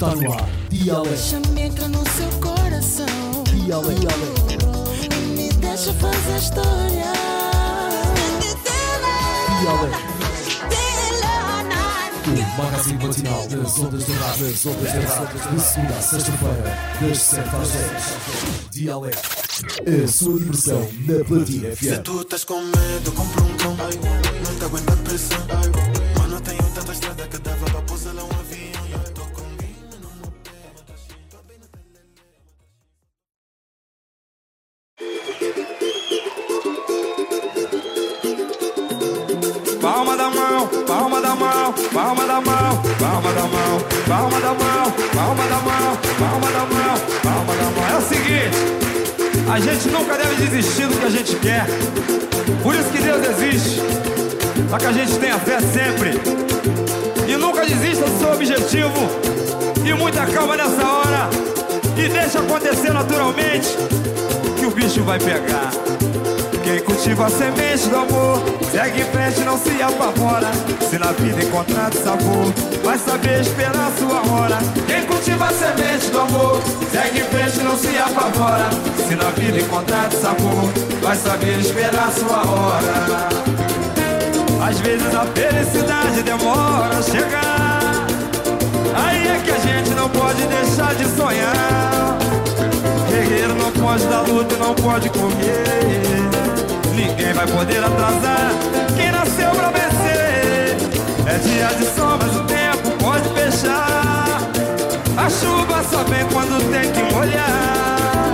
Está no ar. Deixa-me entrar no seu coração. Dialeto. E me deixa fazer história. Dialeto. O magazine matinal das ondas da rádio. Das ondas da rádio. De segunda a sexta-feira, das 7 às 10. Dialeto. A sua diversão na Platina Se FM. tu estás com medo, compra um cão. Não te aguenta a pressão. A gente nunca deve desistir do que a gente quer. Por isso que Deus existe, para que a gente tenha fé sempre. E nunca desista do seu objetivo. E muita calma nessa hora. E deixa acontecer naturalmente que o bicho vai pegar. Quem cultiva a semente do amor Segue em frente, não se apavora Se na vida encontrar sabor Vai saber esperar sua hora Quem cultiva a semente do amor Segue em frente, não se apavora Se na vida encontrar sabor Vai saber esperar sua hora Às vezes a felicidade demora a chegar Aí é que a gente não pode deixar de sonhar Guerreiro não pode dar luta e não pode comer. Ninguém vai poder atrasar quem nasceu pra vencer. É dia de sol, mas o tempo pode fechar. A chuva só vem quando tem que molhar.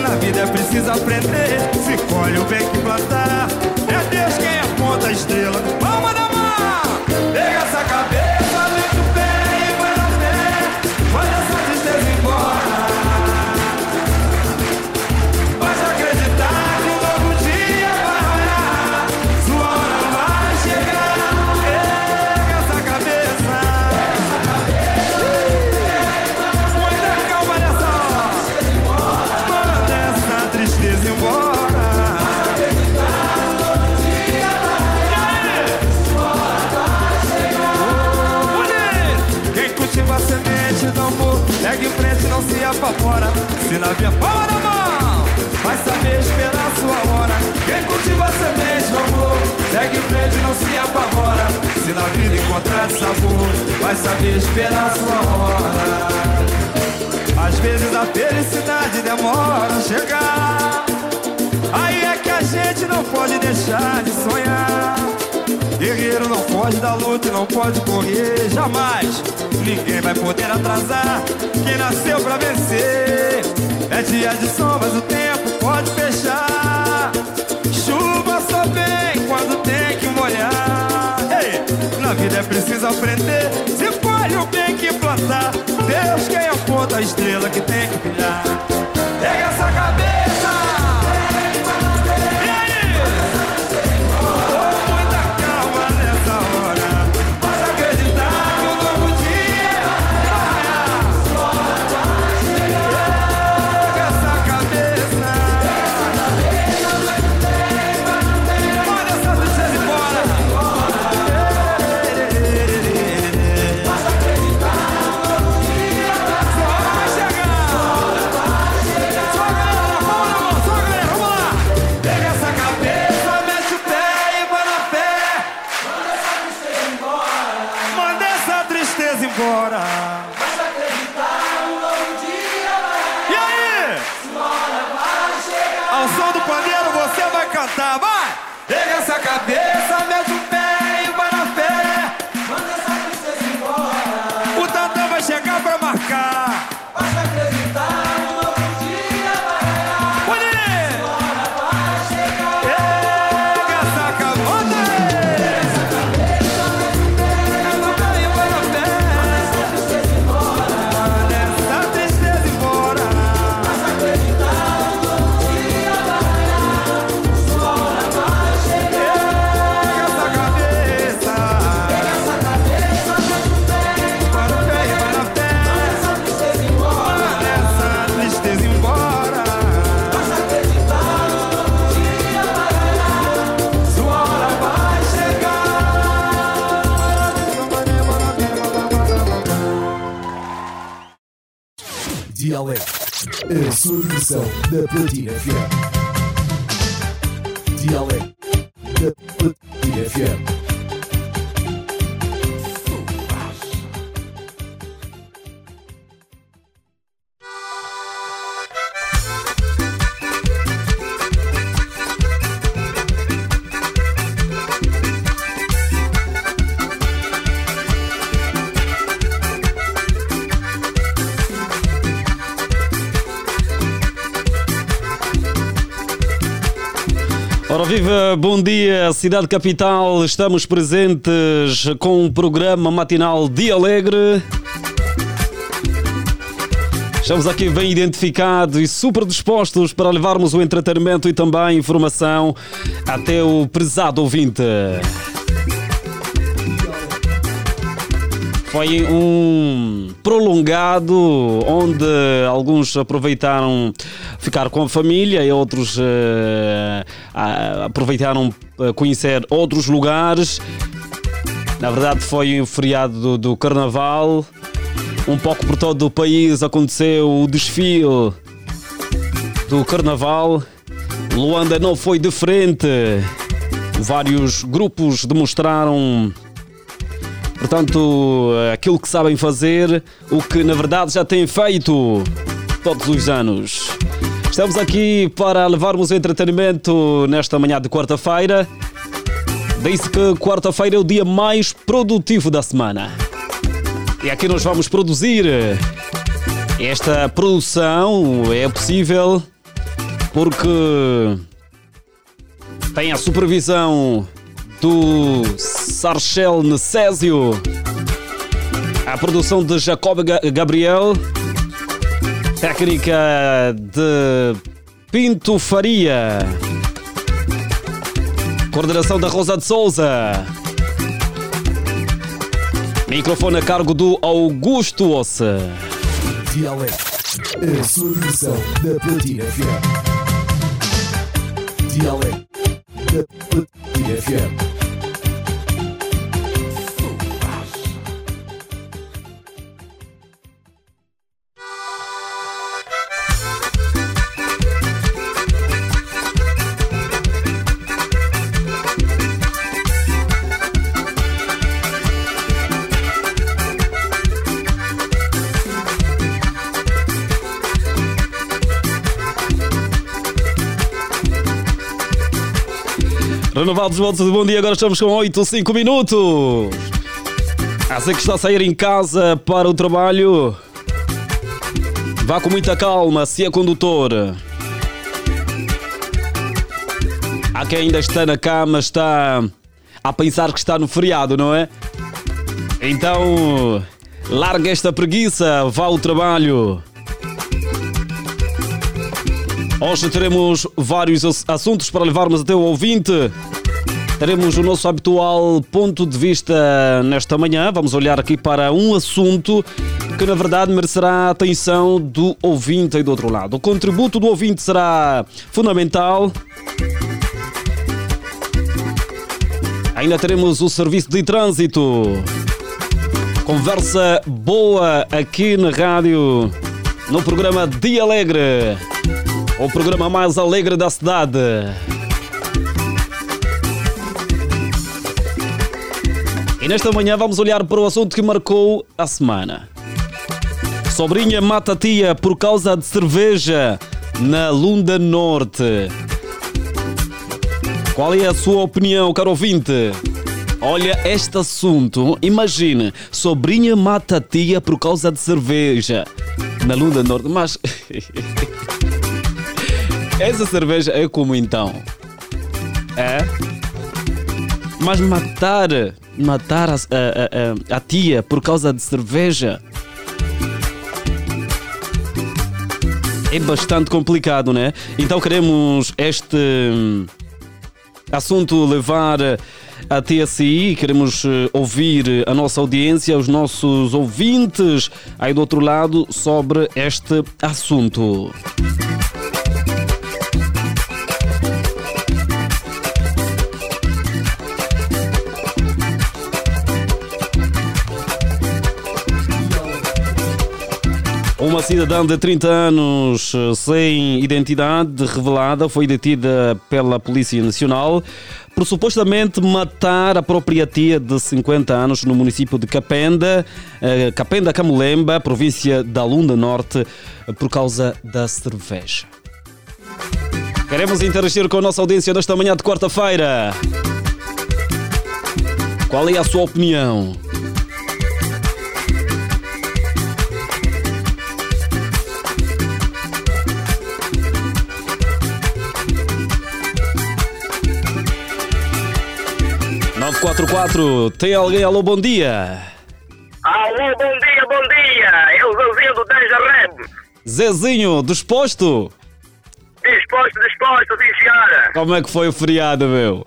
Na vida é preciso aprender. Se colhe o bem que plantar. É Deus quem aponta a estrela. Palma da! Pega essa cabeça, Na via palma da mão, vai saber esperar sua hora. Quem cultiva a semente do amor, segue em frente, não se apavora. Se na vida encontrar sabor, vai saber esperar sua hora. Às vezes a felicidade demora a chegar. Aí é que a gente não pode deixar de sonhar. Guerreiro não pode dar luta e não pode correr jamais. Ninguém vai poder atrasar quem nasceu pra vencer. É dia de sol, mas o tempo pode fechar. Chuva só vem quando tem que molhar. Ei, na vida é preciso aprender. Se colhe o bem que plantar. Deus quem versão da Platina FM. Bom dia, cidade capital. Estamos presentes com o programa matinal Dia Alegre. Estamos aqui bem identificados e super dispostos para levarmos o entretenimento e também informação até o prezado ouvinte. Foi um prolongado onde alguns aproveitaram ficar com a família e outros eh, a- aproveitaram eh, conhecer outros lugares. Na verdade, foi o feriado do, do Carnaval. Um pouco por todo o país aconteceu o desfile do Carnaval. Luanda não foi diferente. Vários grupos demonstraram Portanto, aquilo que sabem fazer, o que na verdade já têm feito todos os anos. Estamos aqui para levarmos o entretenimento nesta manhã de quarta-feira. Diz que quarta-feira é o dia mais produtivo da semana. E aqui nós vamos produzir. Esta produção é possível porque tem a supervisão do Sarchel Necésio, a produção de Jacob Ga- Gabriel, técnica de Pinto Faria, coordenação da Rosa de Souza, microfone a cargo do Augusto Ossa. Dialeto, a sua versão da Platina FM. Dialeto da Platina FM. Renovados votos de bom dia, agora estamos com 8, 5 minutos. A você que está a sair em casa para o trabalho, vá com muita calma, se é condutor. Há quem ainda está na cama, está a pensar que está no feriado, não é? Então, larga esta preguiça, vá ao trabalho. Hoje teremos vários ass- assuntos para levarmos até o ouvinte. Teremos o nosso habitual ponto de vista nesta manhã. Vamos olhar aqui para um assunto que, na verdade, merecerá a atenção do ouvinte aí do outro lado. O contributo do ouvinte será fundamental. Ainda teremos o serviço de trânsito. Conversa boa aqui na rádio, no programa Dia Alegre o programa mais alegre da cidade. E nesta manhã vamos olhar para o assunto que marcou a semana. Sobrinha mata tia por causa de cerveja na Lunda Norte. Qual é a sua opinião, caro ouvinte? Olha este assunto. Imagine, sobrinha mata tia por causa de cerveja na Lunda Norte. Mas essa cerveja é como então? É? Mas matar, matar a, a- a- a tia por causa de cerveja é bastante complicado, né? Então queremos este hum, assunto levar a TSI, queremos eh, ouvir a nossa audiência, os nossos ouvintes aí do outro lado sobre este assunto. Uma cidadã de 30 anos eh, sem identidade revelada foi detida pela Polícia Nacional por supostamente matar a própria tia de 50 anos no município de Capenda, eh, Capenda Camulemba, província da Lunda Norte, por causa da cerveja. Queremos interagir com a nossa audiência nesta manhã de quarta-feira. Qual é a sua opinião? Nove quatro quatro. Tem alguém? Alô, bom dia. Alô, bom dia, bom dia. Eu, Zeuzinho do Danja Reb. Zezinho, disposto? Disposto, disposto, sim, senhora. Como é que foi o feriado, meu?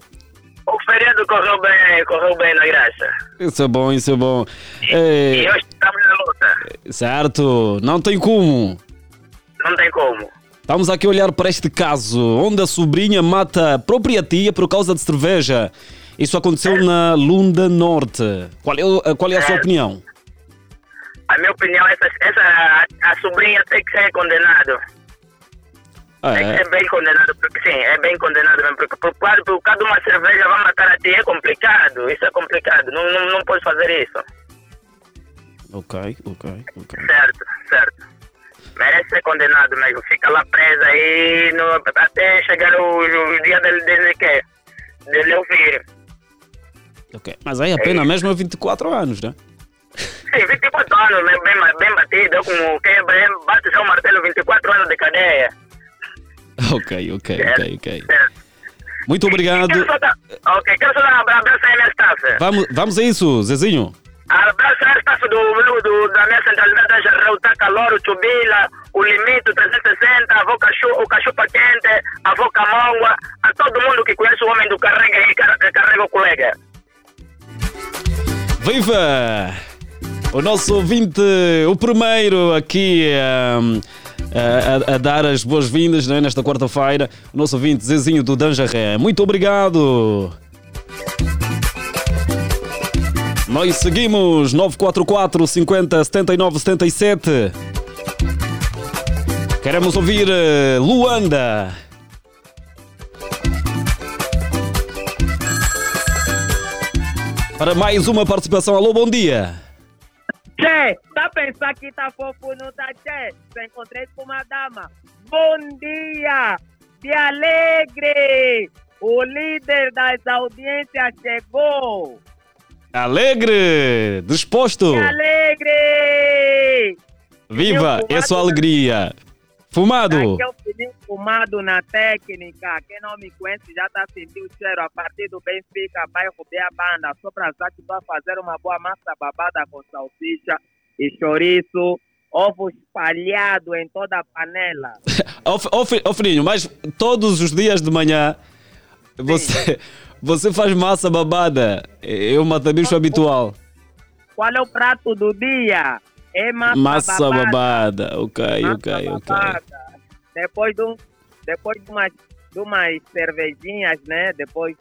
O feriado correu bem, correu bem na graça. Isso é bom, isso é bom. E É, hoje estamos na luta. certo, não tem como. Não tem como. Estamos aqui a olhar para este caso, onde a sobrinha mata a própria tia por causa de cerveja. Isso aconteceu na Lunda Norte. Qual é, o- qual é a sua É. opinião? A minha opinião, essa, essa a, sobrinha tem que ser condenado. Que É, ser bem condenado, porque sim, é bem condenado mesmo. Porque por, causa- por causa de uma cerveja vai matar a tia é complicado. Isso é complicado. Não, não, não pode fazer isso. ok, ok, ok. Certo, certo. Merece ser condenado mesmo. Fica lá presa aí no, até chegar o, o dia dele, dele que dele ouvir. Ok. Mas aí a pena mesmo é 24 anos, né? Sim, 24 anos, bem, bem batido, com quem bem, bate já o martelo, 24 anos de cadeia. Ok, ok, ok, ok. Certo. Muito obrigado. Quero só ok, quero só dar um abraço aí na staff. Vamos, vamos a isso, Zezinho. Abraço à staff do, do, da minha centralidade da calor, o Chubila, o Limito 360, a Voca o Cachupa Quente, a Voca Mongua, a todo mundo que conhece o homem do Carrega e car- carrega o colega. Viva! O nosso ouvinte, o primeiro aqui ahm, a, a- dar as boas-vindas né, nesta quarta-feira, o nosso ouvinte Zezinho do Danjaré. Muito obrigado! Nós seguimos 944 50 79 77. Queremos ouvir eh, Luanda. Para mais uma participação. Alô, bom dia. Che, tá a pensar que tá fofo, não tá, Che? Só encontrei com uma dama. Bom dia! De alegre! O líder das audiências chegou! Alegre! Disposto! De alegre! Viva! Eu É sua alegria! Fumado! Aqui é o Felipe Fumado na técnica. Quem não me conhece já tá sentindo o cheiro. A partir do Benfica, bairro a Banda. Só pra já que vai fazer uma boa massa babada com salsicha e chouriço. Ovo espalhado em toda a panela. Ó, F- ó, Fi- ó, filhinho, mas todos os dias de manhã você, você faz massa babada. É o matabicho habitual. Qual é o prato do dia? É massa, Massa babada. babada. Ok, Massa ok, ok. babada. Depois, de um, depois de, umas, de umas cervejinhas, né? Depois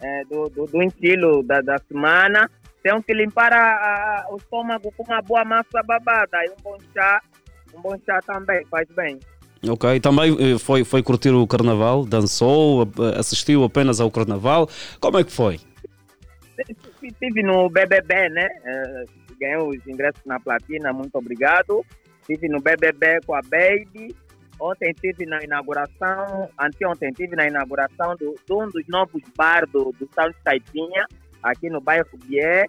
eh, do, do, do estilo da, da semana, tem que limpar a, a- o estômago com uma boa massa babada e um bom chá. Um bom chá também faz bem. Ok, também eh, foi, foi curtir o carnaval, dançou, eh, assistiu apenas ao carnaval. Como é que foi? Estive no BBB, né? Ganhei os ingressos na platina, muito obrigado. Estive no BBB com a Baby. Ontem estive na inauguração, anteontem estive na inauguração do, de um dos novos bar do, do Santos Taipinha, aqui no bairro Bié.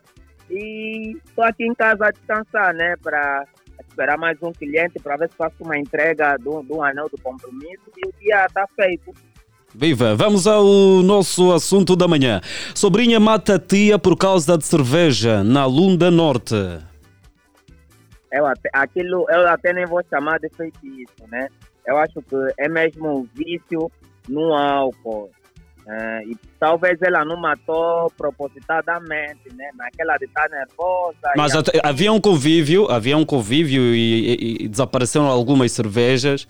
E estou aqui em casa a descansar, né? Para esperar mais um cliente para ver se faço uma entrega do, do anel do compromisso e o dia está feito. Viva! Vamos ao nosso assunto da manhã. Sobrinha mata tia por causa de cerveja na Lunda Norte. eu até, aquilo eu até nem vou chamar de feitiço, né? Eu acho que é mesmo um vício no álcool. É, e talvez ela não matou propositadamente, né? Naquela de estar nervosa. Mas até- havia um convívio, havia um convívio e, e- e desapareceram algumas cervejas.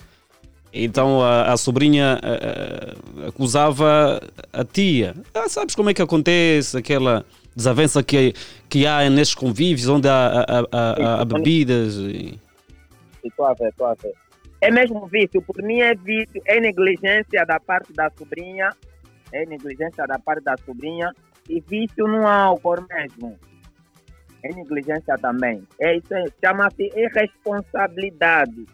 Então a, a sobrinha acusava a tia. Ah, sabes como é que acontece aquela desavença que, que há nesses convívios onde há, há- bebidas? e- estou a ver, estou a ver. É mesmo vício, por mim é vício, é negligência da parte da sobrinha, é negligência da parte da sobrinha e vício no álcool mesmo. É negligência também. É isso chama-se irresponsabilidade.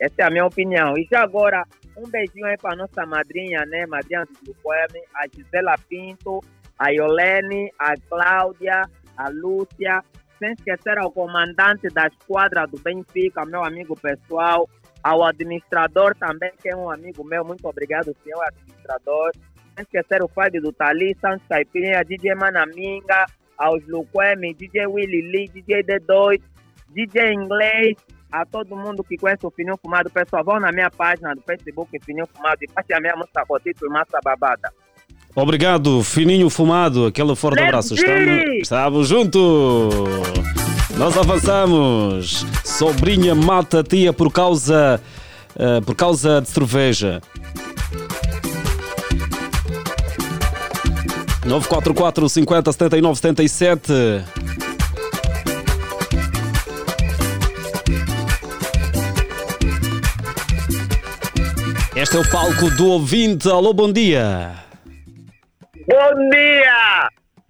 Essa é a minha opinião. E já agora, um beijinho aí para nossa madrinha, né? Madrinha do Poeme, a Gisela Pinto, a Yolene, a Cláudia, a Lúcia, sem esquecer ao comandante da esquadra do Benfica, meu amigo pessoal, ao administrador também, que é um amigo meu, muito obrigado, senhor administrador. Sem esquecer o Fábio do Tali, Santos Caipirinha, DJ Manaminga, aos Luquemi, DJ Willy Lee, DJ D2, DJ Inglês, a todo mundo que conhece o Fininho Fumado, pessoal, vão na minha página do Facebook Fininho Fumado e passe a minha música com o título Massa Babada. Obrigado, Fininho Fumado. Aquele forte abraço. Estamos, estamos juntos. Nós avançamos. Sobrinha mata a tia por causa, eh, por causa de cerveja. 944 50 79 77 Este é o palco do ouvinte. Alô, bom dia. Bom dia!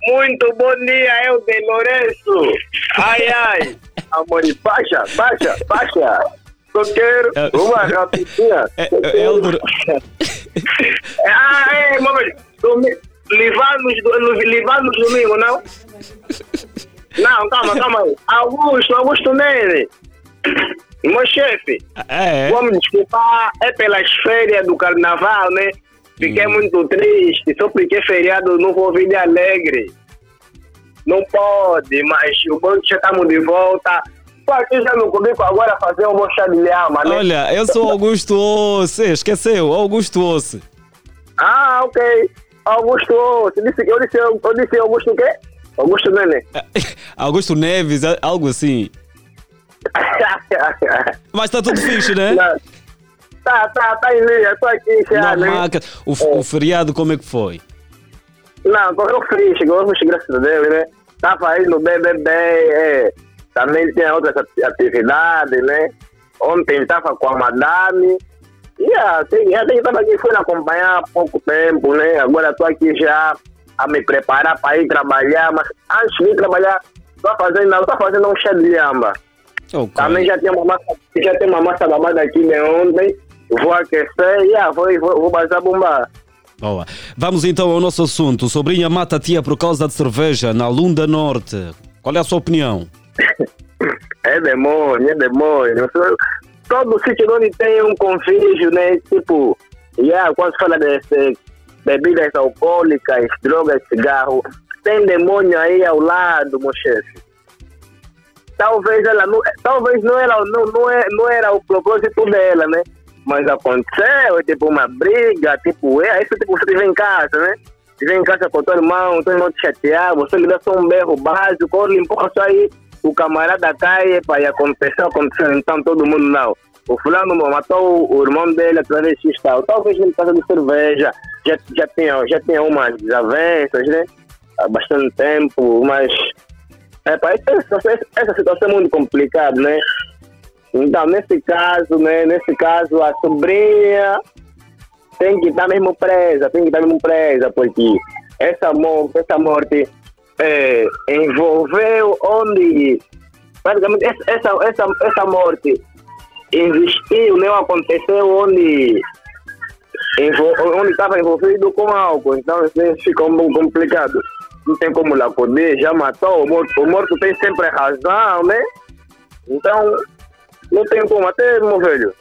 Muito bom dia, eu de Lourenço! Ai, ai! Amor, baixa, baixa, baixa! Só quero É. uma rapidinha! É, Só é, Elder, Ah, é, mamãe! Livamos, do... Livamos domingo, não? Não, calma, calma aí! Augusto, Augusto Nene! Meu chefe! é, Vamos desculpar, é pelas férias do carnaval, né? Fiquei Hum. muito triste, só porque é feriado não vou vir de alegre. Não pode, mas o é que já estamos de volta. Tô aqui já no comigo agora fazer um chá de lhama, né? olha, eu sou Augusto Osse, esqueceu, Augusto Osse. Ah, ok. Augusto, você disse, eu, disse, eu disse Augusto o quê? Augusto Nene. Augusto Neves, algo assim. Mas está tudo fixe, né? Não. tá, tá, tá em linha, tô aqui já, Não né? O, o feriado, como é que foi? Não, correu fixe, correu fixe, graças a Deus, né? Tava aí no BBB, é, também tinha outras ati- atividades, né? Ontem tava com a madame. E assim, até que tava aqui, fui acompanhar há pouco tempo, né? Agora tô aqui já a me preparar para ir trabalhar, mas antes de ir trabalhar, tô fazendo, tô fazendo um chá de lhamba. Ok. Também já tem uma massa, já tem uma massa babada aqui de ontem. Vou aquecer e ah, vou, vou, vou bazar bombar. Boa. Vamos então ao nosso assunto. Sobrinha mata a tia por causa de cerveja na Lunda Norte. Qual é a sua opinião? É demônio, é demônio. Todo sítio onde tem um convívio, né? Tipo, yeah, quando se fala de, de bebidas alcoólicas, drogas, cigarro, tem demônio aí ao lado, meu chefe. Talvez ela não, talvez não era, não, não, é, não era o propósito dela, né? Mas aconteceu, é tipo uma briga, tipo, é isso tipo você estiver em casa, né? Estiver em casa com teu irmão, teu irmão te chatear, você lhe dá só um berro básico, ou empurra aí, o camarada cai, epa, e aconteceu, aconteceu, então todo mundo não. O fulano matou o irmão dele através de tal. Talvez ele casa de cerveja, já, já, tinha, já tinha umas desavenças, né? Há bastante tempo, mas Epa, essa, essa, essa situação é muito complicada, né? Então, nesse caso, né? Nesse caso, a sobrinha tem que estar mesmo presa, tem que estar mesmo presa, porque essa morte, essa morte é, envolveu onde praticamente essa, essa, essa, morte existiu, não aconteceu onde onde estava envolvido com álcool, então isso ficou um pouco complicado. Não tem como lá poder, já matou, o morto, o morto tem sempre razão, né? Então, não tem como, até meu velho.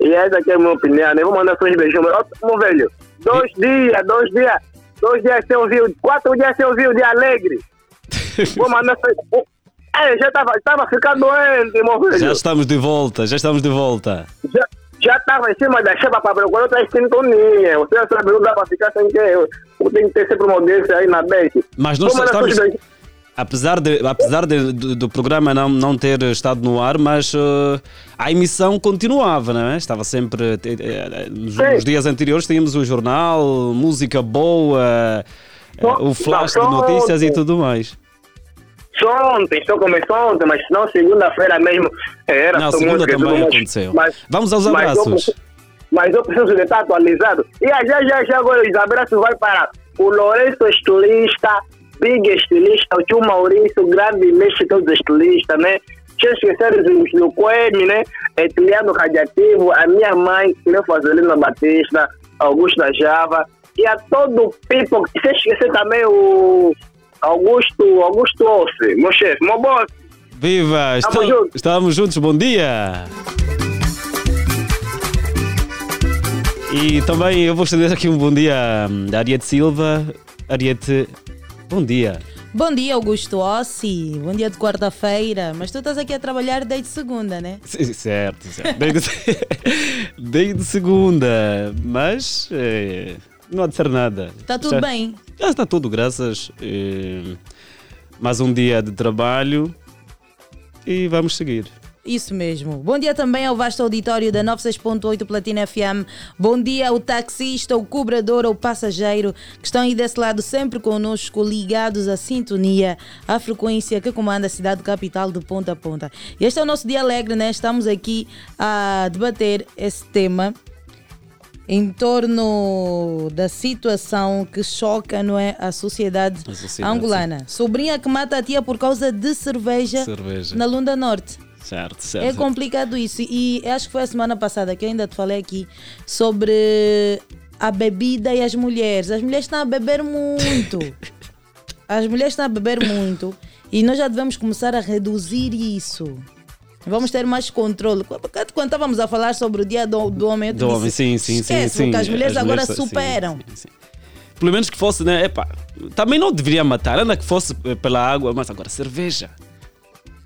e essa aqui é a minha opinião, né? Vou mandar seus beijinhos, Ó, meu velho. Dois dias, dois dias, dois dias sem ouvir, quatro dias sem ouvir o dia alegre. Vou mandar seus. É, já estava tava ficando doente, meu. Já estamos de volta, já estamos de volta. Já, já estava em cima da chapa para procurar outra sintonia. Você já sabe, não dá para ficar sem que eu, tenho que ter sempre uma audiência aí na BEC. Mas nós estamos, apesar, de, apesar de, do, do programa não, não ter estado no ar, mas eh, a emissão continuava, não é? Estava sempre. eh, eh, nos, nos dias anteriores tínhamos o jornal, música boa, Só- o flash de notícias e tudo mais. Começou ontem, só começou ontem, mas não segunda-feira mesmo. Era Não, só segunda também aconteceu. Mas- Vamos aos eu abraços. preciso- Mas eu preciso de estar atualizado. E já, já, já agora os abraços vai para o Lourenço Estilista, Big Estilista, o tio Maurício, grande mestre todos os estilistas, né? Eu esquecer os do Coemi, né? Etiliano Radiativo, a minha mãe, meu Fazelina Batista, Augusto da Java, e a todo o people, sem esquecer também o Augusto, Augusto Ossi, meu chefe, meu boss. Viva! Tamo Estamos, junto. estamos juntos, bom dia! E também eu vou estender aqui um bom dia a Ariete Silva. Ariete, bom dia. Bom dia, Augusto Ossi. Bom dia de quarta-feira. Mas tu estás aqui a trabalhar desde segunda, né? Sim, Certo, certo. Desde, desde segunda, mas eh, não há de ser nada. Está Tá tudo Já- bem. Já está tudo, graças. eh, mais um dia de trabalho e vamos seguir. Isso mesmo. Bom dia também ao vasto auditório da 96.8 Platina FM. Bom dia ao taxista, ao cobrador, ao passageiro que estão aí desse lado sempre conosco, ligados à sintonia, à frequência que comanda a cidade capital de ponta a ponta. Este é o nosso dia alegre, né? Estamos aqui a debater esse tema em torno da situação que choca, não é, a sociedade, A sociedade, angolana. Sobrinha que mata a tia por causa de cerveja, Cerveja. na Lunda Norte. Certo, certo. É complicado isso. E acho que foi a semana passada que eu ainda te falei aqui sobre a bebida e as mulheres. As mulheres estão a beber muito. As mulheres estão a beber muito. E nós já devemos começar a reduzir isso. Vamos ter mais controle. Quando estávamos a falar sobre o dia do, do homem, Do disse, homem, sim, sim, sim. esquece, sim. porque as mulheres agora sim, superam. sim, sim. Pelo menos que fosse, né? Epá, também não deveria matar, ainda que fosse eh, pela água, mas agora cerveja.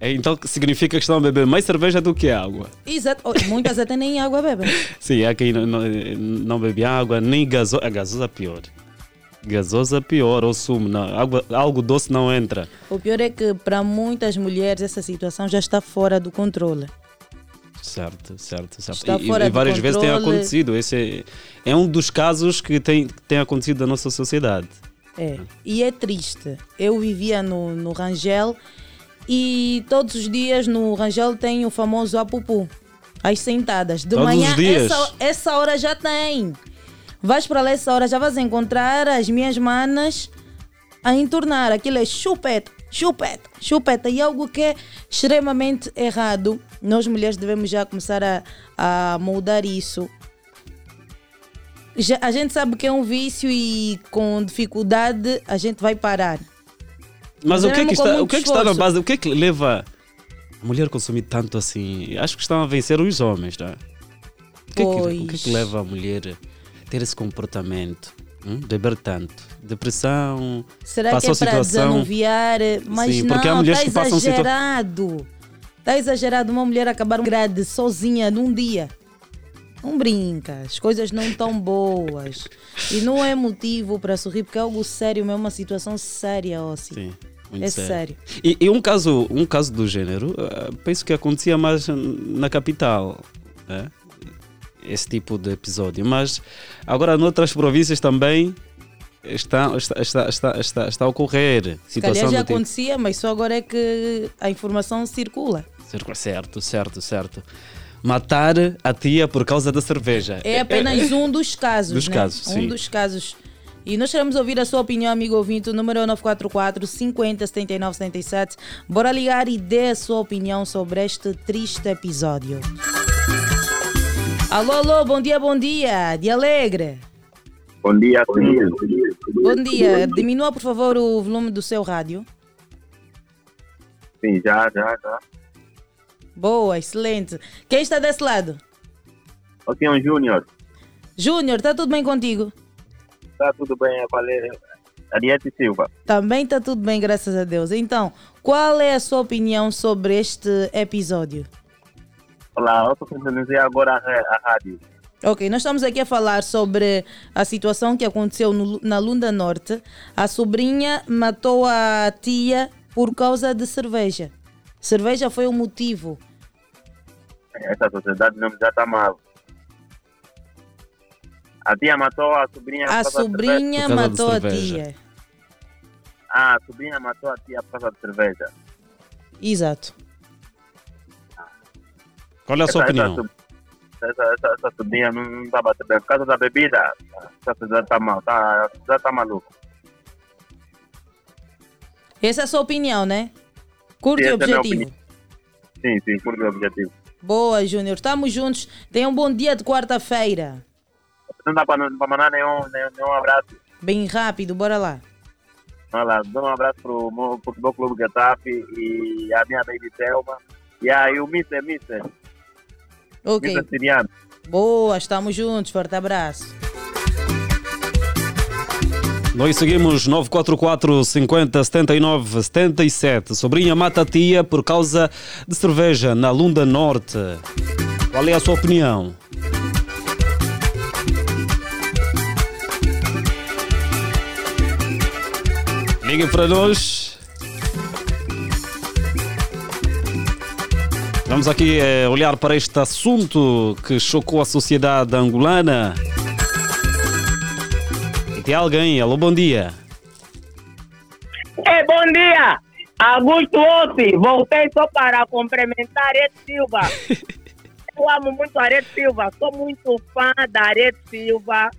É, então significa que estão a beber mais cerveja do que água. Exato. Oh, Muitas até nem água bebem. Sim, há quem não, não, não bebe água, nem gasosa. A gasosa pior. Gasosa pior, ou sumo. Não, água, algo doce não entra. O pior é que para muitas mulheres essa situação já está fora do controle. Certo, certo, certo. Está e, e várias vezes tem acontecido. Esse é, é um dos casos que tem, tem acontecido na nossa sociedade. É. E é triste. Eu vivia no, no Rangel e todos os dias no Rangel tem o famoso apupu. As sentadas. De Todos manhã, os dias? Essa, essa hora já tem. Vais para lá essa hora, já vais encontrar as minhas manas a entornar. Aquilo é chupeta, chupeta, chupeta. E algo que é extremamente errado. Nós mulheres devemos já começar a, a moldar isso. Já- a gente sabe que é um vício e com dificuldade a gente vai parar. Mas o que, é que está, o que é que está na base? O que é que leva a mulher a consumir tanto assim? Acho que estão a vencer os homens, tá? O que, é que, o que é que leva a mulher ter esse comportamento? Hum? Beber tanto? Depressão? Será Passou que é para situação? desanuviar? Mas Sim, não, porque há mulheres está que passam exagerado. Está exagerado uma mulher acabar um grade sozinha num dia. Não brinca, as coisas não estão boas. E não é motivo para sorrir, porque é algo sério, mesmo uma situação séria, Ossi. Sim, muito É sério. E, e um, caso, um caso do género, ah, penso que acontecia mais na capital, né? Esse tipo de episódio. Mas agora, noutras províncias também está, está, está, está, está, está a ocorrer Se calhar já do tipo. acontecia, mas só agora é que a informação circula. Certo, certo, certo. Matar a tia por causa da cerveja. É apenas um dos casos. Dos né? casos, Um sim. dos casos. E nós queremos ouvir a sua opinião, amigo ouvinte. O número é 944 50 79 77. Bora ligar e dê a sua opinião sobre este triste episódio. Alô, alô, bom dia, bom dia. De alegre. Bom dia, sim. Bom dia. Diminua, por favor, o volume do seu rádio. Sim, já, já, já. Boa, excelente. Quem está desse lado? Aqui é um Júnior. Júnior, está tudo bem contigo? Tá tudo bem, é Valéria. Ariete Silva. Também está tudo bem, graças a Deus. Então, qual é a sua opinião sobre este episódio? Olá, eu estou sintonizando agora a, a rádio. Ok, nós estamos aqui a falar sobre a situação que aconteceu no- na Lunda Norte. A sobrinha matou a tia por causa de cerveja. Cerveja foi o motivo. Essa sociedade não já está mal. A tia matou a sobrinha. por A sobrinha matou a tia. Ah, a sobrinha matou a tia por causa de cerveja. Exato. Qual é a sua Essa- opinião? Essa, essa, essa, essa sobrinha não, não tá batendo bem. Por causa da bebida, essa cidade tá mal, tá, a cidade tá maluca. Essa é a sua opinião, né? Curto e Essa é objetivo. Sim, sim, por meu objetivo. Boa, Júnior. Estamos juntos. Tenha um bom dia de quarta-feira. Não dá pra mandar nenhum, nenhum, nenhum abraço. Bem rápido, bora lá. Olha lá, dou um abraço pro meu Futebol Clube Getafe e a minha baby Thelma. E aí o Mister, Mister, Ok. Boa, estamos juntos. Forte abraço. Nós seguimos 944 50 79 77. Sobrinha mata a tia por causa de cerveja na Lunda Norte. Qual é a sua opinião? Liguem para nós. Vamos aqui eh, olhar para este assunto que chocou a sociedade angolana. E tem alguém, alô, bom dia. É, bom dia! Augusto Ossi, voltei só para cumprimentar Arete Silva. Eu amo muito Arete Silva, sou muito fã da Arete Silva.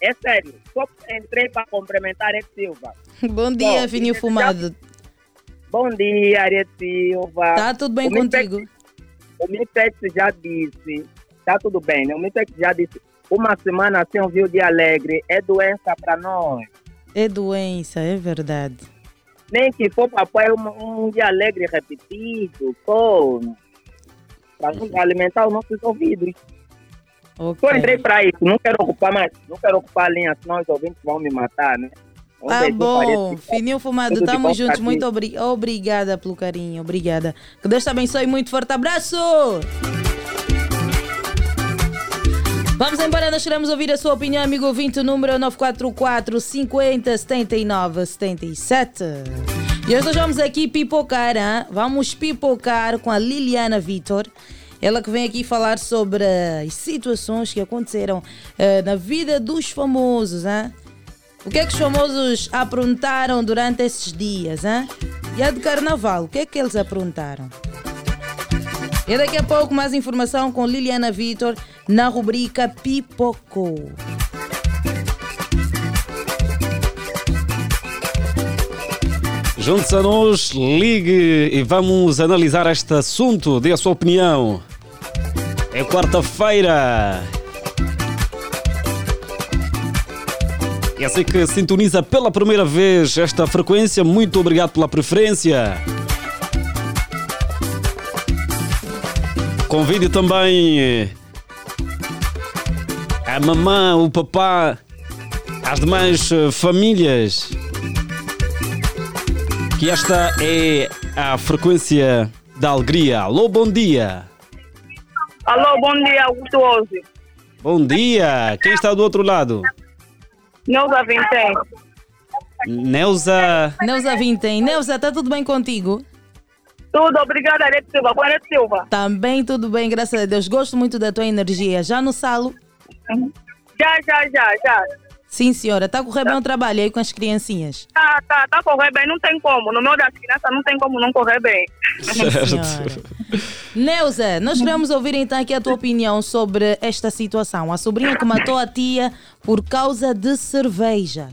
É sério, só entrei para cumprimentar Arete Silva. Bom dia, Bom, Fininho Fumado. Bom dia, Arete Silva. Tá tudo bem O contigo? O Mitex já disse, tá tudo bem, né? O Mitex já disse, uma semana sem ouvir o dia alegre é doença para nós. É doença, é verdade. Nem que for papai um, um dia alegre repetido, só para alimentar os nossos ouvidos. Ok. Só entrei para isso, não quero ocupar mais, não quero ocupar a linha, senão os ouvintes vão me matar, né? Tá bom, Fininho Fumado, de estamos bom juntos. Muito obri obrigada pelo carinho, obrigada. Que Deus te abençoe muito. Forte abraço! Vamos embora, nós queremos ouvir a sua opinião, amigo ouvinte, o número é 944 50 79 77. E hoje nós vamos aqui pipocar, hein? vamos pipocar com a Liliana Vitor. Ela que vem aqui falar sobre as situações que aconteceram eh, na vida dos famosos, hein? O que é que os famosos aprontaram durante esses dias, hein? E a de carnaval, o que é que eles aprontaram? E daqui a pouco mais informação com Liliana Vitor na rubrica Pipocou. Junte-se a nós, ligue e vamos analisar este assunto. Dê a sua opinião. É quarta-feira. E assim que sintoniza pela primeira vez esta frequência, muito obrigado pela preferência. Convide também eh, a mamã, o papá, as demais eh, famílias que esta é a frequência da alegria. Alô, bom dia. Alô, bom dia, Augusto. Bom dia. Quem está do outro lado? Neuza Vintém. Neuza. Neuza Vintem. Neuza, está tudo bem contigo? Tudo, obrigada, Arete Silva. Boa Arete Silva. Também tudo bem, graças a Deus. Gosto muito da tua energia. Já no salo? Já, já, já, já. Sim, senhora. Está a correr bem o trabalho aí com as criancinhas? Tá, tá, tá correr bem, não tem como. No meu das crianças não tem como não correr bem. Senhora. Neuza, nós queremos ouvir então aqui a tua opinião sobre esta situação. A sobrinha que matou a tia por causa de cerveja.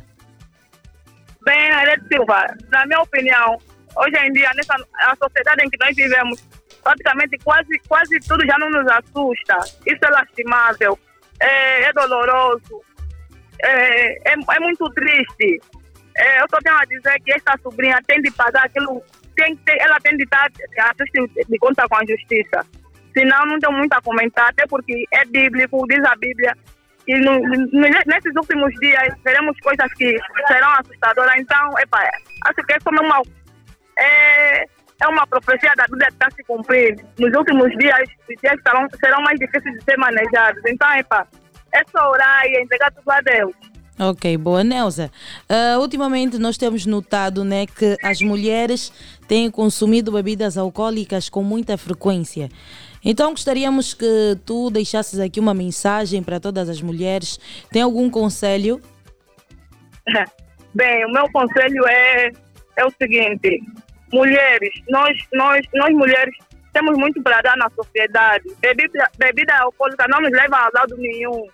Bem, Arete Silva, na minha opinião, hoje em dia, nessa a sociedade em que nós vivemos, praticamente quase, quase tudo já não nos assusta. Isso é lastimável, é, é doloroso, é, é, é muito triste. É, eu só tenho a dizer que esta sobrinha tem de pagar aquilo, tem, tem, ela tem de estar de conta com a justiça. Senão, não tenho muito a comentar, até porque é bíblico, diz a Bíblia, e no, nesses últimos dias veremos coisas que serão assustadoras. Então, epa, acho que é como uma, é, é uma profecia da Bíblia que está se cumprir. Nos últimos dias, os dias serão, serão mais difíceis de ser manejados. Então, epa, é só orar e entregar tudo a Deus. Ok, boa, Neuza. Ah, ultimamente nós temos notado né, que as mulheres têm consumido bebidas alcoólicas com muita frequência. Então gostaríamos que tu deixasses aqui uma mensagem para todas as mulheres. Tem algum conselho? Bem, o meu conselho é, é o seguinte: mulheres, nós, nós, nós mulheres temos muito para dar na sociedade. Bebida, bebida alcoólica não nos leva a lado nenhum.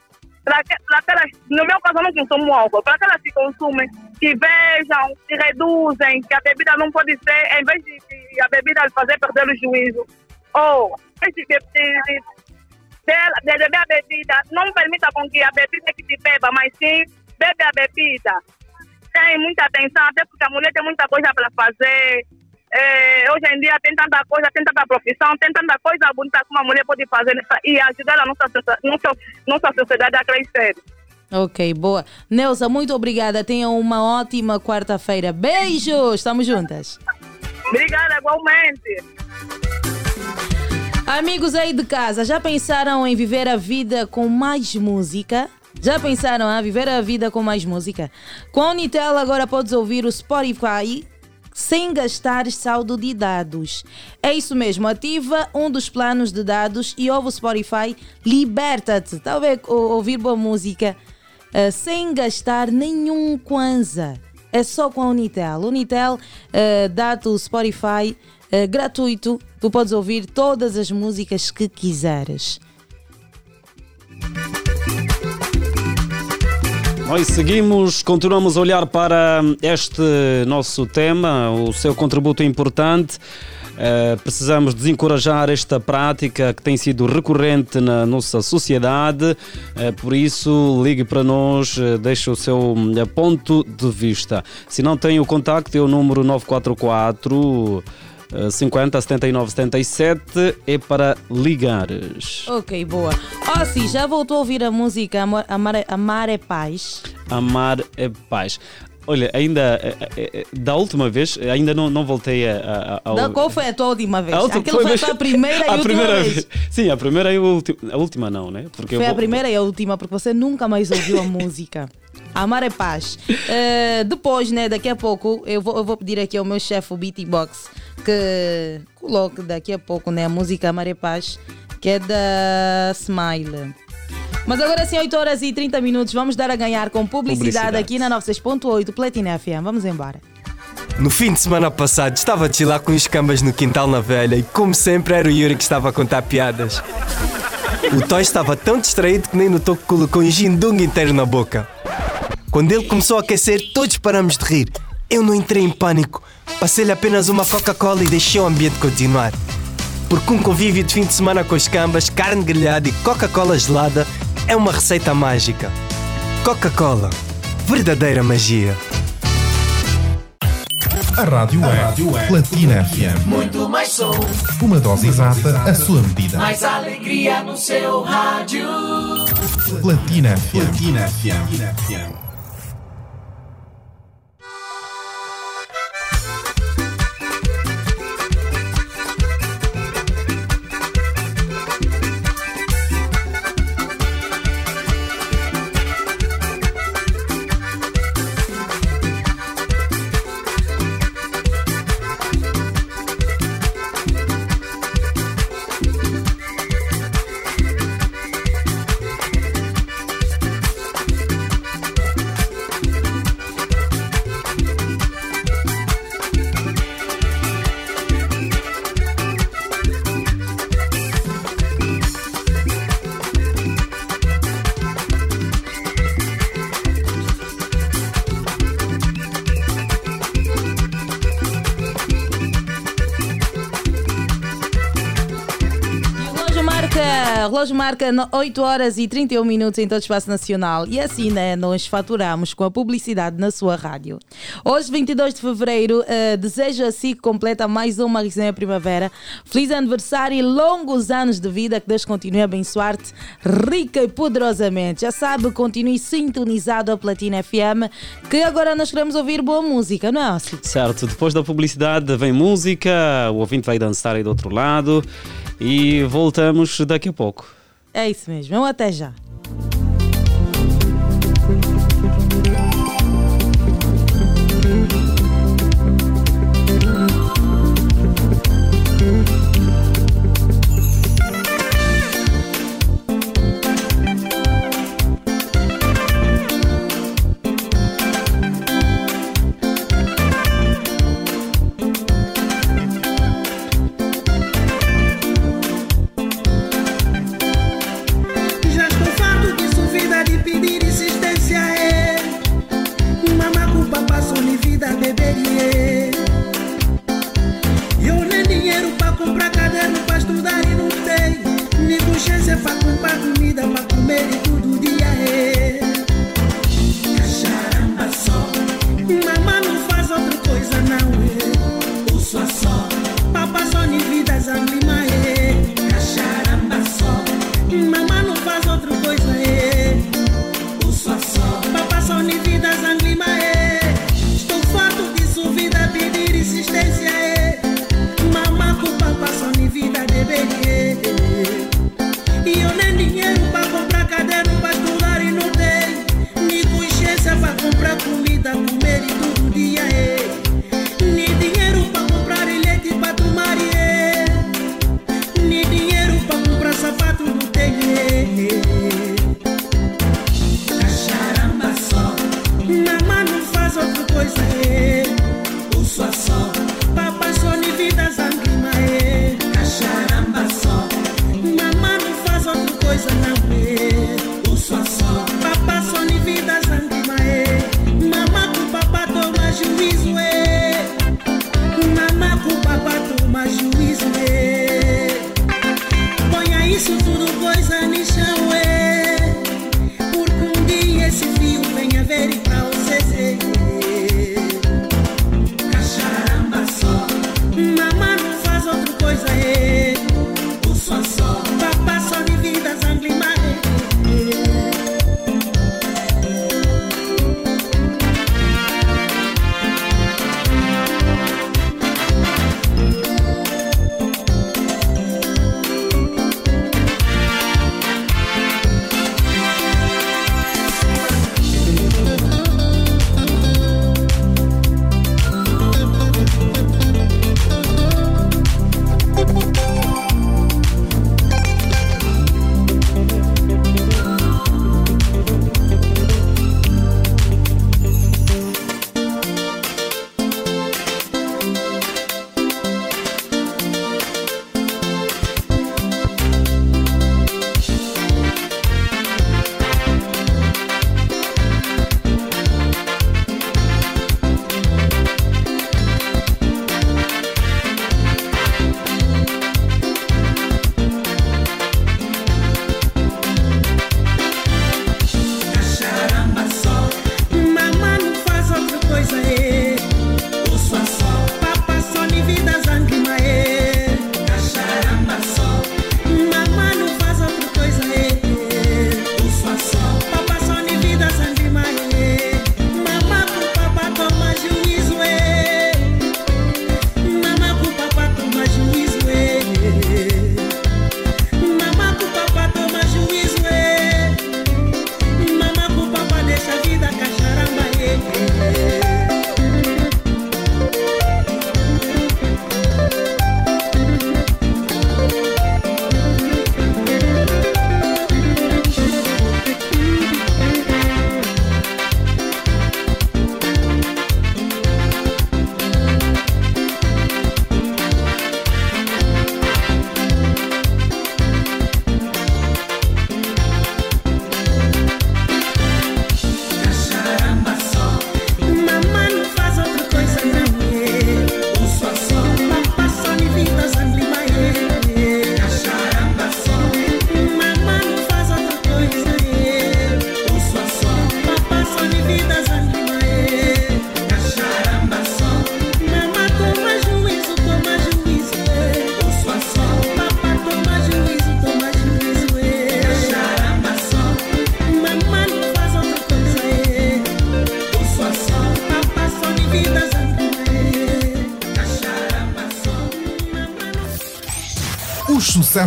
Para que- para no meu caso, eu não consumo álcool. Para aquelas que consumem, que vejam, que reduzem, que a bebida não pode ser, em vez de, de a bebida fazer perder o juízo, ou em vez de, de, de beber a bebida, não permita com que a bebida que te beba, mas sim bebe a bebida. Tem muita atenção, até porque a mulher tem muita coisa para fazer. É, hoje em dia tem tanta coisa, tem tanta profissão, tem tanta coisa bonita que uma mulher pode fazer e ajudar a nossa, nossa, nossa sociedade a crescer. Ok, boa. Neuza, muito obrigada. Tenham uma ótima quarta-feira. Beijos! Estamos juntas. Obrigada, igualmente. Amigos aí de casa, já pensaram em viver a vida com mais música? Já pensaram a viver a vida com mais música? Com a Unitel agora podes ouvir o Spotify sem gastar saldo de dados. É isso mesmo, ativa um dos planos de dados e ouve o Spotify, liberta-te. Talvez ouvir boa música eh, sem gastar nenhum kwanza. É só com a Unitel. Unitel eh, dá-te o Spotify eh, gratuito. Tu podes ouvir todas as músicas que quiseres. Nós seguimos, continuamos a olhar para este nosso tema, o seu contributo importante. Eh, precisamos desencorajar esta prática que tem sido recorrente na nossa sociedade. Eh, por isso, ligue para nós, eh, deixe o seu ponto de vista. Se não tem o contacto, é o número 944 eh, 50 79 77 é para ligares. Ok, boa. Oh, sim, já voltou a ouvir a música Amor, Amar, é- Amar é Paz? Amar é paz. Olha, ainda eh, eh, eh, da última vez, ainda não, não voltei a. a, a- Qual foi a tua última vez? a outra- Aquilo foi, vez- a primeira e a última primeira vez. Sim, a primeira e a última. A última não, né? Porque eu Foi a vou- primeira e a última, porque você nunca mais ouviu a música. Amar é paz. Eh, depois, né, daqui a pouco, eu vou, eu vou pedir aqui ao meu chefe, o Beatbox, que coloque daqui a pouco né, a música Amar é paz, que é da Smile. Mas agora sim, 8 horas e 30 minutos, vamos dar a ganhar com publicidade, Publicidade. aqui na 96.8 Platina FM. Vamos embora. No fim de semana passado estava a chilar com os cambas no quintal na velha e como sempre era o Yuri que estava a contar piadas. O Toy estava tão distraído que nem notou que colocou um gindung inteiro na boca. Quando ele começou a aquecer, todos paramos de rir. Eu não entrei em pânico. Passei-lhe apenas uma Coca-Cola e deixei o ambiente continuar. Porque um convívio de fim de semana com os cambas, carne grelhada e Coca-Cola gelada é uma receita mágica. Coca-Cola. Verdadeira magia. A rádio é, Platina FM. Muito mais som, Uma dose exata, a sua medida. mais alegria no seu rádio. Platina FM. Platina FM. Relógio marca no- 8 horas e 31 minutos em todo o espaço nacional. E assim, né, nós faturamos com a publicidade na sua rádio. Hoje, 22 de fevereiro, eh, desejo a si que completa mais uma resenha primavera. Feliz aniversário e longos anos de vida. Que Deus continue a abençoar-te rica e poderosamente. Já sabe, continue sintonizado a Platina FM, que agora nós queremos ouvir boa música, não é, Ossi? Certo, depois da publicidade vem música, o ouvinte vai dançar aí do outro lado e voltamos daqui a pouco. É isso mesmo. Eu até já.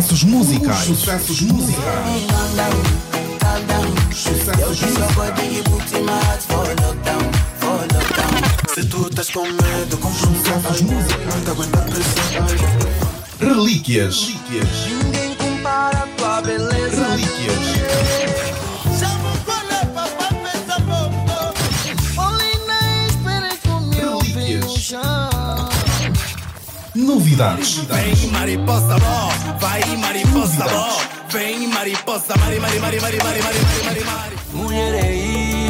Sucessos musicais. Os sucessos musicais. Se tu estás com medo, um Sucessos musicais. Não te aguenta a pressão Relíquias. Ninguém compara a tua beleza. Relíquias. Relíquias. Novidades. Vem mariposa bó, vai mariposa Vem mariposa, mari, mari, mari, mari, mari, mari, mari, mari, mari Mulher é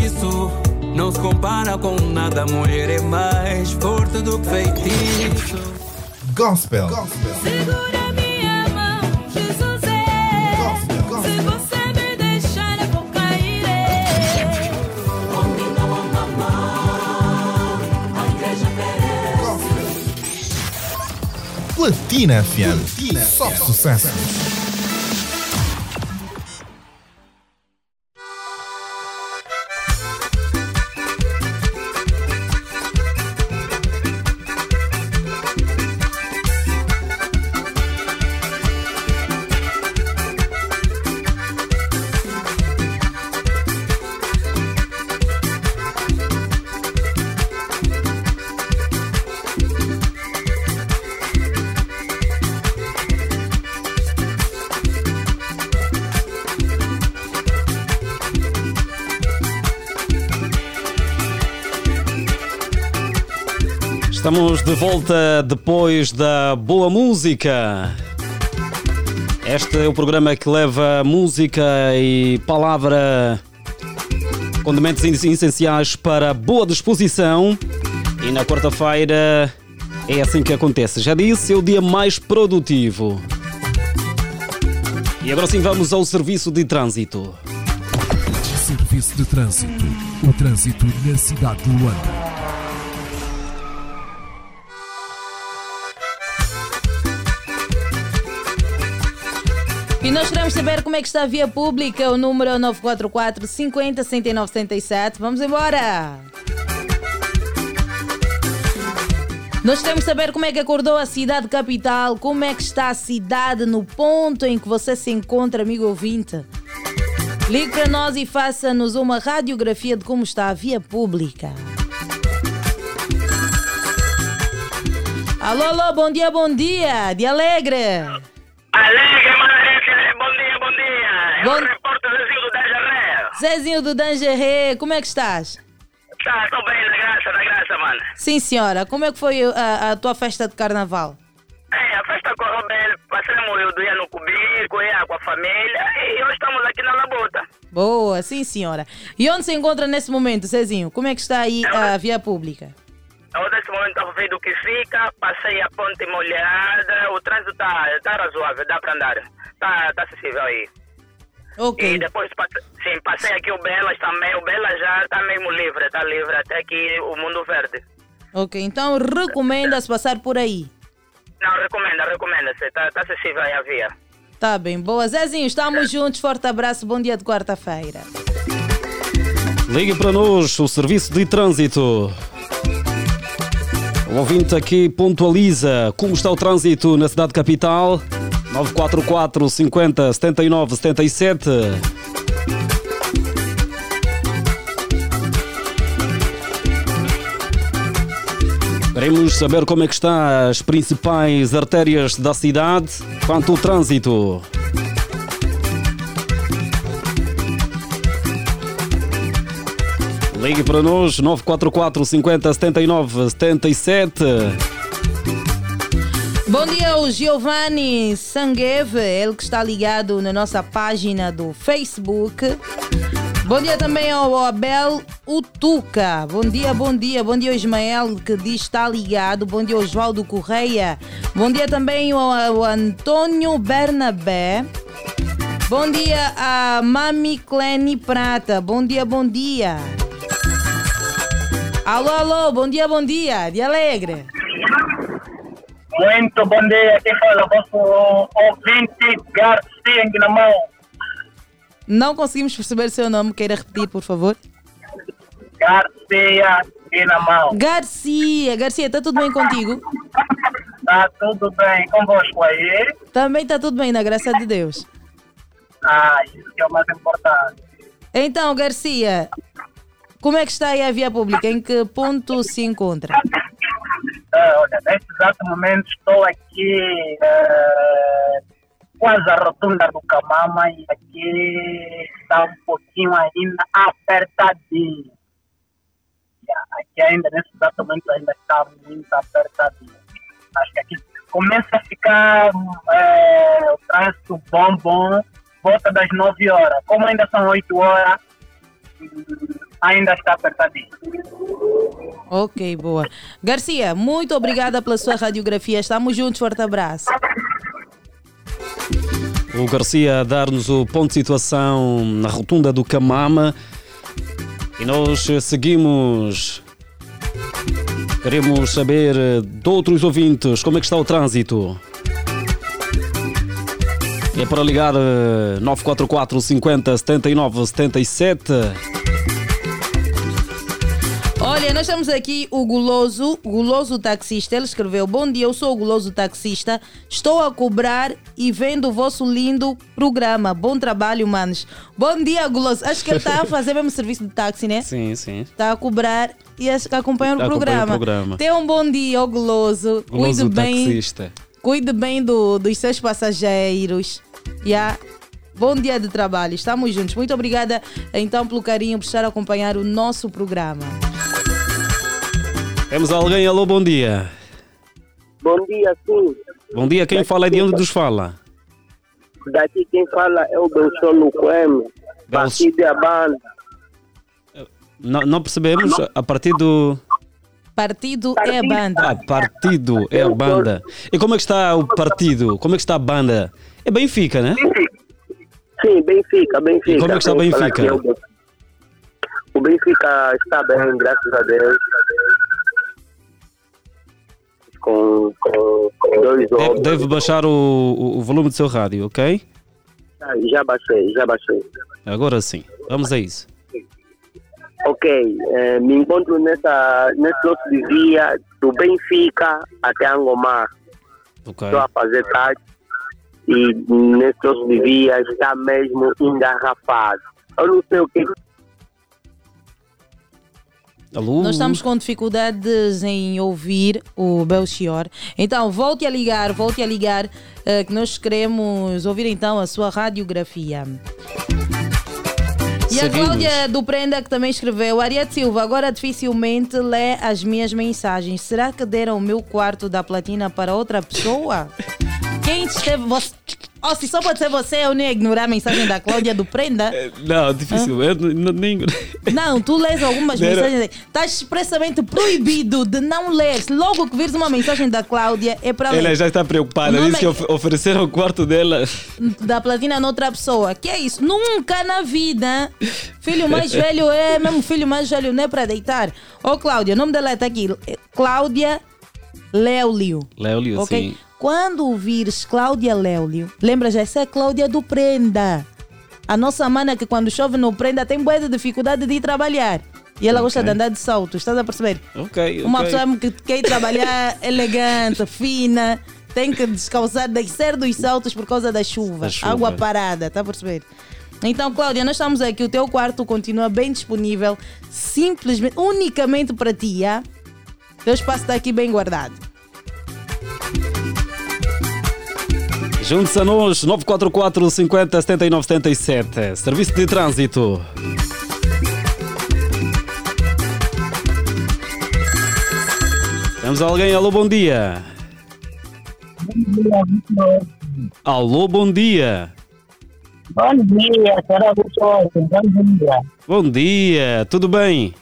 isso, não se compara com nada. Mulher é mais forte do que feitiço. Gospel. Segura minha mão, Jesus é. Se você me deixar, eu vou cair. Onde não há mamão, a igreja merece. Platina FM. Só sucesso. Volta depois da boa música. Este é o programa que leva música e palavra, condimentos essenciais para boa disposição. E na quarta-feira é assim que acontece. Já disse, é o dia mais produtivo. E agora sim vamos ao serviço de trânsito. Serviço de Trânsito. O trânsito na cidade de Luanda. E nós queremos saber como é que está a via pública. O número é o 944 50 69 77. Vamos embora! Nós queremos saber como é que acordou a cidade capital, como é que está a cidade no ponto em que você se encontra, amigo ouvinte. Ligue para nós e faça-nos uma radiografia de como está a via pública. Alô, alô, bom dia, bom dia, de Alegre. Alegre, Manrique, bom dia, bom dia. Bom- Eu repórter Zezinho do Danjaré. Zezinho do Dangeré, como é que estás? Tá, tô bem, na graça, na graça, mano. Sim, senhora, como é que foi a, a tua festa de carnaval? É, a festa correu bem, passamos o dia no Cubico, ia com a família, e hoje estamos aqui na Labuta. Boa, sim, senhora. E onde se encontra nesse momento, Zezinho? Como é que está aí a via pública? Eu nesse momento estava vendo o que fica, passei a ponte molhada, o trânsito está tá razoável, dá para andar. Tá, tá acessível aí. Ok. E depois, sim, passei aqui o Belas também, o Belas já está mesmo livre, está livre até aqui o Mundo Verde. Ok, então recomenda-se passar por aí. Não, recomenda, recomenda-se, está tá acessível aí a via. Tá bem, boa. Zezinho, estamos juntos. Forte abraço, bom dia de quarta-feira. Ligue para nós, o serviço de trânsito. O ouvinte aqui pontualiza como está o trânsito na cidade capital. 944 50 79 77. Queremos saber como é que está as principais artérias da cidade quanto ao trânsito. Ligue para nós 944 50 79 77. Bom dia ao Giovanni Sangueve, ele que está ligado na nossa página do Facebook. Bom dia também ao Abel Utuca. Bom dia, bom dia. Bom dia Ismael que diz está ligado. Bom dia ao Joaldo Correia. Bom dia também ao, Antônio Bernabé. Bom dia a Mami Cleni Prata. Bom dia, bom dia. Alô, alô, bom dia, bom dia. De Alegre. Muito bom dia, aqui fala vosso ouvinte Garcia Guinamão. Não conseguimos perceber seu nome, queira repetir, por favor. Garcia Guinamão. Garcia, Garcia, está tudo bem contigo? Tá Tá tudo bem convosco aí? Também está tudo bem, na graça de Deus. Ah, isso que é o mais importante. Então, Garcia, como é que está aí a via pública? Em que ponto se encontra? Ah, olha, neste exato momento estou aqui eh, quase à rotunda do Camama e aqui está um pouquinho ainda apertadinho. Yeah, Aqui ainda, nesse exato momento, ainda está muito apertadinho. Acho que aqui começa a ficar eh, o trânsito bom, bom, volta das 9 horas. Como ainda são 8 horas, ainda está apertadinho. Ok, boa. Garcia, muito obrigada pela sua radiografia. Estamos juntos, forte abraço. O Garcia a dar-nos o ponto de situação na rotunda do Camama. E nós seguimos. Queremos saber de outros ouvintes como é que está o trânsito. É para ligar eh, 944 50 79 77. Nós temos aqui o Guloso, Guloso Taxista. Ele escreveu: Bom dia, eu sou o Guloso Taxista. Estou a cobrar e vendo o vosso lindo programa. Bom trabalho, manos. Bom dia, Guloso. Acho que ele está a fazer mesmo serviço de táxi, né? Sim, sim. Está a cobrar e acompanha o Está a acompanhar programa. o programa. Tenha um bom dia, ó Guloso. Guloso Cuide bem. taxista. Cuide bem do- dos seus passageiros. Yeah. Bom dia de trabalho, estamos juntos. Muito obrigada então pelo carinho por estar a acompanhar o nosso programa. Temos alguém? Alô, bom dia. Bom dia, sim. Bom dia, quem fala e de onde nos fala? Daqui quem fala é o Belson Coelho, partido da banda. Não, não percebemos a partir do. Partido é a banda. Ah, partido é a banda. E como é que está o partido? Como é que está a banda? É Benfica, né? Sim, Benfica, Benfica. E como é que está Benfica? O Benfica está bem, graças a Deus. Com, com, com dois Deve, jogos. deve baixar o, o- volume do seu rádio, ok? Ah, Já baixei, já baixei. Agora sim. Vamos a isso. Ok, eh, me encontro nessa, nesse nosso dia do Benfica até Angomar. Ok. Estou a fazer táxi e nesse nosso dia está mesmo engarrafado. Eu não sei o que Alô? Nós estamos com dificuldades em ouvir o Belchior. Então, volte a ligar, volte a ligar, eh, que nós queremos ouvir então a sua radiografia. E a. Cláudia do Prenda que também escreveu: Ariete Silva, agora dificilmente lê as minhas mensagens. Será que deram o meu quarto da platina para outra pessoa? Quem esteve. Você... Oh, se só pode ser você, eu nem ia ignorar a mensagem da Cláudia do Prenda. Não, difícil. Eu não- nem... Não, tu lês algumas Deram- mensagens. Estás expressamente proibido de não ler. Logo que vires uma mensagem da Cláudia, é para ler. Ela já está preocupada. Disse que é- of- ofereceram o quarto dela. Da platina noutra pessoa. Que é isso? Nunca na vida. Filho mais velho é mesmo filho mais velho, não é para deitar. Ô, Cláudia, o nome dela está aqui. É Cláudia Léolio. Léolio, Ok? sim. Quando ouvires Cláudia Léolio, lembra já, essa é a Cláudia do Prenda. A nossa mana que quando chove no Prenda tem boa de dificuldade de ir trabalhar. E ela gosta Ok. de andar de salto, estás a perceber? Ok, Uma pessoa que quer trabalhar elegante, fina, tem que descalçar, descer dos saltos por causa da chuva. Chuva. Água parada, está a perceber? Então, Cláudia, nós estamos aqui, o teu quarto continua bem disponível, simplesmente, unicamente para ti, ah? Teu espaço está aqui bem guardado. Junte-se a nós, 944 50 79 77. Serviço de trânsito. Temos alguém? Alô, bom dia. Alô, bom dia. Bom dia, Vitória. Bom dia. Bom dia, tudo bem?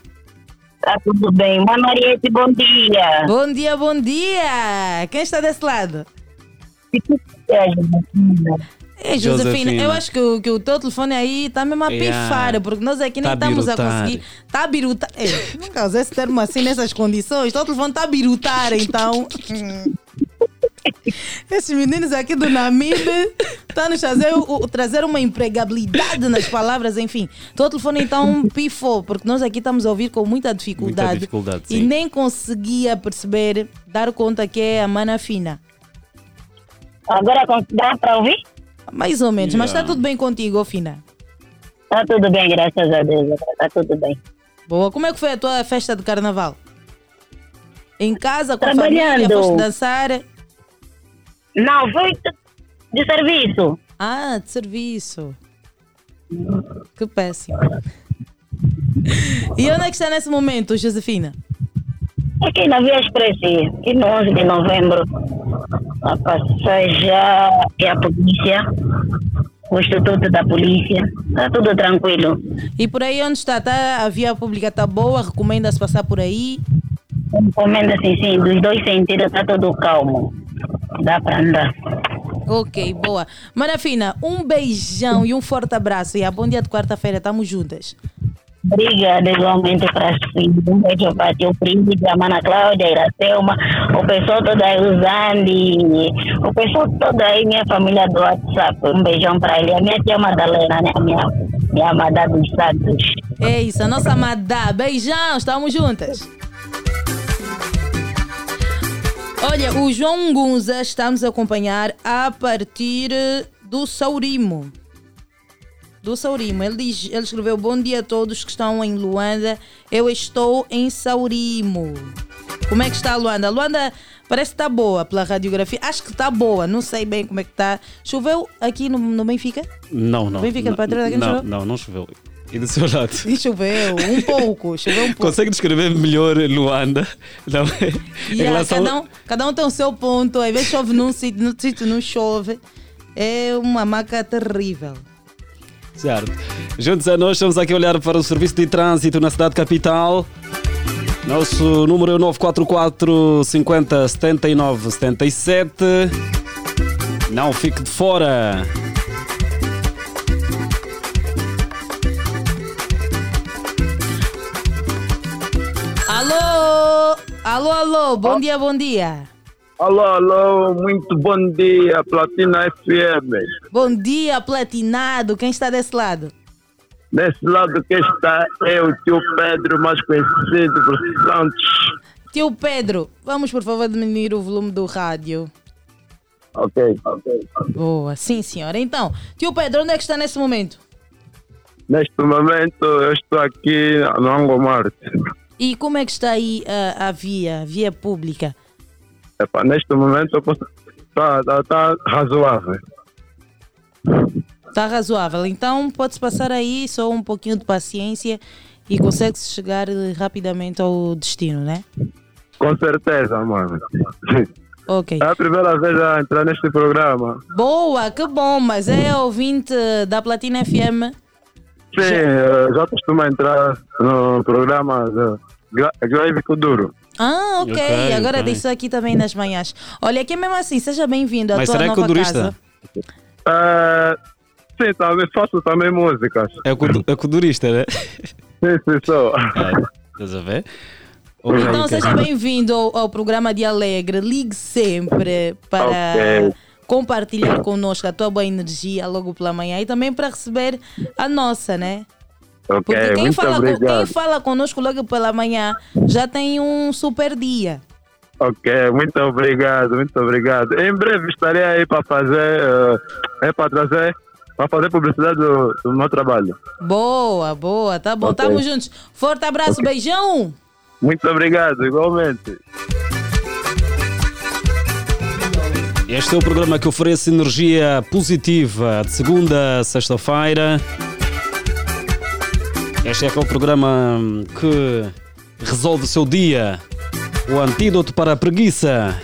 Tá tudo bem. Mãe Mariette, bom dia. Bom dia, bom dia! Quem está desse lado? É, Josefina. É, Josefina, Josefina. eu acho que o, que o teu telefone aí está mesmo a Yeah. pifar, porque nós aqui nem Tá a estamos a birutar. conseguir. Está a birutar. É, nunca usei esse termo assim nessas condições. O teu telefone está a birutar, então. Esses meninos aqui do Namib estão nos fazer, o- o- trazer uma empregabilidade nas palavras, enfim. Teu telefone então pifou, porque nós aqui estamos a ouvir com muita dificuldade. Muita dificuldade, E sim. nem conseguia perceber, dar conta que é a mana fina. Agora dá para ouvir? Mais ou menos, mas está Yeah. tudo bem contigo, ô Fina? Está tudo bem, graças a Deus. Está tudo bem. Boa, como é que foi a tua festa de carnaval? Em casa, com a família, foste dançar? Não, foi de serviço. Ah, de serviço. Que péssimo. E onde é que está nesse momento, Josefina? Aqui na Via Expressa, aqui no 11 de novembro, a passeja e a polícia, o Instituto da Polícia, está tudo tranquilo. E por aí onde está? Tá, a via pública está boa? Recomenda-se passar por aí? Recomendo sim, sim, dos dois sentidos está tudo calmo. Dá para andar. Ok, boa. Manafina, um beijão e um forte abraço. E a bom dia de quarta-feira, estamos juntas. Obrigada igualmente para si. Um beijo para o príncipe, a Mana Cláudia, a Iracelma, o pessoal todo aí, o Zandi, o pessoal todo aí, minha família do WhatsApp. Um beijão para ele. A minha tia Madalena, né? A minha, minha amada dos Santos. É isso, a nossa Madá. Beijão, estamos juntas. Olha, o João Gunza está-nos a acompanhar a partir do Saurimo. Do Saurimo. Ele, diz, ele escreveu: Bom dia a todos que estão em Luanda. Eu estou em Saurimo. Como é que está a Luanda? A Luanda parece que está boa pela radiografia. Acho que está boa, não sei bem como é que está. Choveu aqui no, no Benfica? Não, não. Benfica não, Patrulha não não, não, não choveu. E do seu lado? E choveu, um pouco. Choveu um pouco. Consegue descrever melhor Luanda? Não, é? Yeah, relação- cada, um, cada um tem o seu ponto. Às vezes chove num sítio, no sítio não chove. É uma maca terrível. Certo. Juntos a nós, estamos aqui a olhar para o serviço de trânsito na cidade capital. Nosso número é o 944 50 79 77. Não fique de fora. Alô! Alô, alô, bom dia, bom dia. Alô, alô, muito bom dia, Platina FM. Bom dia, platinado. Quem está desse lado? Desse lado que está é o tio Pedro, mais conhecido por Santos. Tio Pedro, vamos por favor diminuir o volume do rádio. Ok, ok. Boa, sim senhora. Então, tio Pedro, onde é que está nesse momento? Neste momento eu estou aqui no Angomarte. E como é que está aí a, a via, a via pública? Epá, neste momento. Está tá, tá razoável. Está razoável. Então pode-se passar aí só um pouquinho de paciência e consegue-se chegar eh, rapidamente ao destino, né? Com certeza, mano. Ok. É a primeira vez a entrar neste programa. Boa, que bom, mas é ouvinte da Platina FM. Sim, eu já costumo entrar no programa Grave Kuduro. Ah, ok. Ok, Agora ok. disse aqui também nas manhãs. Olha, aqui mesmo assim, seja bem-vindo à Mas tua será nova kudurista? casa. É, sim, também faço também músicas. É, kudu- é kudurista, né? Sim, sim, sou. Estás a ver? Então seja bem-vindo ao, ao programa de Alegre. Ligue sempre para Ok. compartilhar connosco a tua boa energia logo pela manhã e também para receber a nossa, né? Ok, Porque quem muito fala, com- quem fala conosco logo pela manhã já tem um super dia. Ok, muito obrigado, muito obrigado. Em breve estarei aí para fazer, eh, é para trazer, para fazer publicidade do, do meu trabalho. Boa, boa, tá bom, Ok. tamo juntos. Forte abraço, beijão! Muito obrigado, igualmente. Este é o programa que oferece energia positiva de segunda a sexta-feira. Este é aquele programa que resolve o seu dia. O antídoto para a preguiça.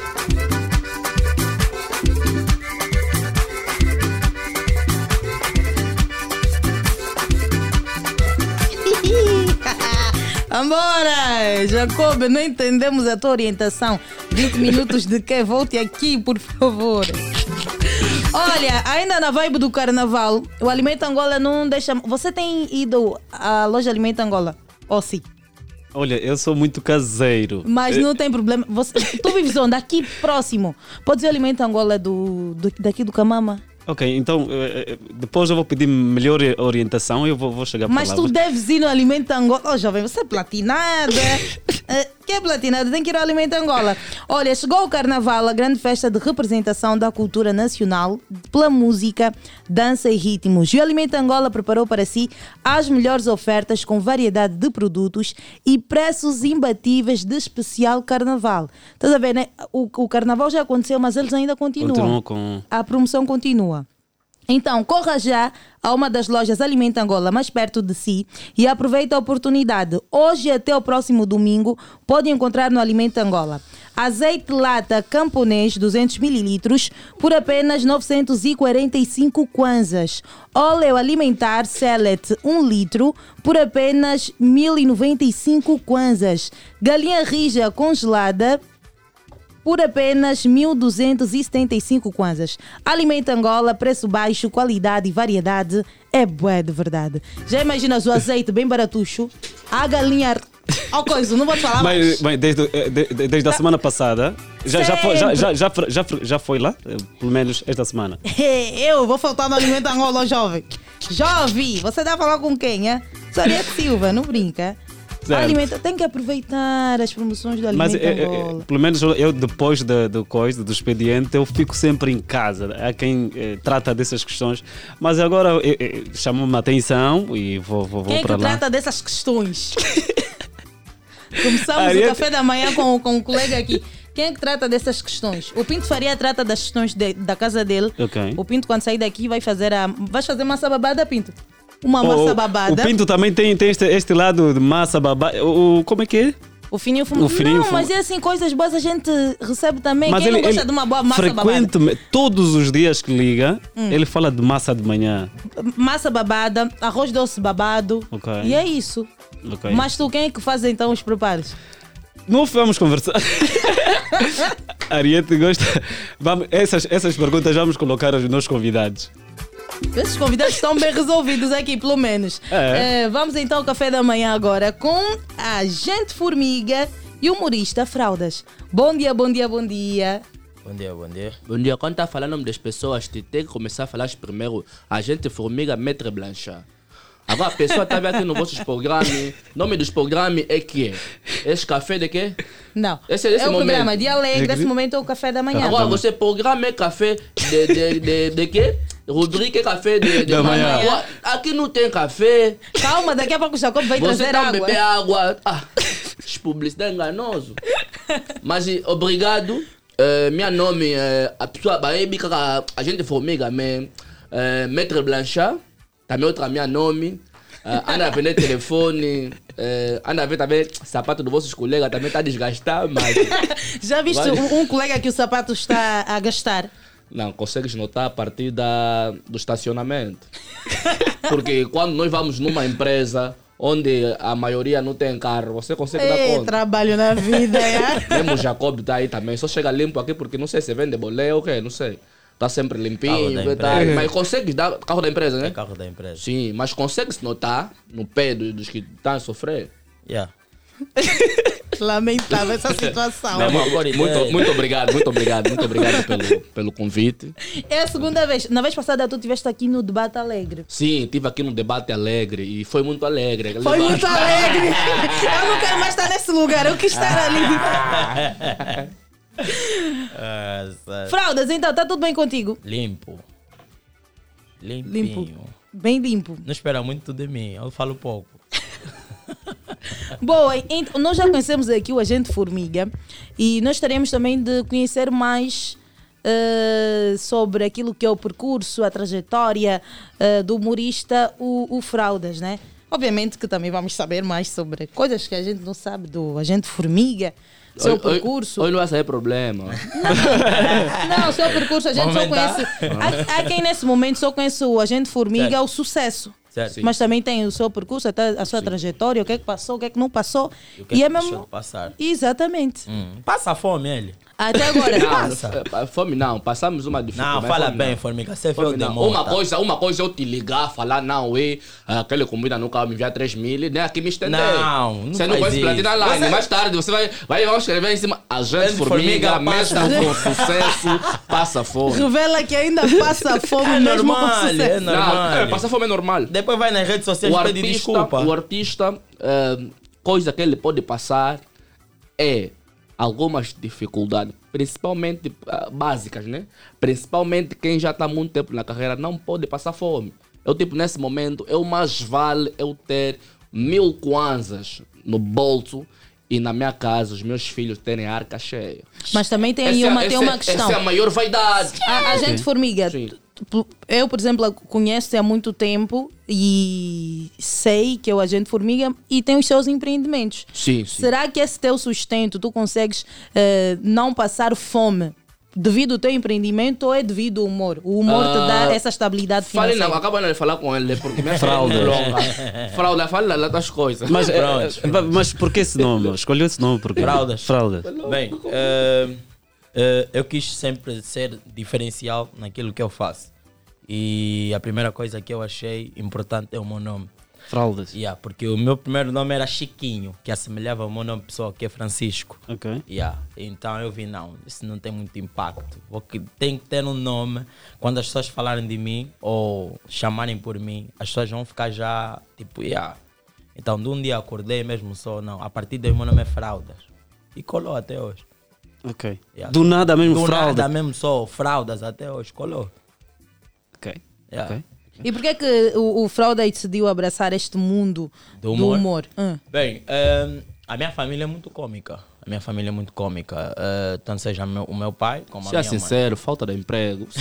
Ambora! Jacob, não entendemos a tua orientação. 20 minutos de quê? Volte aqui, por favor. Olha, ainda na vibe do carnaval, o Alimento Angola não deixa. Você tem ido à loja Alimento Angola? Ou sim? Olha, eu sou muito caseiro. Mas não tem problema. Você, tu vives onde? Aqui próximo. Podes ir ao Alimento Angola do, do- daqui do Camama. Ok, então eh, eh, depois eu vou pedir melhor orientação e eu vou, vou chegar para Mas lá. tu deves ir no Alimento Angola. Oh, jovem, você é platinada. Eh, que é platinada? Tem que ir ao Alimento Angola. Olha, chegou o Carnaval, a grande festa de representação da cultura nacional pela música, dança e ritmos. E o Alimento Angola preparou para si as melhores ofertas com variedade de produtos e preços imbatíveis de especial Carnaval. Estás a ver, né? O, o Carnaval já aconteceu, mas eles ainda continuam. Continuo com. A promoção continua. Então, corra já a uma das lojas Alimenta Angola mais perto de si e aproveita a oportunidade. Hoje até o próximo domingo pode encontrar no Alimenta Angola azeite lata camponês 200 ml por apenas 945 kwanzas. Óleo alimentar Select 1 litro por apenas 1095 kwanzas. Galinha rija congelada por apenas 1.275 kwanzas. Alimento Angola, preço baixo, qualidade e variedade é bué de verdade. Já imaginas o azeite bem baratucho? A galinha... Ó coisa, não vou te falar mais. Mas, mas desde, eh, de- de- desde a semana passada, já, já, foi, já, já, já, já, já foi lá? Eh, Pelo menos esta semana. Eu vou faltar no Alimento Angola, jovem. Jovem, você dá a falar com quem, é? Soria Silva, não brinca. Certo. Alimento, tem que aproveitar as promoções do Alimento Mas eh, eh, Angola. pelo menos eu- depois da- do, coisa, do expediente, eu fico sempre em casa. Há quem eh, trata dessas questões. Mas agora chamou-me a atenção e vou, vou, vou Quem é que para lá. trata dessas questões? Começamos Ariete- o café da manhã com, com um colega aqui. Quem é que trata dessas questões? O Pinto Faria trata das questões de- da casa dele. Ok. O Pinto, quando sair daqui, vai fazer a. Vais fazer massa babada, Pinto? Uma O- massa o- babada. O Pinto também tem, tem este, este lado de massa babada. O, o- como é que é? O fininho fumo. O fininho não, fumo. mas é assim, coisas boas a gente recebe também. Mas Quem ele, não gosta ele de uma boa massa babada? frequentemente, todos os dias que liga, Hum. ele fala de massa de manhã. Massa babada, arroz doce babado. Ok. E é isso. Ok. Mas tu, quem é que faz então os preparos? Não vamos conversar. Ariete gosta. Vamos, essas, essas perguntas vamos colocar aos nossos convidados. Esses convidados estão bem resolvidos aqui, pelo menos. É. Eh, vamos então ao café da manhã agora com a gente formiga e o humorista Fraldas. Bom dia, bom dia, bom dia. Bom dia, bom dia. Bom dia. Quando tá falando nome das pessoas, tu tem que começar a falar primeiro agente formiga, maître Blanchard. Agora a pessoa tá vendo aqui nos vossos programas. nome dos programas é que? Esse café de quê? Não. Esse- esse é o momento. programa de alegre, esse momento é o café da manhã. Agora você programa é café de, de, de, de quê? Rubrica é café de, de Da manhã. Agora, Aqui não tem café. Calma, daqui a pouco o Jacob vai Você trazer tá a água. beber água. Ah, publicidade enganoso. Mas eh, obrigado. Eh, meu nome é a pessoa Baebi, a, a gente formiga, mas eh, Maître Blanchard, também outra minha nome. Uh, anda a vender telefone, eh, anda a ver também sapato dos vossos colegas, também está a desgastar, mas Já viste um, um colega que o sapato está a gastar? Não consegues notar a partir da, do estacionamento. Porque quando nós vamos numa empresa onde a maioria não tem carro, você consegue dar Ei, conta. trabalho na vida, é? Mesmo o Jacob tá aí também. Só chega limpo aqui porque não sei se vende bolé ou o quê, não sei. Tá sempre Carro limpinho, da tá, mas consegue dar carro da empresa, né? É carro da empresa. Sim, mas consegue se notar no pé do- dos que estão a sofrer. Yeah. Lamentável essa situação. Não, muito, muito, muito obrigado, muito obrigado, muito obrigado pelo, pelo convite. É a segunda vez. Na vez passada tu estiveste aqui no Debate Alegre. Sim, estive aqui no debate alegre e foi muito alegre. Foi muito alegre. Eu não quero mais estar nesse lugar, eu quis estar ali. Fraldas, então, tá tudo bem contigo? Limpo. Limpinho. Limpo. Bem limpo. Não espera muito de mim, eu falo pouco. Boa, então, nós já conhecemos aqui o Agente Formiga e nós teremos também de conhecer mais eh, sobre aquilo que é o percurso, a trajetória eh, do humorista, o, o Fraldas, né? Obviamente que também vamos saber mais sobre coisas que a gente não sabe do Agente Formiga, seu Oi, oi, percurso. Hoje não vai sair problema. Não, o seu percurso a gente só Aumentar. conhece. Há, há quem nesse momento só conhece o Agente Formiga, Certo. o sucesso. Certo. Sim. Mas também tem o seu percurso, até a sua trajetória, o que é que passou, o que é que não passou. E o que é é que mesmo. deixou de passar? Exatamente. Hum. Passa fome ele. Até agora. Não, Passa. não, fome não, passamos uma dificuldade. Não, fala fome bem, não. Formiga. Você Fome viu demônio. Uma coisa, uma coisa é eu te ligar, falar, não, e aquele comida nunca me enviar 3 mil, nem aqui me estender. Não, não Você não conhece. Platina Line. Você- Mais tarde você vai, vai escrever em cima. A gente formiga, Formiga passa- com sucesso, passa fome. Revela que ainda passa fome É mesmo com normal, sucesso. é normal. Não, é, passar fome é normal. Depois vai nas redes sociais artista, desculpa. O artista, eh, coisa que ele pode passar é algumas dificuldades, principalmente ah, básicas, né? Principalmente quem já está muito tempo na carreira não pode passar fome. Eu, tipo, nesse momento, eu mais vale eu ter mil kwanzas no bolso e na minha casa os meus filhos terem arca cheia. Mas também tem aí Essa é- uma, tem essa uma é- questão. Essa é a maior vaidade. A, a gente, Formiga, tu- eu, por exemplo, conheço-te há muito tempo e sei que é o agente Formiga e tem os seus empreendimentos. Sim, sim. Será que esse teu sustento tu consegues eh, não passar fome devido ao teu empreendimento ou é devido ao humor? O humor te dá Ah, essa estabilidade Fale financeira. não, acaba de falar com ele, porque minha Fralda. é longa. Fralda, fala lá das coisas. Mas, é, mas por que esse nome? Escolheu esse nome porque Fraldas. Fraldas. Bem, eh, eh, eu quis sempre ser diferencial naquilo que eu faço. E a primeira coisa que eu achei importante é o meu nome. Fraldas. Yeah, porque o meu primeiro nome era Chiquinho, que assemelhava ao meu nome pessoal, que é Francisco. Ok. Yeah. Então eu vi, não, isso não tem muito impacto. Tem que ter um nome. Quando as pessoas falarem de mim ou chamarem por mim, as pessoas vão ficar já tipo, yeah. Então de um dia acordei mesmo só, não, a partir daí meu nome é Fraldas. E colou até hoje. Ok. Yeah. Do nada mesmo Do fralda. nada mesmo só, Fraldas até hoje, colou. Ok. Yeah. E por que é que o, o Frauda decidiu abraçar este mundo Do do humor? humor? Hum. Bem, ehm, a minha família é muito cômica. A minha família é muito cômica. Eh, tanto seja meu- o meu pai como a Seja minha mãe. sincero, falta de emprego.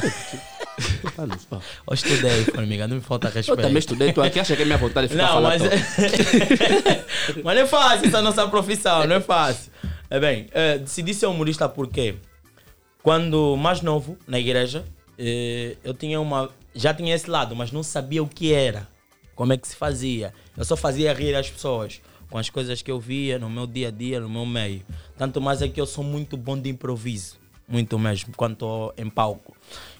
Eu estudei, formiga, não me falta respeito. Eu também estudei, tu aqui acha que é minha vontade de ficar Não, falando. mas, mas não é fácil essa nossa profissão, não é fácil. É bem, eh, decidi ser humorista porque quando mais novo, na igreja, eh, eu tinha uma. Já tinha esse lado, mas não sabia o que era. Como é que se fazia. Eu só fazia rir as pessoas com as coisas que eu via no meu dia a dia, no meu meio. Tanto mais é que eu sou muito bom de improviso. Muito mesmo, quando estou em palco.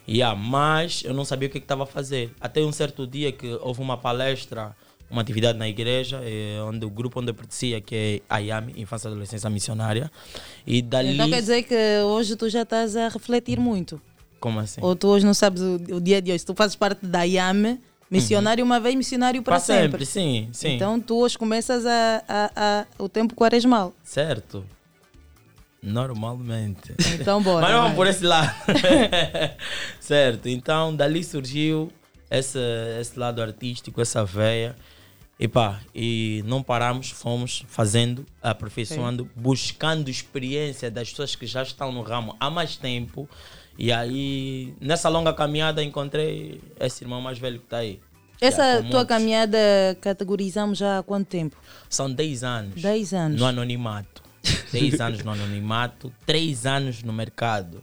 Yeah, mas eu não sabia o que estava a fazer. Até um certo dia que houve uma palestra, uma atividade na igreja, eh, onde o grupo onde eu pertencia, que é a IAMI, Infância e Adolescência Missionária, e dali... Então quer dizer que hoje tu já estás a refletir muito. Como assim? Ou tu hoje não sabes o, o dia de hoje. Tu fazes parte da IAM, missionário uma vez, missionário para Uhum. Para sempre. sempre, sim, sim. Então tu hoje começas a, a, a- o tempo quaresmal. Certo. Normalmente. Então bora, Mas vamos por esse lado. certo. Então dali surgiu esse, esse lado artístico, essa veia. E pá, e não paramos, fomos fazendo, aperfeiçoando, buscando experiência das pessoas que já estão no ramo há mais tempo. E aí, nessa longa caminhada, encontrei esse irmão mais velho que está aí. Essa Yeah, tua muitos. caminhada categorizamos já há quanto tempo? São 10 anos. 10 anos. No anonimato. 10 anos no anonimato, 3 anos no mercado.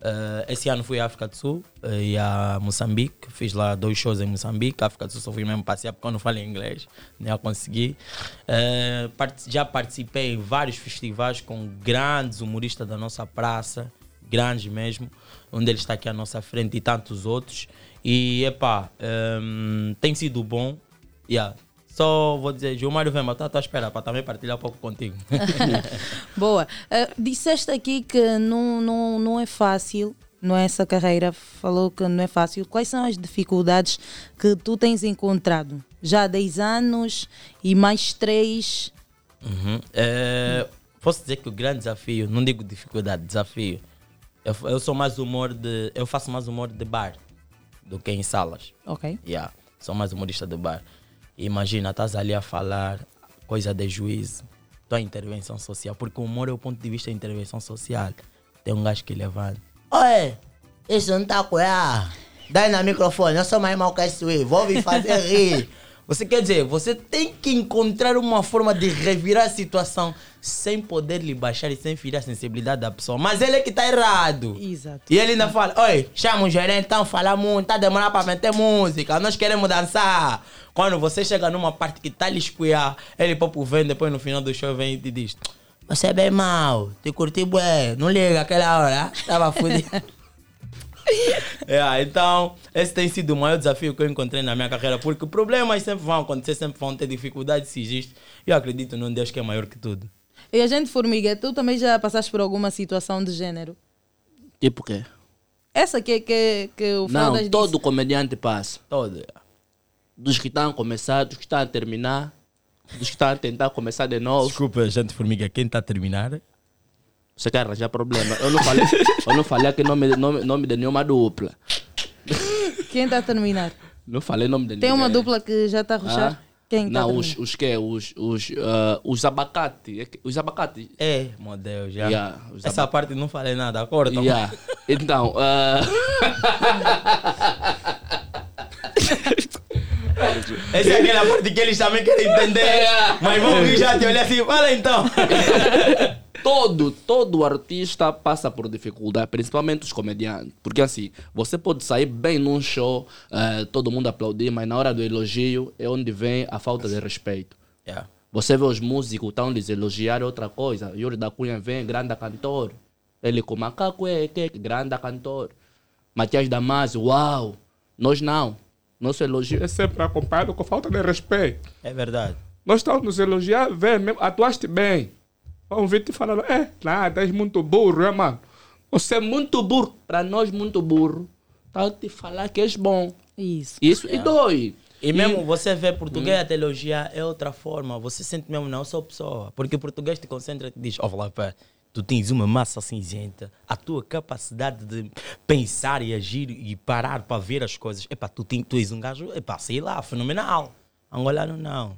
Eh, esse ano fui à África do Sul eh, e a Moçambique. Fiz lá dois shows em Moçambique. África do Sul só fui mesmo passear porque eu não falo inglês. Nem a consegui. Eh, part- já participei em vários festivais com grandes humoristas da nossa praça. Grandes mesmo. Onde ele está aqui à nossa frente e tantos outros. E, epá, ehm, tem sido bom. Yeah. Só vou dizer, Gilmário Vemba, estou à tua espera para também partilhar um pouco contigo. Boa. Ah, disseste aqui que não, não, não é fácil, não é essa carreira, falou que não é fácil. Quais são as dificuldades que tu tens encontrado? Já há 10 anos e mais 3. Uhum. É, posso dizer que o grande desafio, não digo dificuldade, desafio. Eu, eu sou mais humor de. Eu faço mais humor de bar do que em salas. Ok. Yeah, sou mais humorista de bar. Imagina, estás ali a falar coisa de juízo, tua intervenção social, porque o humor é o ponto de vista da intervenção social. Tem um gajo que levanta. Oi, isso não tá ela. Dá no microfone, eu sou mais mal que aí. Vou me fazer rir. Você quer dizer, você tem que encontrar uma forma de revirar a situação sem poder lhe baixar e sem ferir a sensibilidade da pessoa. Mas ele é que está errado. Exato. E ele ainda fala: Oi, chama o gerente, então fala muito, tá demorando para meter música, nós queremos dançar. Quando você chega numa parte que tá lhe escuiar, ele pouco vem, depois no final do show vem e te diz: Você é bem mal, te curti bué, não liga aquela hora, tava fudido. É, então, esse tem sido o maior desafio que eu encontrei na minha carreira, porque problemas sempre vão acontecer, sempre vão ter dificuldades, se existe. Eu acredito num Deus que é maior que tudo. E a gente, Formiga, tu também já passaste por alguma situação de gênero? Tipo o quê? Essa que, que, que o Não, Fraldas todo comediante passa. Todo. Dos que estão a começar, dos que estão a terminar, dos que estão a tentar começar de novo. Desculpa, gente formiga, quem está a terminar? Você quer arranjar problema. Eu não falei, eu não falei aqui nome, nome, nome de nenhuma dupla. Quem está a terminar? Não falei nome de Tem uma dupla que já está a ruxar? Ah? Quem tá a Não, terminar? os, os que? Os, os, ah, os abacate. É Os abacate. É, meu Deus, já. Yeah, Essa parte não falei nada, acorda. Yeah. Então, ah, Essa é aquela parte que eles também querem entender. Mas vão vir já te olhar assim, fala então. todo, todo artista passa por dificuldade, principalmente os comediantes. Porque assim, você pode sair bem num show, eh, todo mundo aplaudir, mas na hora do elogio é onde vem a falta de respeito. Yeah. Você vê os músicos estão lhes elogiar outra coisa. Yuri da Cunha vem, grande cantor. Ele com macaco é que grande cantor. Matias Damasio, uau. Nós não. Nosso elogio é sempre acompanhado com falta de respeito. É verdade. Nós estamos nos elogiar, vem, mesmo, atuaste bem. Vão vir te falando, é, nada, és muito burro, é, mano. Você é muito burro. Para nós, muito burro. Tá te falar que és bom. Isso. Isso, e dói. E mesmo você vê português até elogiar é outra forma. Você sente mesmo, não sou pessoa. Porque o português te concentra e te diz: Ó, oh, pá, tu tens uma massa cinzenta. A tua capacidade de pensar e agir e parar para ver as coisas. Epá, tu, tem, tu és um gajo, epá, sei lá, fenomenal. Angolano não.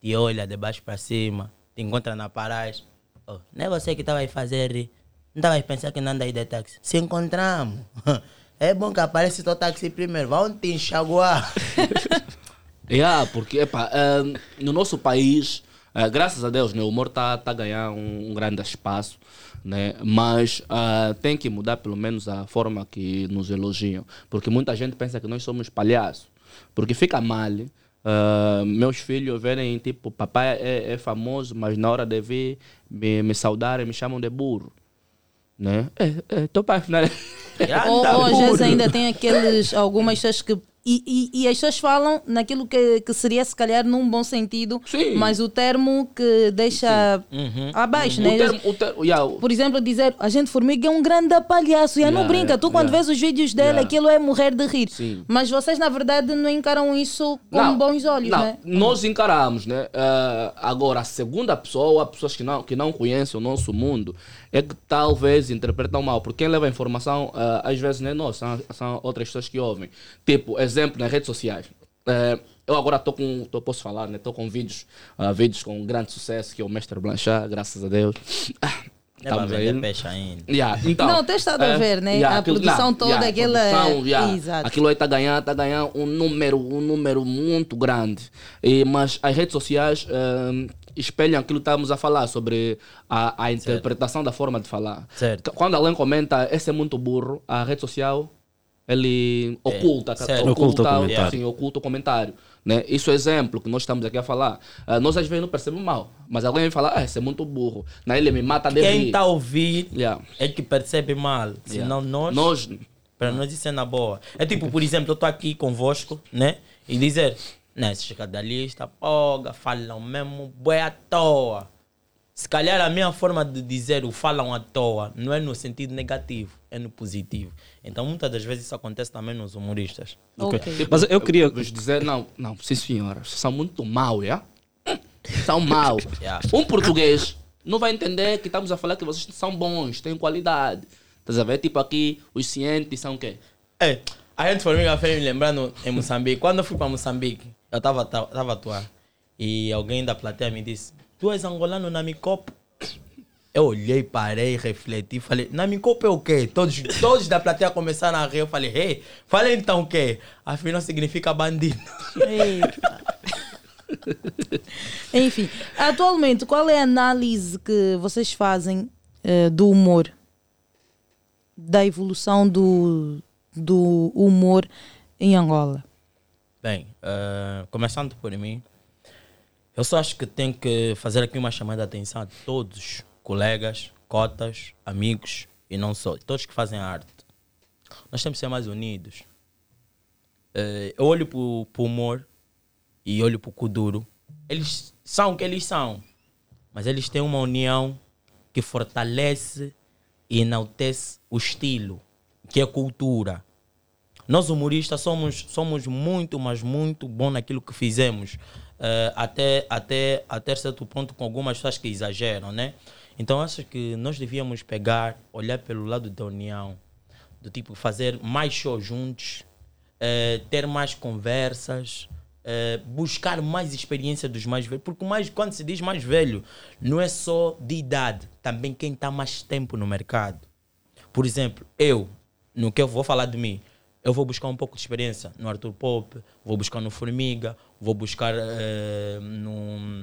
Te olha de baixo para cima, te encontra na paragem. Oh, não é você que estava a fazer. Não estava a pensar que não anda aí de táxi. Se encontramos. É bom que aparece teu táxi primeiro. Vão te enxaguar. Yeah, porque epa, eh, no nosso país, eh, graças a Deus, né, o humor está tá a ganhar um, um grande espaço, né? mas ah, tem que mudar pelo menos a forma que nos elogiam, porque muita gente pensa que nós somos palhaços, porque fica mal. Ah, meus filhos verem, tipo, papai é, é famoso, mas na hora de vir me, me saudarem, me chamam de burro. Né? É, é, tô para finalizar. Ou, ou às vezes ainda tem aqueles, algumas pessoas que. E, e, e as pessoas falam naquilo que, que seria, se calhar, num bom sentido, mas o termo que deixa Uhum. abaixo, O né? termo- o termo- yeah, o- Por exemplo, dizer a gente formiga é um grande palhaço. E yeah, não Yeah, brinca. Tu, quando yeah. vês os vídeos dele, Yeah. aquilo é morrer de rir. Sim. Mas vocês, na verdade, não encaram isso com Não, bons olhos, não, né? Nós encaramos, né? Ah, agora, a segunda pessoa, pessoas que não, que não conhecem o nosso mundo, é que talvez interpretam mal. Porque quem leva a informação, ah, às vezes não é nós, são, são outras pessoas que ouvem. Tipo, exemplo, nas redes sociais. Eh, eu agora estou com, tô, posso falar, né? Estou com vídeos, ah, vídeos com grande sucesso, que é o Mestre Blanchard, graças a Deus. É para vender peixe ainda. Yeah, então, Não, tem estado a eh, ver, né? A produção toda, aquela- produção, yeah. Exato. Aquilo aí está ganhando, tá ganhando um número, um número muito grande. E, mas as redes sociais eh, espelham aquilo que estamos a falar sobre a, a interpretação da forma de falar. Certo. Quando alguém comenta, esse é muito burro, a rede social ele oculta, certo. oculta, Oculta o comentário. assim, oculta o comentário. Né? Isso é exemplo que nós estamos aqui a falar. Ah, nós às vezes não percebemos mal, mas alguém vem falar, ah, esse é muito burro. Né? Ele me mata de Quem está a ouvir Yeah. é que percebe mal. Senão nós. Nós. Para nós isso é na boa. É tipo, por exemplo, eu estou aqui convosco, né? E dizer, né, esses cadalistas, poga, falam mesmo bué à toa. Se calhar a minha forma de dizer o falam à toa não é no sentido negativo, é no positivo. Então muitas das vezes isso acontece também nos humoristas. Mas eu queria vos dizer, não, não, sim senhora, vocês são muito mal, já? São mal. Yeah. Um português não vai entender que estamos a falar que vocês são bons, têm qualidade. Estás a ver? Tipo aqui, os cientes são o quê? É, a gente formiga fez me lembrando em Moçambique. Quando eu fui para Moçambique, eu estava tava a atuar. E alguém da plateia me disse: Tu és angolano na Micopo? Eu olhei, parei, refleti, falei: Na Micopo é o quê? Todos, todos da plateia começaram a rir. Eu falei: Hey, falei então o quê? Afinal significa bandido. Enfim, atualmente, qual é a análise que vocês fazem eh, do humor? Da evolução do, do humor em Angola? Bem, eh, começando por mim, Eu só acho que tem que fazer aqui uma chamada de atenção a todos, colegas, cotas, amigos e não só, todos que fazem arte. Nós temos que ser mais unidos. Eh, eu olho para o humor e olho para o Kuduro. Eles são o que eles são, mas eles têm uma união que fortalece e enaltece o estilo, que é cultura. Nós humoristas somos, somos muito, mas muito bom naquilo que fizemos. Eh, até, até, até certo ponto com algumas pessoas que exageram, né? Então acho que nós devíamos pegar, olhar pelo lado da união, do tipo fazer mais shows juntos, eh, ter mais conversas, eh, buscar mais experiência dos mais velhos, porque mais, quando se diz mais velho, não é só de idade, também quem está mais tempo no mercado. Por exemplo, eu, no que eu vou falar de mim, eu vou buscar um pouco de experiência no Arthur Pop, vou buscar no Formiga, vou buscar eh, no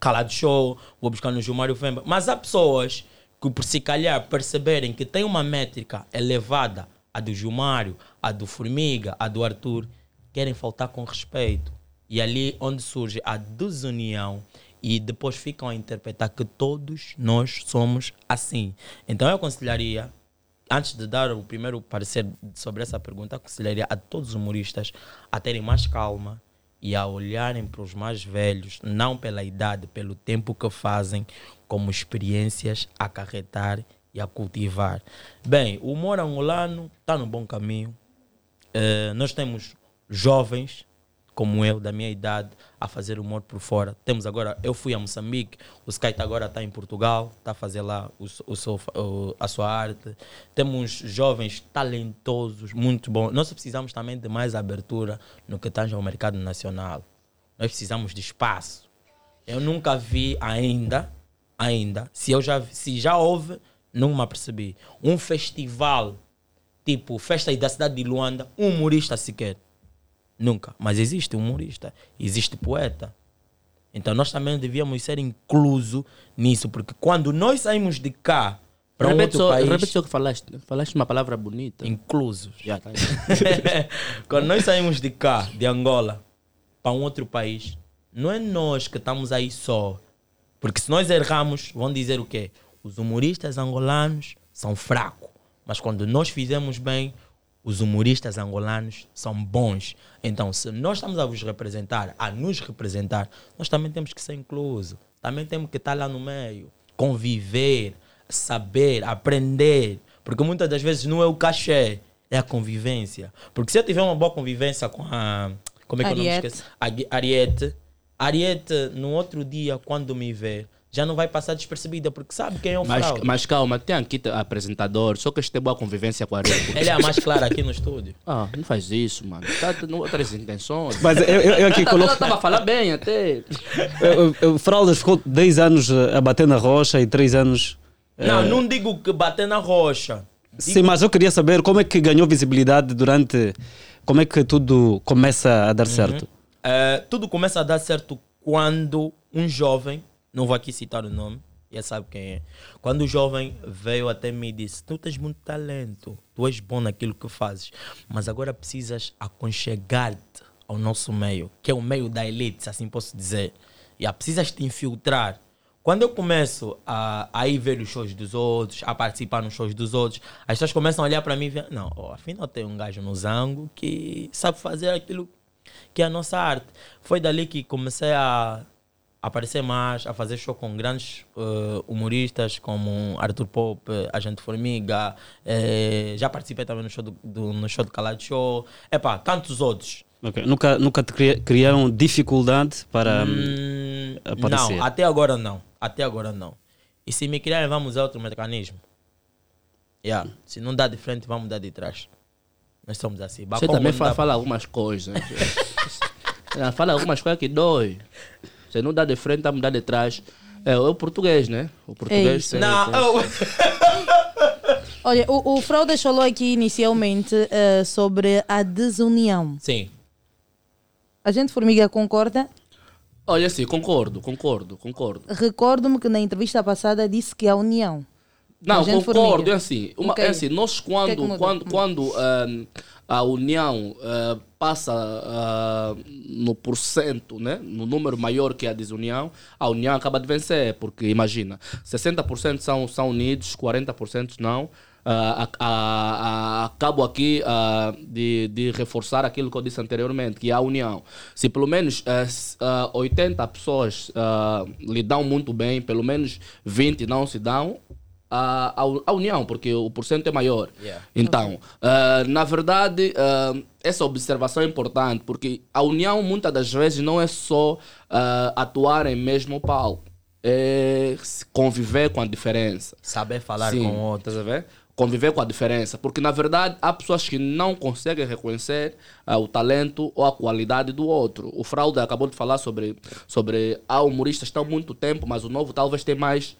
Calado Show, vou buscar no Gilmário Vemba. Mas há pessoas que, por se calhar, perceberem que tem uma métrica elevada, a do Gilmário, a do Formiga, a do Arthur, querem faltar com respeito. E ali onde surge a desunião e depois ficam a interpretar que todos nós somos assim. Então eu aconselharia, antes de dar o primeiro parecer sobre essa pergunta, aconselharia a todos os humoristas a terem mais calma e a olharem para os mais velhos, não pela idade, pelo tempo que fazem, como experiências a acarretar e a cultivar. Bem, o humor angolano está no bom caminho. Eh, nós temos jovens como eu, da minha idade, a fazer humor por fora. Temos agora, eu fui a Moçambique, o Sky agora está em Portugal, está a fazer lá o, o seu- o- a sua arte. Temos jovens talentosos, muito bons. Nós precisamos também de mais abertura no que tange ao mercado nacional. Nós precisamos de espaço. Eu nunca vi ainda, ainda, se eu já se já houve, não me apercebi. Um festival tipo Festa da Cidade de Luanda, um humorista sequer. Nunca. Mas existe humorista, existe poeta. Então nós também devíamos ser incluso nisso, porque quando nós saímos de cá para um outro só, país, repete só o que falaste. Falaste uma palavra bonita. inclusos. Já, tá. Quando nós saímos de cá, de Angola, para um outro país, não é nós que estamos aí só. Porque se nós erramos, vão dizer o quê? Os humoristas angolanos são fracos. Mas quando nós fizemos bem, os humoristas angolanos são bons. Então, se nós estamos a vos representar, a nos representar, nós também temos que ser inclusos. Também temos que estar lá no meio. Conviver, saber, aprender. Porque muitas das vezes não é o cachê, é a convivência. Porque se eu tiver uma boa convivência com a. Como é que eu não me Ariete. esqueço? A Ariete. Ariete, no outro dia, quando me ver, já não vai passar despercebida, porque sabe quem é o Mas, fraude. mas calma, tem aqui apresentador, só que este tem boa convivência com a Ariel. Ele é a mais clara aqui no estúdio. Ah, não faz isso, mano. Tá tendo outras intenções. Mas eu- eu- eu aqui coloco- Ela estava a falar bem até. O- o- o Fraldas ficou 10 anos a bater na rocha e 3 anos. Não, eh, não digo que bater na rocha. Sim, mas eu queria saber como é que ganhou visibilidade durante. Como é que tudo começa a dar certo? É, tudo começa a dar certo quando um jovem, não vou aqui citar o nome, já sabe quem é. Quando o jovem veio até mim e disse: Tu tens muito talento, tu és bom naquilo que fazes, mas agora precisas aconchegar-te ao nosso meio, que é o meio da elite, se assim posso dizer. E precisas te infiltrar. Quando eu começo a, a ir ver os shows dos outros, a participar nos shows dos outros, as pessoas começam a olhar para mim e ver, não, ó, afinal tem um gajo no Zango que sabe fazer aquilo que é a nossa arte. Foi dali que comecei a aparecer mais, a fazer show com grandes eh, humoristas como Arthur Pop, Agente Formiga, eh, já participei também no show do, do- no show do Calado Show, epá, tantos outros. Ok. Nunca, nunca te cria- criaram dificuldade para hum, Hum, aparecer? não, até agora não. Até agora não. E se me criarem, vamos usar outro mecanismo. Yeah. Se não dá de frente, vamos dar de trás. Nós somos assim. Você também fala, fala algumas coisas. né? Fala algumas coisas que dói. Você não dá de frente, tá me dá de trás. É, é o português, né? O português. isso. tem- Não, tem- Olha, o, o Fraudas falou aqui inicialmente eh, sobre a desunião. Sim. A gente, Formiga, concorda? Olha, sim, concordo, concordo, concordo. Recordo-me que na entrevista passada disse que a união. Não, concordo. Formiga. É assim, uma, Ok. é assim nós O que é quando, que quando, quando ah, a União ah, passa ah, no porcento, né, no número maior que a desunião, a União acaba de vencer, porque imagina, 60% são, são unidos, 40% não. A- acabo aqui de, de reforçar aquilo que eu disse anteriormente, que é a união. Se pelo menos ah, s- ah, 80 pessoas lhe dão muito bem, pelo menos 20 não se dão, a, a, a união, porque o porcento é maior. Yeah. Então, ah, na verdade, ah, essa observação é importante, porque a união muitas das vezes não é só ah, atuar em mesmo palco, é conviver com a diferença. Saber falar Sim, com outros. estás a ver? Conviver com a diferença. Porque, na verdade, há pessoas que não conseguem reconhecer ah, o talento ou a qualidade do outro. O Fraude acabou de falar sobre, sobre há humoristas que estão há muito tempo, mas o novo talvez tem mais,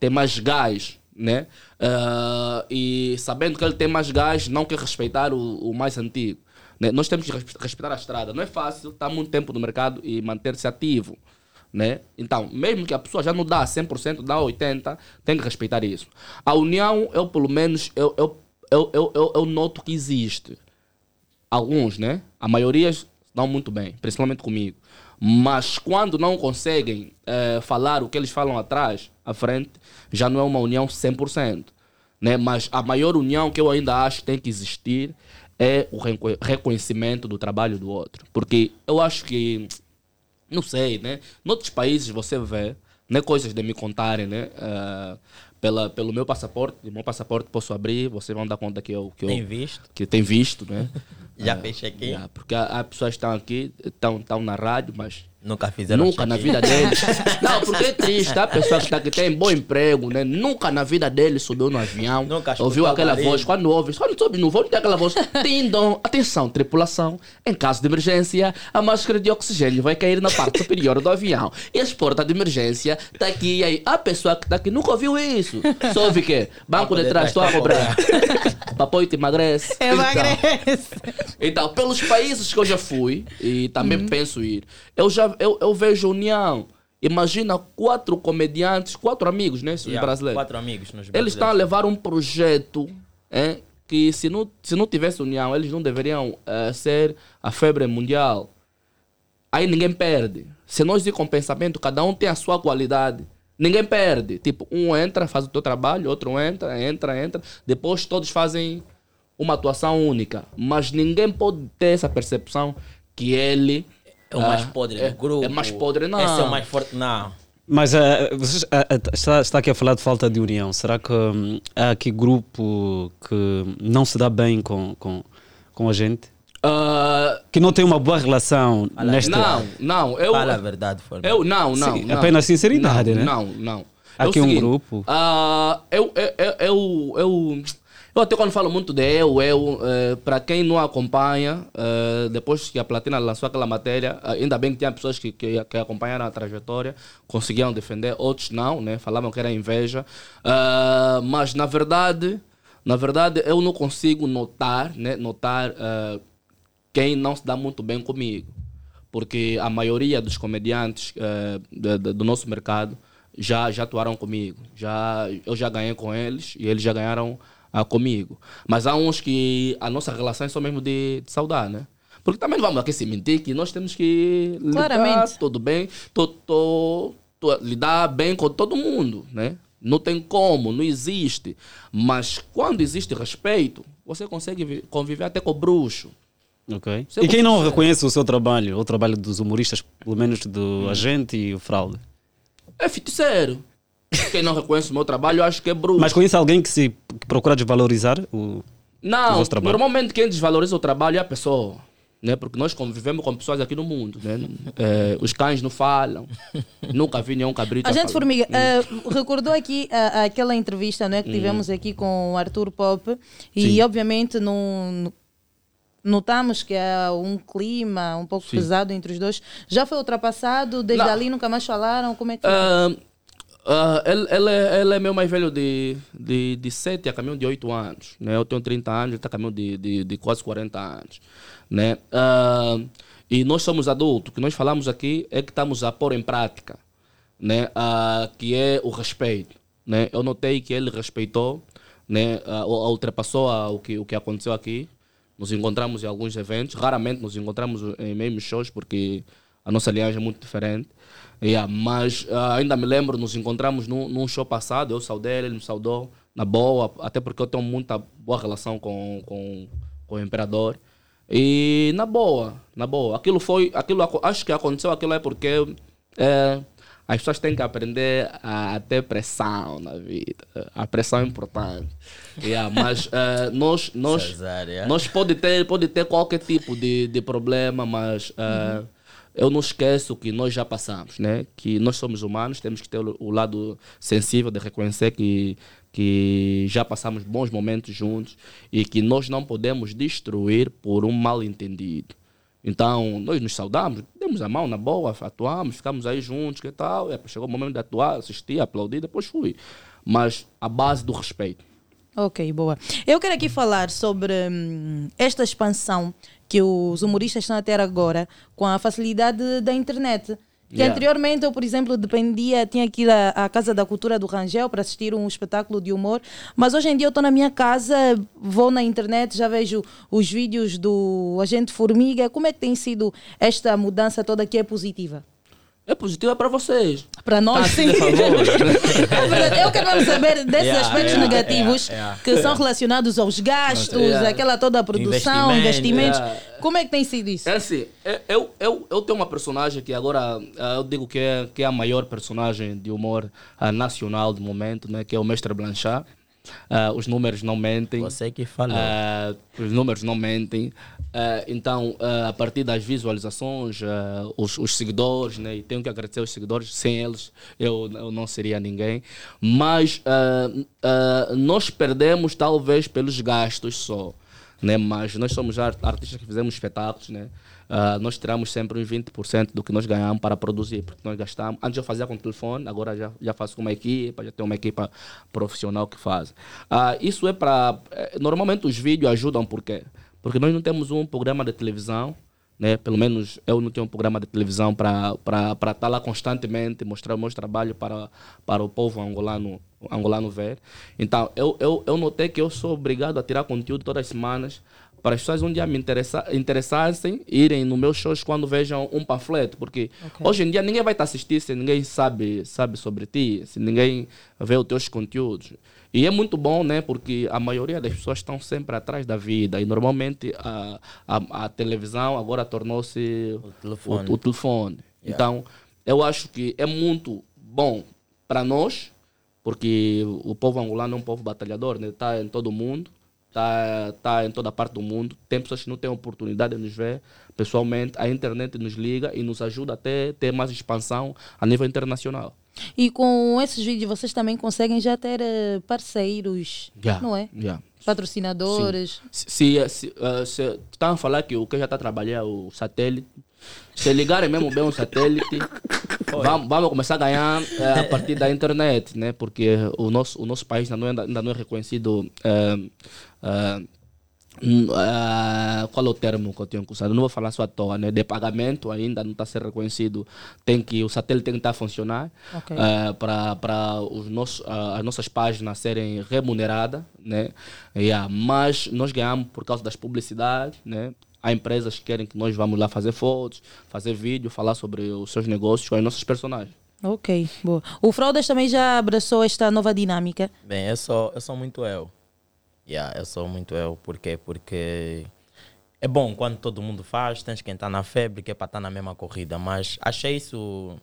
tem mais gás. Né? Ah, e sabendo que ele tem mais gás, não quer respeitar o, o mais antigo. Né? Nós temos que respe- respeitar a estrada. Não é fácil estar muito tempo no mercado e manter-se ativo né? Então, mesmo que a pessoa já não dá 100%, dá 80%, tem que respeitar isso. A união, eu pelo menos, eu, eu, eu, eu, eu noto que existe. Alguns, né? A maioria dão muito bem, principalmente comigo. Mas quando não conseguem eh, falar o que eles falam atrás, à frente, já não é uma união 100%. Né? Mas a maior união que eu ainda acho que tem que existir é o reco- reconhecimento do trabalho do outro. Porque eu acho que não sei, né? Noutros países você vê, né? Coisas de me contarem, né? ah, pela, pelo meu passaporte, o meu passaporte posso abrir, vocês vão dar conta que eu... Que eu Tem visto? Que tem visto, né? Já Ah, fez check-in? yeah, porque há, há pessoas que estão aqui, estão na rádio, mas... Nunca fizeram Nunca na vida deles. Não, porque é triste, a pessoa que, tá, que tem bom emprego, né? Nunca na vida dele subiu no avião, escutou ouviu aquela voz. Quando ouve, quando sobe no voo, tem aquela voz. Tindom, atenção, tripulação. Em caso de emergência, a máscara de oxigênio vai cair na parte superior do avião. E as portas de emergência tá aqui. E aí, a pessoa que tá aqui nunca ouviu isso. Só ouve que banco de trás, estou a cobrar. Papai te emagrece. Emagrece. Então, pelos países que eu já fui e também penso ir, eu já eu, eu vejo união. Imagina quatro comediantes, quatro amigos, né? Os Yeah, brasileiros. Quatro amigos nos Eles estão a levar um projeto é, que se não, se não tivesse união, eles não deveriam eh, ser a febre mundial. Aí ninguém perde. Se nós ir com pensamento, cada um tem a sua qualidade. Ninguém perde. Tipo, um entra, faz o teu trabalho, outro entra, entra, entra. Depois todos fazem uma atuação única. Mas ninguém pode ter essa percepção que ele É o mais ah, podre é, do grupo. É mais podre, não. Esse é o mais forte. Não. Mas vocês, eh, eh, está, está aqui a falar de falta de união. Será que hum, há aqui grupo que não se dá bem com, com, com a gente? que não tem uma boa relação nesta... Não, não. Eu, Fala a verdade, Formiga. Eu, não, não. Sim, não. apenas sinceridade, não, né? Não, não. Há É o aqui um seguinte, grupo. eu, eu, eu, eu, eu, até quando falo muito de eu, eu, eh, para quem não acompanha, eh, depois que a Platina lançou aquela matéria, ah, ainda bem que tinha pessoas que, que, que acompanharam a trajetória, conseguiam defender, outros não, né? Falavam que era inveja. Mas na verdade, na verdade, eu não consigo notar, né? Notar quem não se dá muito bem comigo. Porque a maioria dos comediantes eh, de- do nosso mercado já, já atuaram comigo. Já, eu já ganhei com eles e eles já ganharam ah, comigo. Mas há uns que a nossa relação é só mesmo de, de saudade, né? Porque também não vamos aqui se mentir que nós temos que lidar Claramente. tudo bem, tô, tô, tô- lidar bem com todo mundo, né? Não tem como, não existe. Mas quando existe respeito, você consegue vi- conviver até com o bruxo. Ok. É E quem não reconhece o seu trabalho, o trabalho dos humoristas, pelo menos do agente e o fraude? É feiticeiro. Quem não reconhece o meu trabalho, eu acho que é bruxo. Mas conhece alguém que se que procura desvalorizar o, o Não, vosso trabalho? normalmente quem desvaloriza o trabalho é a pessoa. Né? Porque nós convivemos com pessoas aqui no mundo. Né? É, os cães não falam. Nunca vi nenhum cabrito. A gente. Formiga, eh, recordou aqui ah, aquela entrevista não é, que Hum. tivemos aqui com o Arthur Pop e, Sim. obviamente, não, notamos que há um clima um pouco Sim. pesado entre os dois. Já foi ultrapassado? Desde Não. ali nunca mais falaram? Como é que Ah, ah, ele, ele, é, ele é meu mais velho de, de, de 7 a caminho de 8 anos. Né? Eu tenho 30 anos, ele está a caminho de, de, de quase 40 anos. Né? Ah, e nós somos adultos. O que nós falamos aqui é que estamos a pôr em prática. Né? Ah, que é o respeito. né? Eu notei que ele respeitou, né? ou- ultrapassou ah, o, que, o que aconteceu aqui. Nos encontramos em alguns eventos, raramente nos encontramos em mesmos shows, porque a nossa linhagem é muito diferente. Yeah, mas ah, ainda me lembro, nos encontramos num, num show passado, eu saudei ele, ele me saudou, na boa, até porque eu tenho muita boa relação com, com, com o imperador. E na boa, na boa. Aquilo foi, aquilo acho que aconteceu aquilo é porque é, as pessoas têm que aprender a ter pressão na vida. A pressão é importante. Yeah, mas é, nós, nós, nós pode ter, pode ter qualquer tipo de, de problema, mas é, eu não esqueço que nós já passamos, né? Que nós somos humanos, temos que ter o, lado sensível de reconhecer que que já passamos bons momentos juntos e que nós não podemos destruir por um mal entendido. Então, nós nos saudamos, demos a mão na boa, atuamos, ficamos aí juntos, que tal. Chegou o momento de atuar, assistir, aplaudir, depois fui. Mas a base do respeito. Ok, boa. Eu quero aqui falar sobre hum, esta expansão que os humoristas estão a ter agora com a facilidade da internet. Que Yeah. anteriormente eu, por exemplo, dependia, tinha que ir à, à Casa da Cultura do Rangel para assistir um espetáculo de humor, mas hoje em dia eu estou na minha casa, vou na internet, já vejo os vídeos do Agente Formiga. Como é que tem sido esta mudança toda que é positiva? É positiva para vocês. Para nós, Tá, sim. É. Eu quero saber desses Yeah, aspectos yeah, negativos yeah, que são relacionados aos gastos, aquela toda a produção, Investimento. investimentos. Como é que tem sido isso? É assim, eu, eu, eu, eu tenho uma personagem que agora ah, eu digo que é, que é a maior personagem de humor ah, nacional do momento, né, que é o Mestre Blanchard. Ah, os números não mentem. Você que falou. Ah, os números não mentem. Ah, então, a partir das visualizações, os, os seguidores, né, e tenho que agradecer os seguidores, sem eles eu, eu não seria ninguém. Mas nós perdemos talvez pelos gastos só. Né? Mas nós somos ar- artistas que fizemos espetáculos, né? Ah, nós tiramos sempre uns 20% do que nós ganhamos para produzir, porque nós gastamos. Antes eu fazia com telefone, agora já, já faço com uma equipa, já tenho uma equipa profissional que faz. Ah, isso é para. eh, Normalmente os vídeos ajudam, por quê? Porque nós não temos um programa de televisão, né? pelo menos eu não tenho um programa de televisão para estar lá constantemente, mostrar o meu trabalho para, para o povo angolano, angolano ver. Então, eu, eu, eu notei que eu sou obrigado a tirar conteúdo todas as semanas para as pessoas um dia me interessa, interessassem, irem no meus shows quando vejam um panfleto, porque Ok. hoje em dia ninguém vai te assistir se ninguém sabe, sabe sobre ti, se ninguém vê os teus conteúdos. E é muito bom, né? Porque a maioria das pessoas estão sempre atrás da vida e normalmente a, a, a televisão agora tornou-se o telefone. O, telefone. Yeah. Então, eu acho que é muito bom para nós, porque o povo angolano é um povo batalhador, né? Está em todo o mundo, está tá em toda parte do mundo. Tem pessoas que não têm oportunidade de nos ver pessoalmente. A internet nos liga e nos ajuda até ter mais expansão a nível internacional. E com esses vídeos vocês também conseguem já ter eh, parceiros, Yeah, não é? yeah. Patrocinadores. Se, se, se, eh, se estão a falar que o que já está a trabalhar é o satélite, se ligarem mesmo bem o satélite, vamos, vamos começar a ganhar eh, a partir da internet, né? Porque o nosso, o nosso país ainda não é, ainda não é reconhecido. hum, eh, qual é o termo que eu tenho que usar? Não vou falar só à toa, né? De pagamento ainda não está ser reconhecido. Tem que, o satélite tem que estar a funcionar Ok. eh, para os nossos, ah, as nossas páginas serem remuneradas, né? Yeah, mas nós ganhamos por causa das publicidades, né? Há empresas que querem que nós vamos lá fazer fotos, fazer vídeo, falar sobre os seus negócios com os nossos personagens. Ok, boa. O Fraudas também já abraçou esta nova dinâmica. Bem, eu sou, eu sou muito eu. Yeah, eu sou muito eu. Por quê? Porque é bom quando todo mundo faz, tens quem está na febre, que é para estar na mesma corrida. Mas achei isso.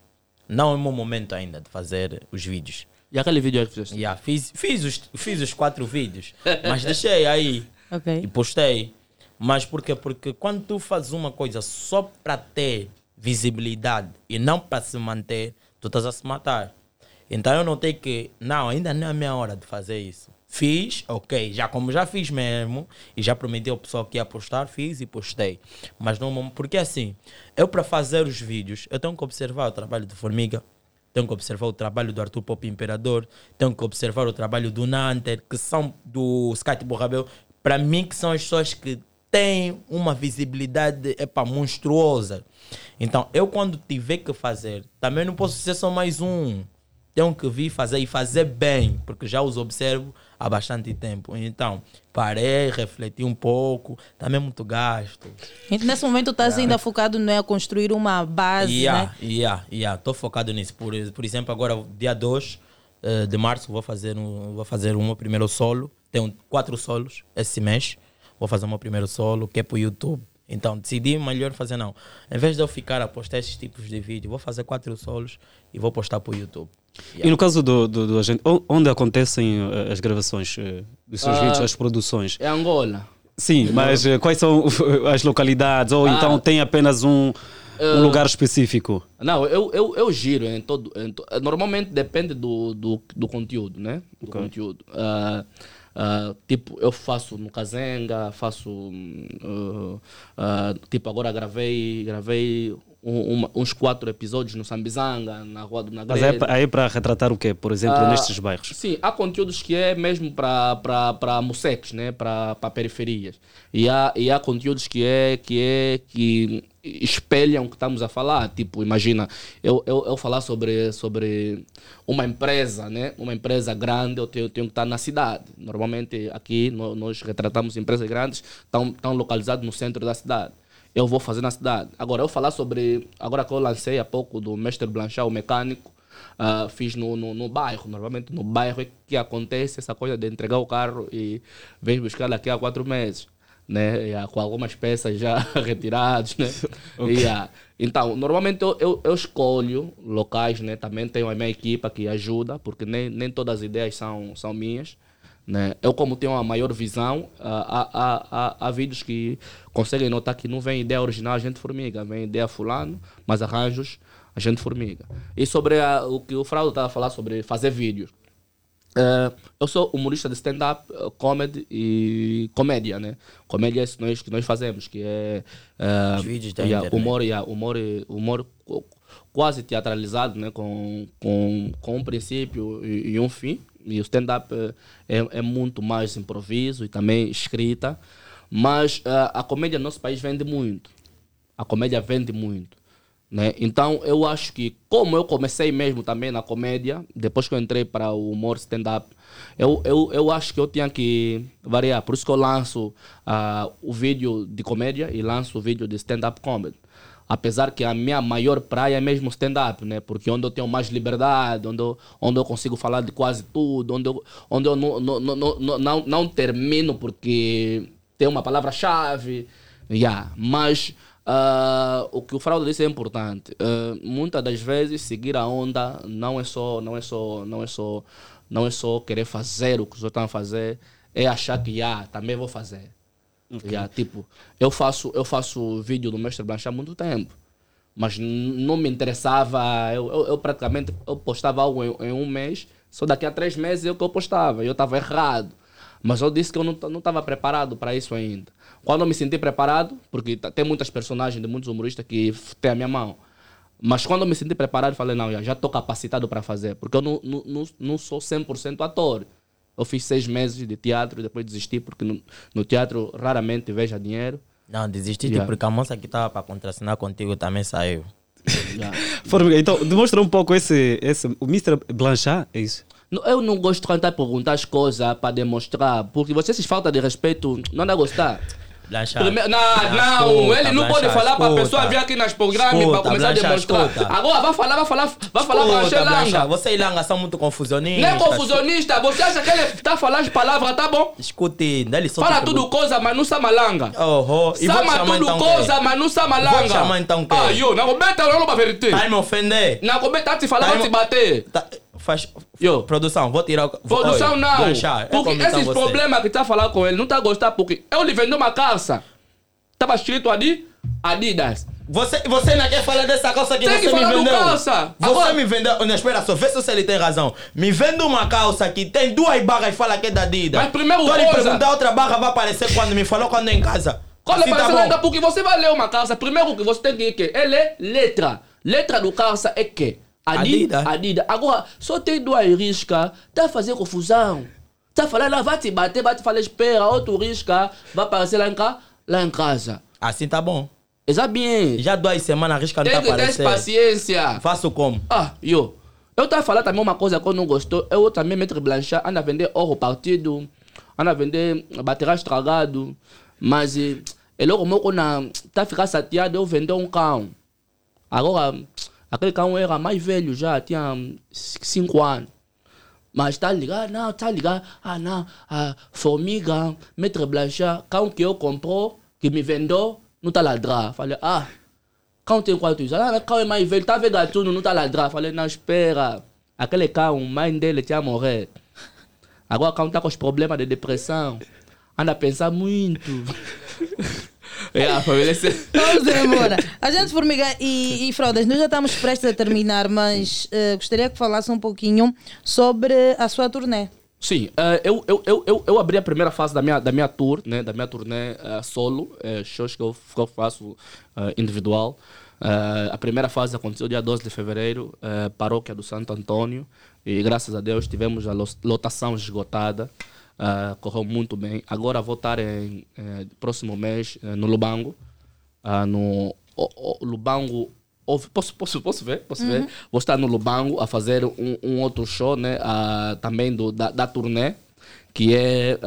Não é o meu momento ainda de fazer os vídeos. E aquele vídeo que fizeste? Yeah, fiz, fiz, os, fiz os quatro vídeos, mas deixei aí Ok. e postei. Mas por quê? Porque quando tu fazes uma coisa só para ter visibilidade e não para se manter, tu estás a se matar. Então eu notei que, não, ainda não é a minha hora de fazer isso. Fiz, ok, já como já fiz mesmo, e já prometi ao pessoal que ia postar, fiz e postei. Mas não, porque assim, eu para fazer os vídeos, eu tenho que observar o trabalho do Formiga, tenho que observar o trabalho do Arthur Pop Imperador, tenho que observar o trabalho do Nanter, que são do Skype Borrabel, para mim que são as pessoas que têm uma visibilidade epa, monstruosa. Então, eu quando tiver que fazer, também não posso ser só mais um. tenho que vir fazer e fazer bem, porque já os observo há bastante tempo. Então, parei, refleti um pouco, também muito gasto. Então, nesse momento estás ainda focado não é, a construir uma base, Yeah, né? yeah, yeah. Tô focado nisso. Por, por exemplo, agora, dia 2 eh, de março, vou fazer, um, vou fazer o meu primeiro solo. Tenho quatro solos esse mês. Vou fazer o meu primeiro solo, que é para o YouTube. Então, decidi melhor fazer não. Em vez de eu ficar a postar esses tipos de vídeo, vou fazer quatro solos e vou postar para o YouTube. E no caso do, do, do agente, onde acontecem eh, as gravações eh, dos seus Ah, vídeos, as produções? É Angola. Sim, mas eh, quais são as localidades? Ou Ah. então tem apenas um, um lugar específico? Não, eu, eu, eu giro em todo, em to- Normalmente depende do, do, do conteúdo, né? Do conteúdo. Ah, ah, tipo, eu faço no Kazenga, faço. ah, ah, tipo, agora gravei, gravei um- uns quatro episódios no Sambizanga, na Rua do Mas Nagreza. é, pa- aí para retratar o quê? Por exemplo, Ah, nestes bairros? Sim, há conteúdos que é mesmo para museques, né? para periferias. E há, e há conteúdos que é que é que espelham o que estamos a falar. Tipo, imagina, eu, eu, eu falar sobre, sobre uma empresa, né? uma empresa grande, eu tenho, eu tenho que estar na cidade. Normalmente aqui no- nós retratamos empresas grandes, estão, estão localizadas no centro da cidade eu vou fazer na cidade. Agora, eu falar sobre. Agora que eu lancei há pouco do Mestre Blanchard, o mecânico, ah, fiz no, no, no bairro. Normalmente no bairro é que acontece essa coisa de entregar o carro e vem buscar daqui a quatro meses. Né? E, ah, com algumas peças já retiradas. Né? Ok. E, ah, então, normalmente eu, eu, eu escolho locais, né? também tenho a minha equipa que ajuda, porque nem, nem todas as ideias são, são minhas. Né? Eu, como tenho uma maior visão, há, há, há, há vídeos que conseguem notar que não vem ideia original a gente formiga, vem ideia fulano, mas arranjos a gente formiga. E sobre a- o que o Fraudo estava a falar sobre fazer vídeos. Eh, eu sou humorista de stand-up, eh, comedy e comédia, né? Comédia é isso que nós, que nós fazemos, que é Os vídeos da yeah, internet. humor, yeah, humor, humor qu- quase teatralizado, né? Com, com, com um princípio e, e um fim. E o stand-up eh, é, é muito mais improviso e também escrita. Mas eh, a comédia no nosso país vende muito. A comédia vende muito. Né? Então eu acho que, como eu comecei mesmo também na comédia, depois que eu entrei para o humor stand-up, eu, eu, eu acho que eu tinha que variar. Por isso que eu lanço ah, o vídeo de comédia e lanço o vídeo de stand-up comedy. Apesar que a minha maior praia é mesmo stand-up, né? Porque onde eu tenho mais liberdade, onde eu, onde eu consigo falar de quase tudo, onde eu, onde eu não, não, não, não, não, termino porque tem uma palavra-chave. Yeah. Mas ah, o que o Fraude disse é importante. Ah, muitas das vezes seguir a onda não é só, não é só, não é só, não é só querer fazer o que os outros estão a fazer, é achar que ah, também vou fazer. Yeah, tipo, eu faço, eu faço vídeo do Mestre Blanchard há muito tempo. Mas não me interessava. Eu, eu, eu praticamente eu postava algo em, em um mês, só daqui a três meses eu que eu postava. Eu estava errado. Mas eu disse que eu não estava preparado para isso ainda. Quando eu me senti preparado, porque tem muitas personagens de muitos humoristas que têm a minha mão. Mas quando eu me senti preparado, falei, não, já estou capacitado para fazer. Porque eu não, não, não, não sou 100% ator. Eu fiz seis meses de teatro e depois desisti, porque no, no teatro raramente vejo dinheiro. Não, desististe Yeah. porque a moça que estava para contracenar contigo também saiu. Formiga, então, demonstra um pouco esse, esse. O Mr. Blanchard, é isso? Eu não gosto de tentar perguntar as coisas para demonstrar, porque vocês falta de respeito, não dá gostar. Blanchard. Primeiro, não, não, ele não pode falar para a pessoa vir aqui nas programas para começar a demonstrar. Agora vai falar, vai falar, vai falar para Escuta, Xelanga. Você e Langa são muito confusionistas. Não é confusionista, você acha que ele está falando as palavras, tá bom? Escute, ele só Fala tudo coisa, mas não sabe malanga. Oh, oh. Vou Sama tudo então coisa, mas não Vou te malanga. chamar então quê? Ah, eu, não combeta, não vai verter. Tá me ofender? Não combeta, te falar, Tá vai me- te bater. Faz... Produção, vou tirar o... Produção Oi, não. Blanchard, é porque esses você. problemas que tá falando com ele, não tá gostando porque eu lhe vendi uma calça. Tava escrito ali, Adidas. Você, você não quer falar dessa calça que Tem você que me vendeu? calça. Você Agora- me vendeu... Não, espera só, vê se ele tem razão. Me vende uma calça que tem duas barras e fala que é da Adidas. Mas primeiro Tô lhe coisa- perguntar, outra barra vai aparecer quando me falou quando é em casa. Quando Assim tá aparece bom. ainda, porque você vai ler uma calça, primeiro que você tem que ir que ele é letra. Letra do calça é que? Adidas. Adidas. Agora, só tem duas riscas, tá fazendo confusão. Tá falando, lá, vai te bater, vai te falar, espera, outro risca, vai aparecer lá em, ca... lá em casa. Assim tá bom. Exato bem. Já duas semanas a risca não Tem tá que ter aparecendo. paciência. Faço como? Ah, eu. Eu estava a falar também uma coisa que eu não gostou. Eu também, Maître Blanchard, anda a vender ouro partido, anda a vender bateria estragado. Mas ele logo quando está a ficar chateado, eu vender um cão. Agora, aquele cão era mais velho já, tinha 5 anos. Mas está ligado, não, está ligado. Ah, não, a formiga, Maître Blanchard, cão que eu comprou, que me vendeu, não está ladrar. Falei, ah, cão tem quantos anos? Ah, cão é mais velho, tá vendo gatuno, não está ladrar. Falei, não, espera. Aquele cão, mãe dele tinha morrer. Agora cão está com os problemas de depressão. Anda a pensar muito. É, a família se... Vamos embora. A gente, Formiga e, e Fraudas, nós já estamos prestes a terminar, mas eh, gostaria que falasse um pouquinho sobre a sua turnê. Sim, eh, eu, eu, eu, eu, eu abri a primeira fase da minha, da minha tour, né, da minha turnê eh, solo, shows que eu, que eu faço individual. A primeira fase aconteceu dia 12 de fevereiro, paróquia do Santo Antônio, e graças a Deus tivemos a lo- lotação esgotada, eh, correu muito bem. Agora vou estar em eh, próximo mês eh, no Lubango, ah, no o- o Lubango. ouve- Posso, posso, posso ver? Posso ver? Uhum. Vou estar no Lubango a fazer um, um outro show, né? ah, também do, da, da turnê, que é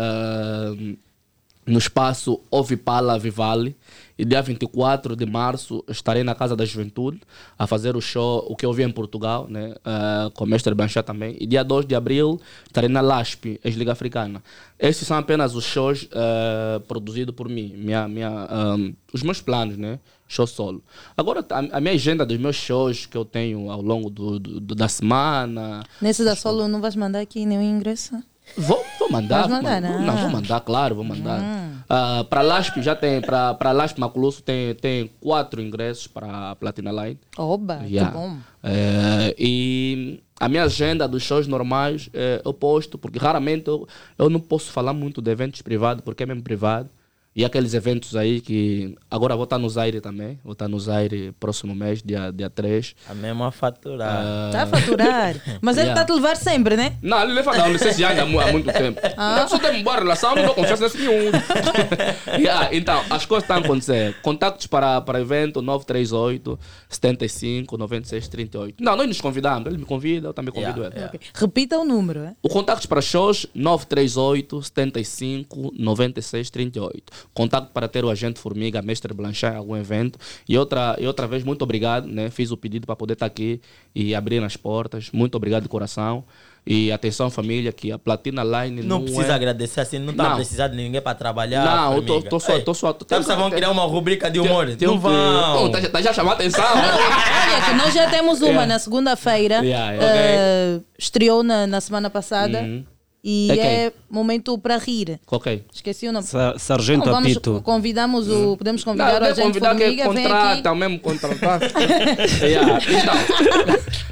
no espaço Ovipala Vivale. E dia 24 de março estarei na Casa da Juventude a fazer o show, o que eu vi em Portugal, né? ah, com o Mestre Blanchard também. E dia 2 de abril estarei na LASP, ex-Liga Africana. Esses são apenas os shows ah, produzidos por mim, minha, minha, ah, os meus planos, né? Show solo. Agora, a, a minha agenda dos meus shows que eu tenho ao longo do, do- do- da semana, Nesse da solo não vais mandar aqui nenhum ingresso? Vou, vou mandar. Vais mandar, né? Não, vou mandar, claro, vou mandar. Hum. Ah, para LASP já tem, para LASP Maculusso tem, tem quatro ingressos para a Platina Line. Oba, Yeah. que bom. É, e a minha agenda dos shows normais é, eu posto, porque raramente eu, eu não posso falar muito de eventos privados, porque é mesmo privado. E aqueles eventos aí que. Agora vou estar no Zaire também. Vou estar no Zaire próximo mês, dia, dia 3. A mesma faturar. Está a faturar. Mas ele está a te levar sempre, né? Não, ele leva não, licença há há muito tempo. Ah. Eu só tenho uma boa relação, não dou confiança nesse nenhum. Yeah, então, as coisas estão a acontecer. Contatos para, para evento 938 75 96 38. Não, nós nos convidamos. Ele me convida, eu também convido ele. Ok. Repita o número. é? O contacto para shows 938 75 96 38. Contato para ter o agente Formiga, Mestre Blanchard em algum evento. E outra, e outra vez, muito obrigado. Né? Fiz o pedido para poder estar aqui e abrir as portas. Muito obrigado de coração. E atenção, família, que a Platina Line Não, não, precisa é... agradecer assim, não está Não. precisando de ninguém para trabalhar. Não, eu tô, tô só, tô só. Tô, Sabe se vão criar uma rubrica de humor? Tem não um que- vão. Pô, tá, tá já chamando a atenção. Olha, que nós já temos uma Yeah. na segunda-feira. Yeah, yeah. eh, Estreou na, na semana passada. Uhum. E É quem? é momento para rir. Ok. Esqueci o nome. Sa- Sargento Não, vamos- Apito. Convidamos o. Podemos Não, convidar o deve agente convidar que Formiga, vem aqui. contrata, mesmo contratar. Yeah,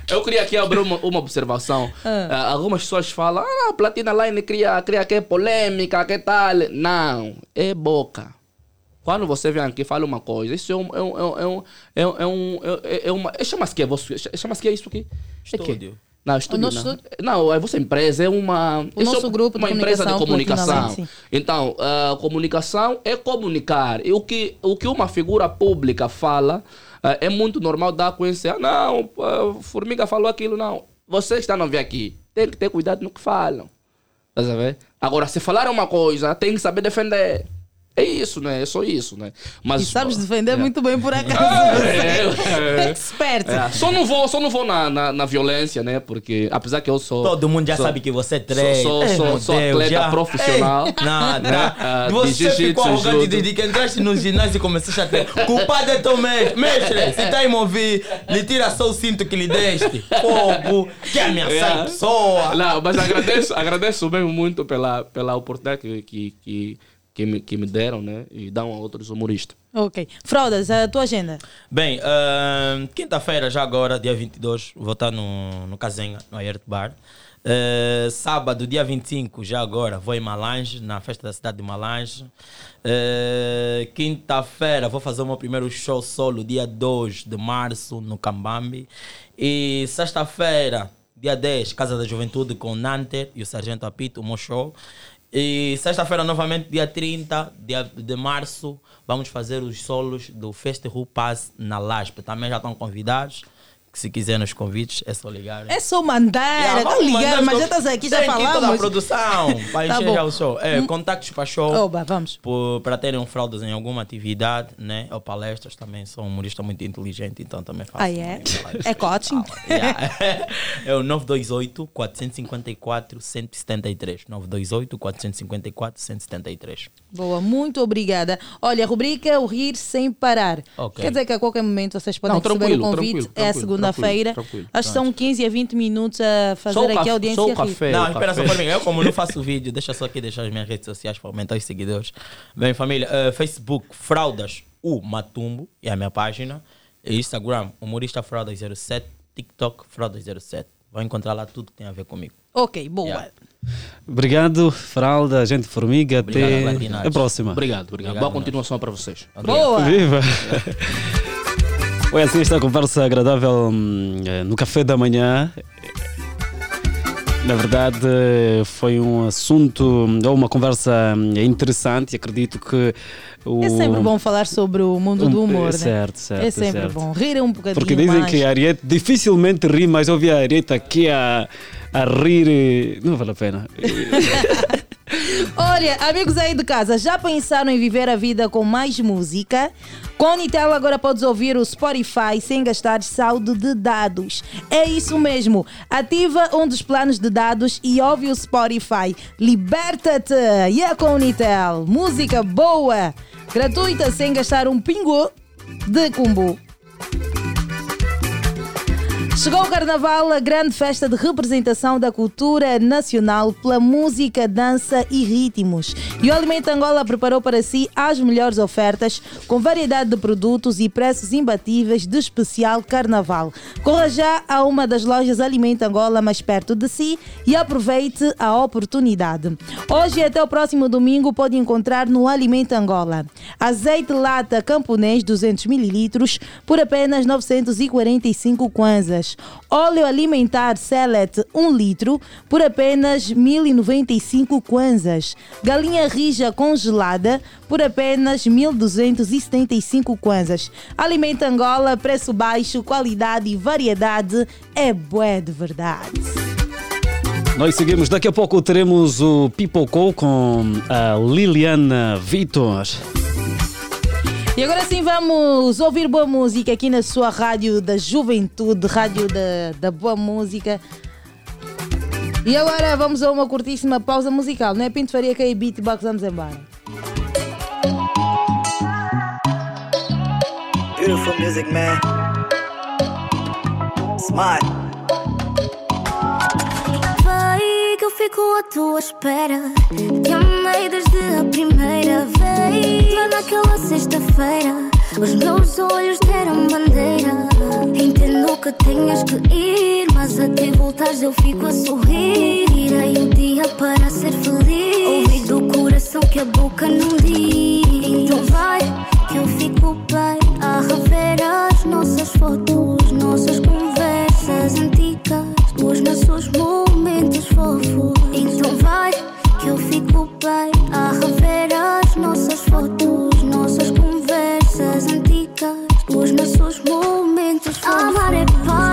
Então, eu queria aqui abrir uma, uma observação. Ah. Ah, algumas pessoas falam, ah, a Platina Line cria, cria que polêmica, que tal. Não, é boca. Quando você vem aqui e fala uma coisa, isso é um. É um, é um, é um, é um é, é uma. Chama-se que? Chama-se que é isso aqui? É que? Não, estúdio nosso não. Não, é você empresa, é uma. O isso nosso é grupo de uma empresa de comunicação. Então, a comunicação é comunicar. E o que, o que uma figura pública fala ah, é muito normal dar a conhecer. Ah, não, ah, Formiga falou aquilo, não. Vocês que estão a ver aqui, tem que ter cuidado no que falam. Tá sabendo? Agora, se falaram uma coisa, tem que saber defender. É isso, né? É só isso, né? Mas, E sabes defender É. muito bem por acaso. É, é. Expert. É, Só não vou, só não vou na, na, na violência, né? Porque apesar que eu sou. Todo mundo já sou- sabe que você treina. Sou, sou, meu sou Deus, atleta já. profissional. Ei, nada. né? Ah, de Você ficou arrogante desde que entraste no ginásio e começaste a treinar. Culpado é teu mestre. Mestre, se está a me ouvir, lhe tira só o cinto que lhe deste. Fogo, que ameaçar Yeah. a pessoa. Não, mas agradeço, agradeço mesmo muito pela, pela oportunidade que, que, que, que, me, que me deram, né? E dão a outros humoristas. Ok. Fraudas, a tua agenda. Bem, ahn, quinta-feira, já agora, dia 22, vou estar no, no Casenha, no Ayert Bar. Eh, sábado, dia 25, já agora, vou em Malange, na festa da cidade de Malange. Eh, Quinta-feira, vou fazer o meu primeiro show solo, dia 2 de março, no Cambambi. E sexta-feira, dia 10, Casa da Juventude com o Nanter e o Sargento Apito, o meu show. E sexta-feira, novamente, dia 30 dia de março, vamos fazer os solos do Festival Pass na LASP. Também já estão convidados. Que se quiser nos convites é só ligar. É só mandar, Yeah, não vamos ligar, mas já estás aqui, já Tem aqui toda a falamos. produção para Tá encher já o show. É, Hum. contactos para show. Oba, vamos. por- para terem fraldas em alguma atividade, né? Ou palestras também. Sou um humorista muito inteligente, então também faço. Ah, é? É coaching? Yeah. é o 928 454 173. 928 454 173. Boa, muito obrigada. Olha, a rubrica O Rir Sem Parar. Ok. Quer dizer que a qualquer momento vocês podem Não, receber tranquilo, o convite. tranquilo, é a tranquilo, segunda-feira. Acho que são 15 a 20 minutos a fazer aqui café- a audiência só o café, Não, espera só para mim. Eu, como não faço vídeo, deixa só aqui deixar as minhas redes sociais para aumentar os seguidores. Bem, família, eh, Facebook, Fraldas, o Matumbo, é a minha página. Instagram, Humorista Fraldas 07. TikTok, Fraldas 07. Vão encontrar lá tudo que tem a ver comigo. Ok, boa. Yeah. Obrigado, Fralda, gente formiga. Obrigado, Até a próxima. Obrigado, obrigado. Boa continuação para vocês. Boa! Viva! Foi assim esta conversa agradável hum, eh, no café da manhã. Na verdade, foi um assunto, ou uma conversa hum, interessante. Acredito que o. É sempre bom falar sobre o mundo do Um- humor, né? certo, certo, É sempre certo. bom. Rir um bocadinho Porque dizem mais. que a Ariete dificilmente ri, mas eu vi a Ariete aqui a, a rir. e Não vale a pena. Olha, amigos aí de casa, já pensaram em viver a vida com mais música? Com o Nitel agora podes ouvir o Spotify sem gastar saldo de dados. É isso mesmo. Ativa um dos planos de dados e ouve o Spotify. Liberta-te! E é com o Nitel. Música boa, gratuita sem gastar um pingo de combo. Chegou o Carnaval, a grande festa de representação da cultura nacional pela música, dança e ritmos. E o Alimento Angola preparou para si as melhores ofertas, com variedade de produtos e preços imbatíveis de especial Carnaval. Corra já a uma das lojas Alimento Angola mais perto de si e aproveite a oportunidade. Hoje até o próximo domingo pode encontrar no Alimento Angola azeite lata camponês 200 ml por apenas 945 kwanzas. Óleo alimentar Select 1 litro por apenas 1095 kwanzas. Galinha rija congelada por apenas 1275 kwanzas. Alimento Angola, preço baixo, qualidade e variedade é bué de verdade. Nós seguimos. Daqui a pouco teremos o Pipocou com a Liliana Vitor. E agora sim vamos ouvir boa música aqui na sua rádio da juventude, rádio da, da boa música. E agora vamos a uma curtíssima pausa musical, não é? Pinto Faria que é beatbox, vamos embora. Beautiful music, man. Smart. Que eu fico à tua espera. Te amei desde a primeira vez. Lá naquela sexta-feira, os meus olhos deram bandeira. Entendo que tenhas que ir, mas até voltares eu fico a sorrir. Irei o dia para ser feliz. Ouvir do coração que a boca não diz. Então vai que eu fico bem a rever as nossas fotos, nossas conversas antigas, os nossos momentos fofos. Então vai que eu fico bem a rever as nossas fotos, nossas conversas antigas, os nossos momentos fofos. Amar é paz,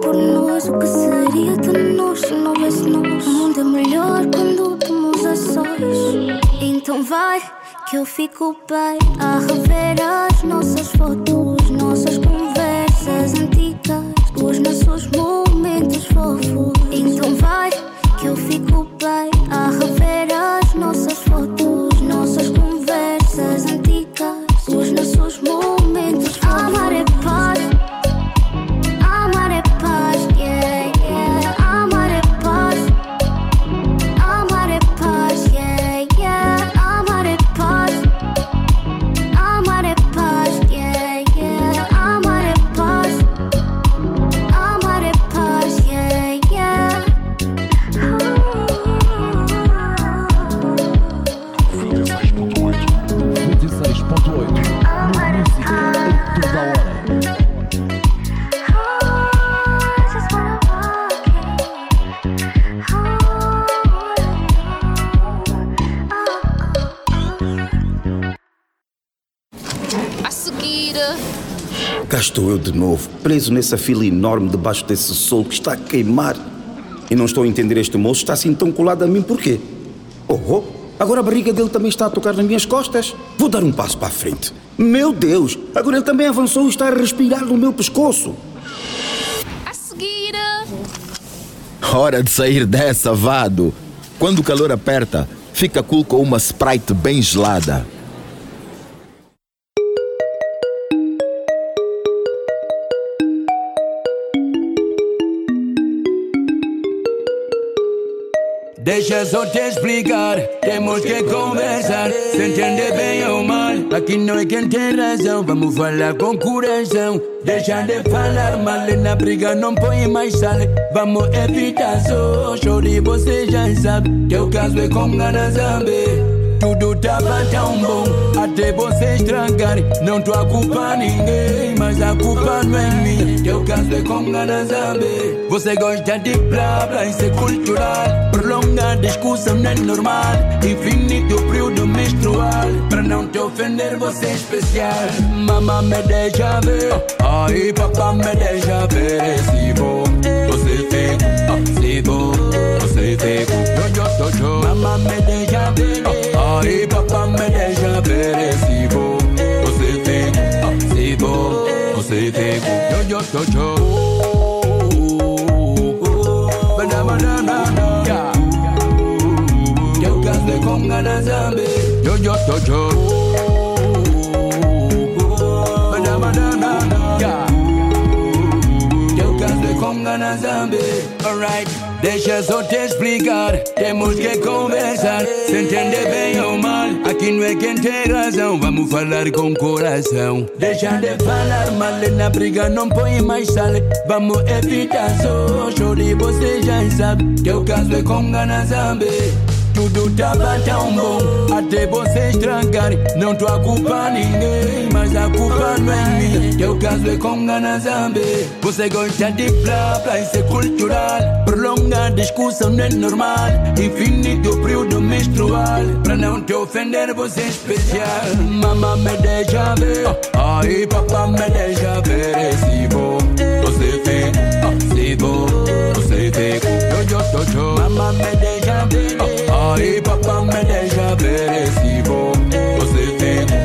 por nós. O que seria de nós se não houvesse nós? O mundo é melhor quando estamos a sós. Então vai que eu fico bem a rever as nossas fotos, nossas conversas antigas, os nossos momentos fofos. Então vai que eu fico bem a rever as nossas fotos, cá estou eu de novo, preso nessa fila enorme debaixo desse sol que está a queimar. E não estou a entender este moço, está assim tão colado a mim por quê? Oh, oh, agora a barriga dele também está a tocar nas minhas costas. Vou dar um passo para a frente. Meu Deus, agora ele também avançou e está a respirar no meu pescoço. A seguir. Hora de sair dessa, vado. Quando o calor aperta, fica cool com uma Sprite bem gelada. Deixa só te explicar, temos que conversar. Se entender bem ou mal, aqui não é quem tem razão. Vamos falar com coração. Deixa de falar mal, na briga não põe mais sal. Vamos evitar só choro você já sabe. Teu caso é com ganas zambe. Tudo tava tão bom até você estragar. Não tô a culpar ninguém, mas a culpa não é minha. Teu caso é com ganas zambe. Você gosta de blá blá, isso é cultural. Prolongar discussão não é normal. Infinito período menstrual. Pra não te ofender, você é especial. Mamá me deixa ver. Ai, papá me deixa ver. Se vou, você fica. Se vou, você fica. Mamá me deixa ver. Ai, papá me deixa ver. Se vou, você fica. Se vou, você. Yo, yo, yo, yo. Banana, yeah. Teu caso é com ganas zambe. Yo, yo, yo, yo. Banana, yeah. Alright, deixa só te explicar. Temos que conversar. Se entender bem ou mal. Aqui não é quem tem razão. Vamos falar com coração. Deixa de falar mal. Na briga não põe mais sal. Vamos evitar só choro você já sabe. Teu caso é com ganas zambe. Tudo tava tão bom até você estragar. Não tô a culpar ninguém, mas a culpa não é minha. Teu caso é com ganas zambe. Você gosta de blá blá, isso é cultural. Prolongar discussão não é normal. Infinito período menstrual. Pra não te ofender, você é especial. Mamá me deixa ver. Ai, papá me deixa ver. Se vou, você fica. Se vou, você fica. Yo, yo, yo, yo. Mamá me deixa ver. Ai, papá me deixa ver. Se vou, você fica.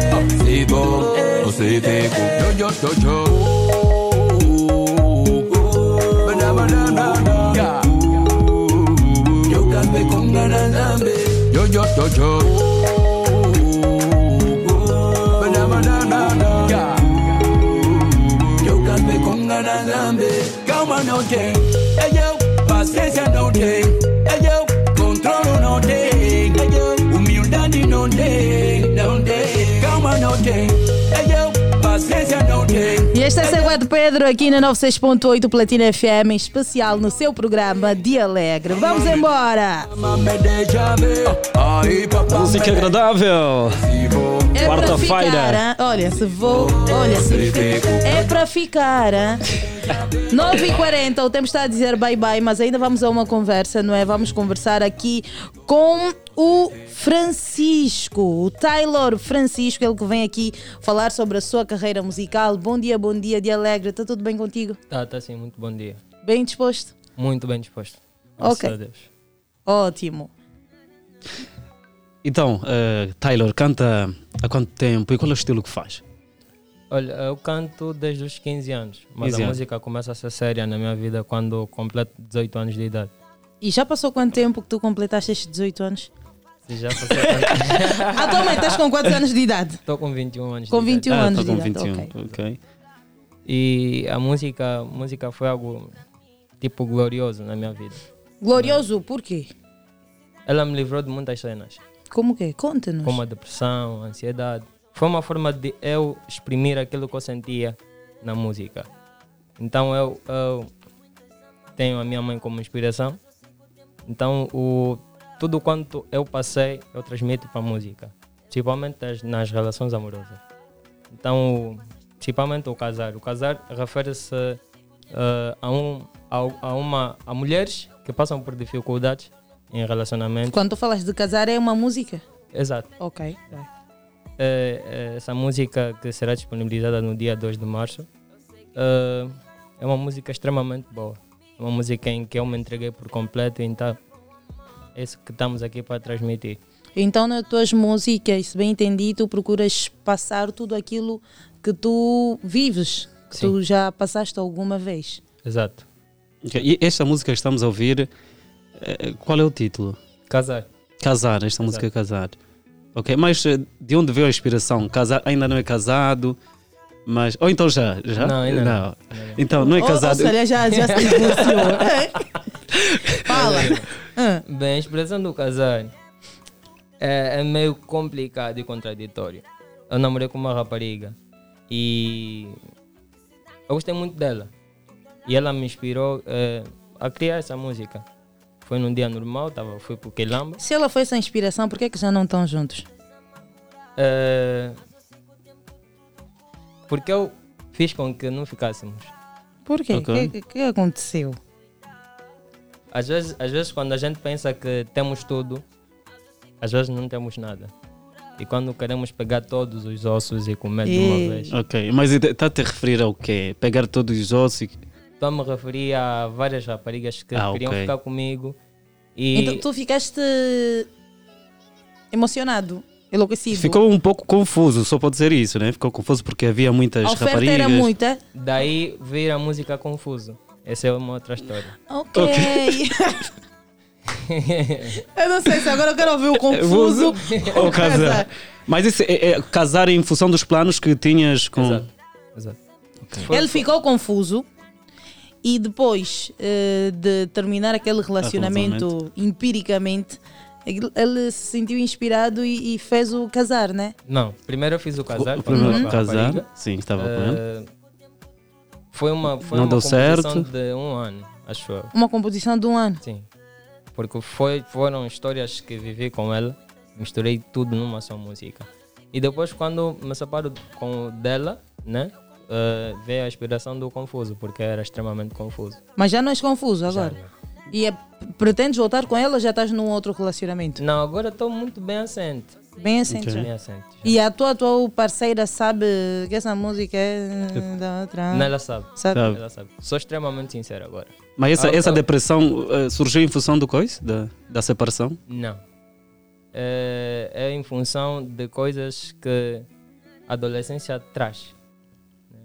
Se vou, você fica. Yo, yo, yo, yo. Banana, yeah. Yo café con ganas zambe. Yo, yo, yo, yo. Banana, yeah. Yo café con ganas zambe. Calma não tem, é eu. Paciência não tem, não tem, não tem. Calma não tem, é eu. Paciência não tem. E este é Segundo Pedro aqui na 96.8 Platina FM, especial no seu programa Dia Alegre. Vamos embora! Música agradável. É para ficar, Quarta-feira. olha, se vou, olha, se é para ficar. hein? 9h40, o tempo está a dizer bye bye, mas ainda vamos a uma conversa, não é? Vamos conversar aqui com o Francisco, o Taylor Francisco, ele que vem aqui falar sobre a sua carreira musical. Bom dia, bom dia, dia alegre, está tudo bem contigo? Tá, tá sim, muito bom dia. Bem disposto? Muito bem disposto. Graças Ok. a Deus. Ótimo. Então, eh, Taylor, canta há quanto tempo e qual é o estilo que faz? Olha, eu canto desde os 15 anos, mas 15 a anos. música começa a ser séria na minha vida quando completo 18 anos de idade. E já passou quanto tempo que tu completaste estes 18 anos? Se já passou Atualmente estás com quantos anos de idade? Estou com 21 anos Com de 21 idade. anos Ah, de com idade, 21, ok. E a música, música foi algo tipo glorioso na minha vida. Glorioso, por quê? Ela me livrou de muitas cenas, Como que? Conta-nos. como a depressão, a ansiedade. Foi uma forma de eu exprimir aquilo que eu sentia na música. Então eu, eu tenho a minha mãe como inspiração. Então o tudo quanto eu passei, eu transmito para a música, principalmente as- nas relações amorosas. Então, principalmente o casar. O casar refere-se eh, a, um, a, a uma, a mulheres que passam por dificuldades em relacionamento. Quando tu falas de casar é uma música? Exato. Ok. É, é essa música que será disponibilizada no dia 2 de março eh, é uma música extremamente boa. Uma música em que eu me entreguei por completo, então isso que estamos aqui para transmitir. Então, nas tuas músicas, se bem entendi, tu procuras passar tudo aquilo que tu vives, que Sim. tu já passaste alguma vez. Exato. E esta música que estamos a ouvir, eh, qual é o título? Casar. Casar, esta música é Casar. Ok, mas eh, de onde veio a inspiração? Casar ainda não é casado, mas. Ou então já? já? Não, ainda não. Então, não é Ou- casado. Ou, seja, já, já se divorciou. Fala. Ah. Bem, a expressão do casar é, é meio complicado e contraditório. Eu namorei com uma rapariga e eu gostei muito dela. E ela me inspirou eh, a criar essa música. Foi num dia normal, tava, fui pro Quelamba. Se ela foi essa inspiração, por que, é que já não estão juntos? Eh, porque eu fiz com que não ficássemos. Por quê? O Ok. que, que aconteceu? Às vezes, às vezes, quando a gente pensa que temos tudo, às vezes não temos nada. E quando queremos pegar todos os ossos e comer de uma vez. Ok, mas está a te referir ao quê? Pegar todos os ossos e. Estou a me referir a várias raparigas que Ah, queriam ok. ficar comigo. E Então tu ficaste emocionado, enlouquecido. Ficou um pouco confuso, só pode ser isso, né? Ficou confuso porque havia muitas A oferta raparigas. era muita. daí vir a música Confuso. Essa é uma outra história. Ok. eu não sei se agora eu quero ouvir o confuso. Ou casar. Mas isso é, é casar em função dos planos que tinhas com. Exato. Exato. Ele ficou confuso e depois eh, de terminar aquele relacionamento empiricamente, ele se sentiu inspirado e, e fez o casar, né? Não, primeiro eu fiz o casar. O primeiro casar, sim, estava com ele. Foi uma, foi Não uma deu composição certo. de um ano, acho eu. Uma composição de um ano. Sim. Porque foi, foram histórias que vivi com ela, misturei tudo numa só música. E depois, quando me separo com dela, né? eh, veio a inspiração do Confuso, porque era extremamente confuso. Mas já não és confuso agora. E é, pretendes voltar com ela ou já estás num outro relacionamento? Não, agora estou muito bem assente. Bem assente. Bem assente. E a tua, tua parceira sabe que essa música é da outra. Não, ela sabe. Sabe? Ela sabe. Sou extremamente sincero agora. Mas essa, Ah, essa ah, depressão eh, surgiu em função do coisa? Da, da separação? Não. É, é em função de coisas que a adolescência traz. né?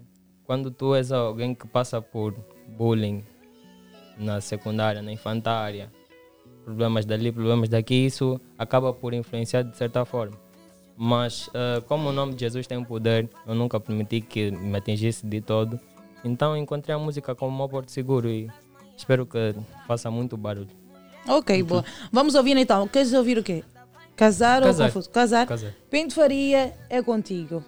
Quando tu és alguém que passa por bullying na secundária, na infantária, problemas dali, problemas daqui, isso acaba por influenciar de certa forma. Mas eh, como o nome de Jesus tem poder, eu nunca permiti que me atingisse de todo. Então encontrei a música como um porto seguro e espero que faça muito barulho. Ok, boa. Vamos ouvir então. Queres ouvir o quê? Casar, Casar. ou confuso? Casar. Casar. Pinto Faria é contigo.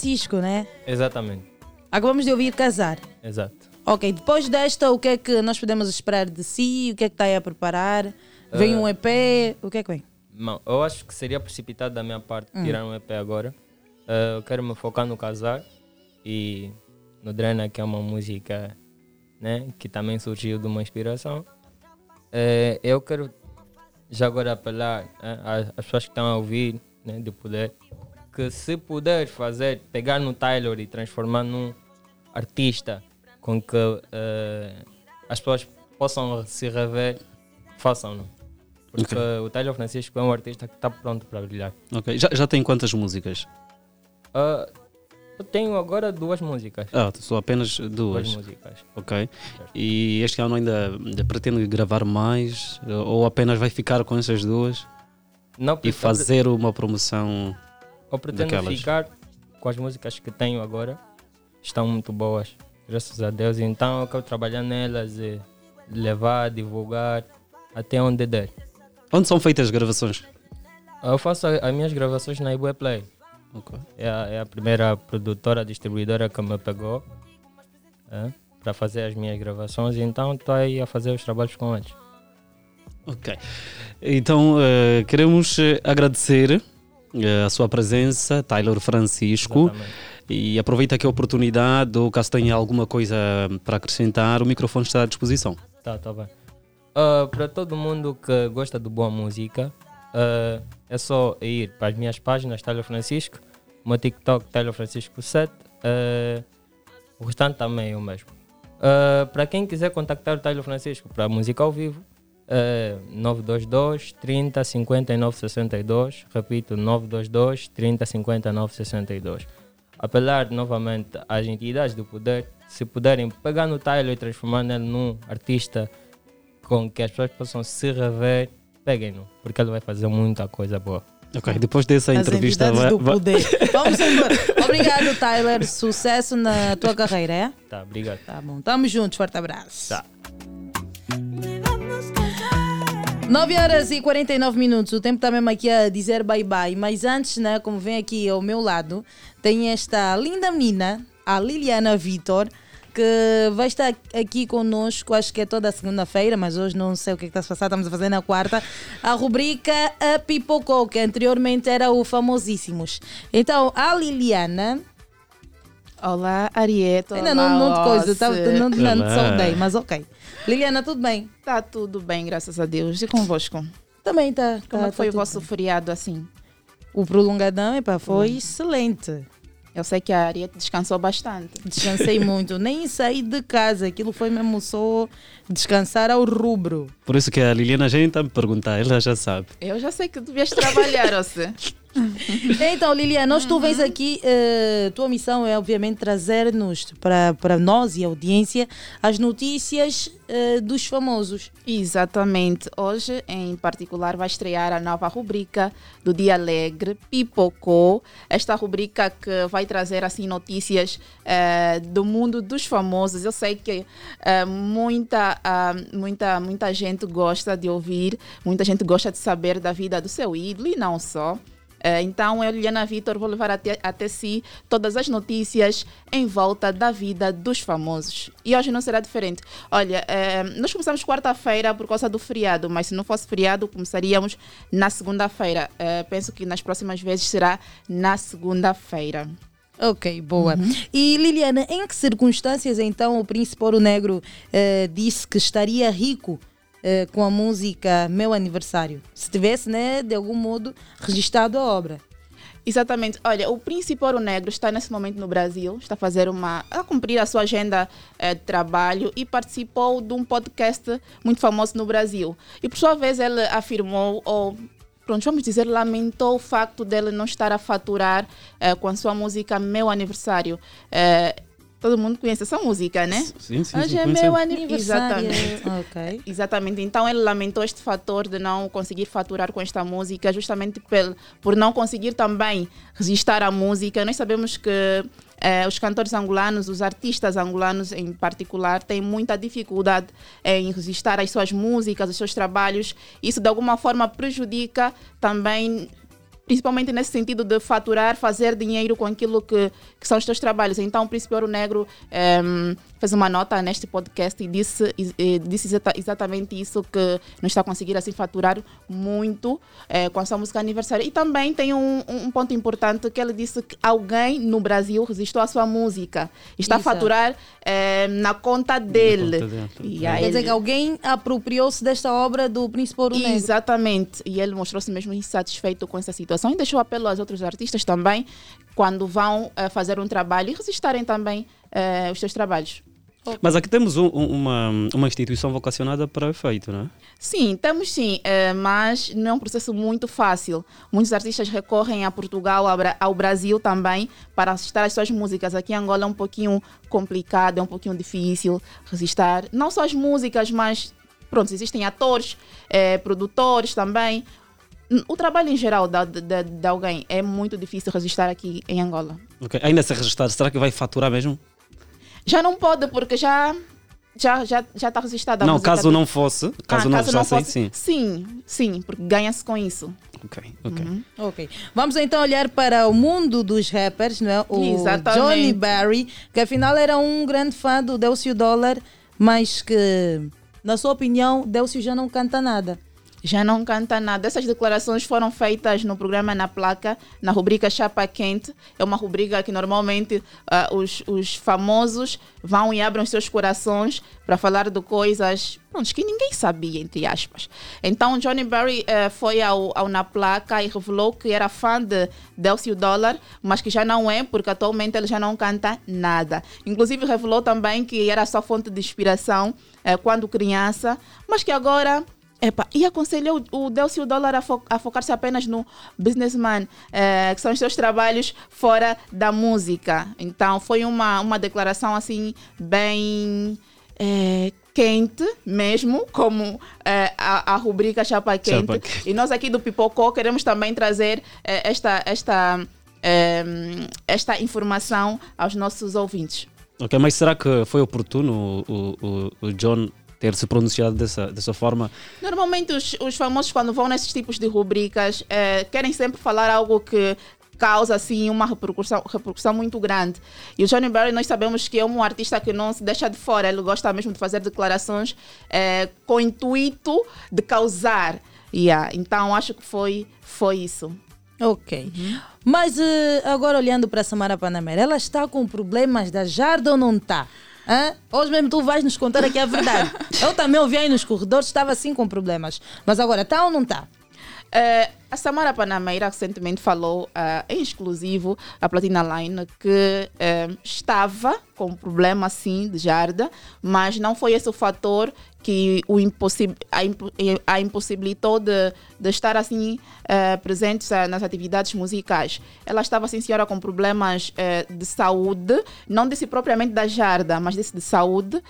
Francisco, né? Exatamente, Acabamos de ouvir Casar. exato. Ok, depois desta, o que é que nós podemos esperar de si? O que é que está aí a preparar? Vem Eh, um EP? O que é que vem? Não, eu acho que seria precipitado da minha parte Hum. tirar um EP agora. Eh, eu quero me focar no casar e no Drena, que é uma música né, que também surgiu de uma inspiração. Eh, eu quero já agora apelar né, às, às pessoas que estão a ouvir, né, de poder, que se puder fazer, pegar no Taylor e transformar num artista com que eh, as pessoas possam se rever, façam-no. Porque o Taylor Francisco é um artista que está pronto para brilhar. Ok. Já, já tem quantas músicas? Ah, eu tenho agora duas músicas. Ah, só apenas duas. músicas. Ok. E este ano ainda, ainda pretende gravar mais? Ou apenas vai ficar com essas duas? Não, e fazer uma promoção Eu pretendo daquelas? ficar com as músicas que tenho agora. Estão muito boas, graças a Deus. Então eu quero trabalhar nelas e levar, divulgar até onde der. Onde são feitas as gravações? Eu faço as minhas gravações na Ibué Play. É, a, é a primeira produtora, distribuidora que me pegou é, para fazer as minhas gravações. Então estou aí a fazer os trabalhos com eles. Ok. Então, eh, queremos eh, agradecer a sua presença, Taylor Francisco. E aproveita aqui a oportunidade, ou caso tenha alguma coisa para acrescentar, o microfone está à disposição. Tá, tá bem. Ah, para todo mundo que gosta de boa música, ah, é só ir para as minhas páginas, Taylor Francisco, o meu TikTok, Taylor Francisco 7. ah, o restante também é o mesmo. Para quem quiser contactar o Taylor Francisco para música ao vivo, é 922 30 59 62. Repito, 922 30 59 62. Apelar novamente às entidades do poder, se puderem pegar no Tyler e transformar nele num artista com que as pessoas possam se rever, peguem-no, porque ele vai fazer muita coisa boa. Ok, depois dessa As entrevista vai, do vai- poder. Vamos embora. Obrigado, Tyler. Sucesso na tua carreira, é? Tá, obrigado. Tá bom. Tamo juntos. Forte abraço. Tá. 9 horas e 49 minutos. O tempo está mesmo aqui a dizer bye bye. Mas antes, né, como vem aqui ao meu lado, tem esta linda menina, a Liliana Vitor, que vai estar aqui conosco, acho que é toda segunda-feira, mas hoje não sei o que é está a se passar, estamos a fazer na quarta, a rubrica A Pipocou, que anteriormente era o Famosíssimos. Então, a Liliana. Olá, Arieto. Ainda não, não te coisa, tá, não, não te saudei, mas ok. Liliana, tudo bem? Tá tudo bem, graças a Deus. E convosco? Também tá. Como tá- é que foi tá o vosso feriado assim? O prolongadão, epa, foi Hum. excelente. Eu sei que a Ariete descansou bastante. Descansei muito, nem saí de casa, aquilo foi mesmo só descansar ao rubro. Por isso que a Liliana já está me perguntar, ela já sabe. Eu já sei que devias trabalhar, você. Então, Liliana, nós tu vens aqui, eh, tua missão é obviamente trazer-nos para, para nós e a audiência as notícias eh, dos famosos. Exatamente. Hoje, em particular, vai estrear a nova rubrica do Dia Alegre, Pipocou. Esta rubrica que vai trazer assim notícias eh, do mundo dos famosos. Eu sei que muita, ah, muita, muita gente gosta de ouvir, muita gente gosta de saber da vida do seu ídolo e não só. Eh, Então, eu, Liliana Vitor, vou levar até, até si todas as notícias em volta da vida dos famosos. E hoje não será diferente. Olha, eh, nós começamos quarta-feira por causa do feriado, mas se não fosse feriado, começaríamos na segunda-feira. Eh, penso que nas próximas vezes será na segunda-feira. Ok, boa. E Liliana, em que circunstâncias então o Príncipe Ouro Negro eh, disse que estaria rico eh, com a música Meu Aniversário? Se tivesse, né, de algum modo, registrado a obra. Exatamente. Olha, o Príncipe Ouro Negro está nesse momento no Brasil, está a fazer uma. a cumprir a sua agenda eh, de trabalho e participou de um podcast muito famoso no Brasil. E por sua vez ele afirmou, ou pronto, vamos dizer, lamentou o facto dele não estar a faturar eh, com a sua música Meu Aniversário. Todo mundo conhece essa música, né? Sim, sim, Hoje sim, é meu aniversário. Exatamente. Exatamente. Exatamente. Então ele lamentou este fator de não conseguir faturar com esta música, justamente pel, por não conseguir também registrar a música. Nós sabemos que eh, os cantores angolanos, os artistas angolanos em particular, têm muita dificuldade em registrar as suas músicas, os seus trabalhos. Isso de alguma forma prejudica também principalmente nesse sentido de faturar, fazer dinheiro com aquilo que, que são os teus trabalhos. Então, o Príncipe Ouro Negro ehm, fez uma nota neste podcast e disse, e- e disse exata- exatamente isso, que não está a conseguir assim faturar muito eh, com a sua música aniversária. E também tem um, um ponto importante que ele disse que alguém no Brasil resistiu à sua música. Está Isso. a faturar eh, na conta dele. dele. E aí Quer dizer ele- que alguém apropriou-se desta obra do Príncipe Ouro Negro. Exatamente. E ele mostrou-se mesmo insatisfeito com essa situação e deixou apelo aos outros artistas também, quando vão eh, fazer um trabalho e resistirem também eh, os seus trabalhos. Mas aqui temos um- um- uma, uma instituição vocacionada para efeito, não é? Sim, temos sim, eh, mas não é um processo muito fácil. Muitos artistas recorrem a Portugal, ao Bra- ao Brasil também, para assistir às suas músicas. Aqui em Angola é um pouquinho complicado, é um pouquinho difícil resistir. Não só as músicas, mas pronto, existem atores, eh, produtores também. O trabalho em geral de, de, de alguém é muito difícil resistir aqui em Angola. Ok. Ainda se registrar, será que vai faturar mesmo? Já não pode, porque já já já já está registrada a não, caso não fosse, caso Ah, não caso não fosse, sim. sim, sim, porque ganha-se com isso. Ok, ok. Uhum. Ok. Vamos então olhar para o mundo dos rappers, não é? O Exatamente. Johnny Barry, que afinal era um grande fã do Delcio Dollar, mas que, na sua opinião, Delcio já não canta nada. Já não canta nada. Essas declarações foram feitas no programa Na Placa, na rubrica Chapa Quente. É uma rubrica que normalmente ah, os, os famosos vão e abrem seus corações para falar de coisas pronto, que ninguém sabia, entre aspas. Então, Johnny Barry eh, foi ao, ao Na Placa e revelou que era fã de Delcio Dollar, mas que já não é, porque atualmente ele já não canta nada. Inclusive, revelou também que era sua fonte de inspiração eh, quando criança, mas que agora Epa, e aconselhou o Delcio Dólar a, fo- a focar-se apenas no businessman, eh, que são os seus trabalhos fora da música. Então foi uma, uma declaração assim bem eh, quente mesmo, como eh, a, a rubrica Chapa Quente. Chapa Quente. E nós aqui do Pipocó queremos também trazer esta, esta, esta informação aos nossos ouvintes. Ok, mas será que foi oportuno o, o, o John ter se pronunciado dessa, dessa forma? Normalmente os, os famosos quando vão nesses tipos de rubricas eh, querem sempre falar algo que causa assim uma repercussão, repercussão muito grande. E o Johnny Barry nós sabemos que é um artista que não se deixa de fora, ele gosta mesmo de fazer declarações eh, com o intuito de causar. Yeah. Então acho que foi, foi isso. Ok. Mas eh, agora olhando para a Samara Panamera, ela está com problemas da jarda ou não está? Hã? Hoje mesmo tu vais nos contar aqui a verdade. Eu também ouvi aí nos corredores, estava assim com problemas. Mas agora está ou não está? Eh, a Samara Panameira recentemente falou ah, em exclusivo à Platina Line que eh, estava com um problema de jarda, mas não foi esse o fator que o impossi a, impo- a impossibilitou de, de estar assim presente nas atividades musicais. Ela estava, sim, senhora, com problemas de saúde, não disse propriamente da jarda, mas disse de saúde,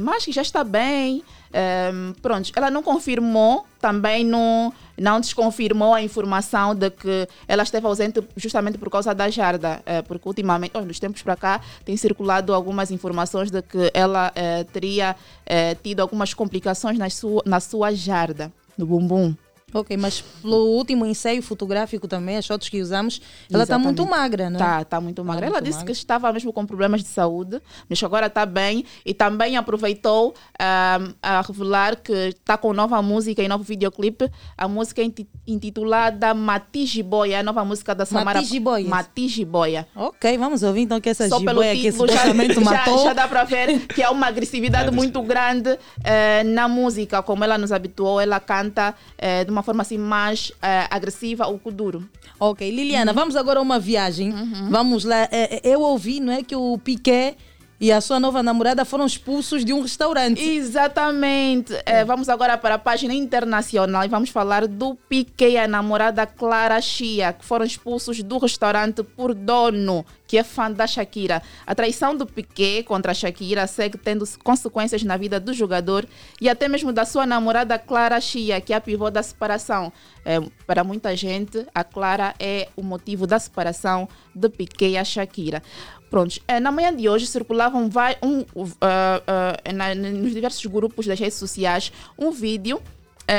mas que já está bem. Ehm, pronto, ela não confirmou, também não, não desconfirmou a informação de que ela esteve ausente justamente por causa da jarda, eh, porque ultimamente, oh, nos tempos para cá, tem circulado algumas informações de que ela eh, teria eh, tido algumas complicações na sua, na sua jarda, no bumbum. Ok, mas pelo último ensaio fotográfico também, as fotos que usamos, ela está muito magra, não é? Tá, tá muito magra. Ela muito disse magra. que estava mesmo com problemas de saúde, mas agora está bem e também aproveitou ahm, a revelar que está com nova música e novo videoclipe. A música é inti- intitulada Mati Jiboia, a nova música da Samara. Mati Jiboia. Mati Jiboia. Ok, vamos ouvir então que essa Só pelo jiboia que título já, supostamente já, matou. já dá para ver que há uma agressividade muito grande eh, na música, como ela nos habituou. Ela canta eh, de uma forma assim mais eh, agressiva, o kuduro. Ok, Liliana, vamos agora a uma viagem. Vamos lá. É, é, Eu ouvi, não é, que o Piquet e a sua nova namorada foram expulsos de um restaurante. Exatamente. Eh, vamos agora para a página internacional e vamos falar do Piquet e a namorada Clara Chia, que foram expulsos do restaurante por dono, que é fã da Shakira. A traição do Piquet contra a Shakira segue tendo consequências na vida do jogador e até mesmo da sua namorada Clara Chia, que é a pivô da separação. Eh, para muita gente, a Clara é o motivo da separação de Piquet e a Shakira. Prontos, eh, na manhã de hoje circulavam vai, um, uh, uh, na- nos diversos grupos das redes sociais um vídeo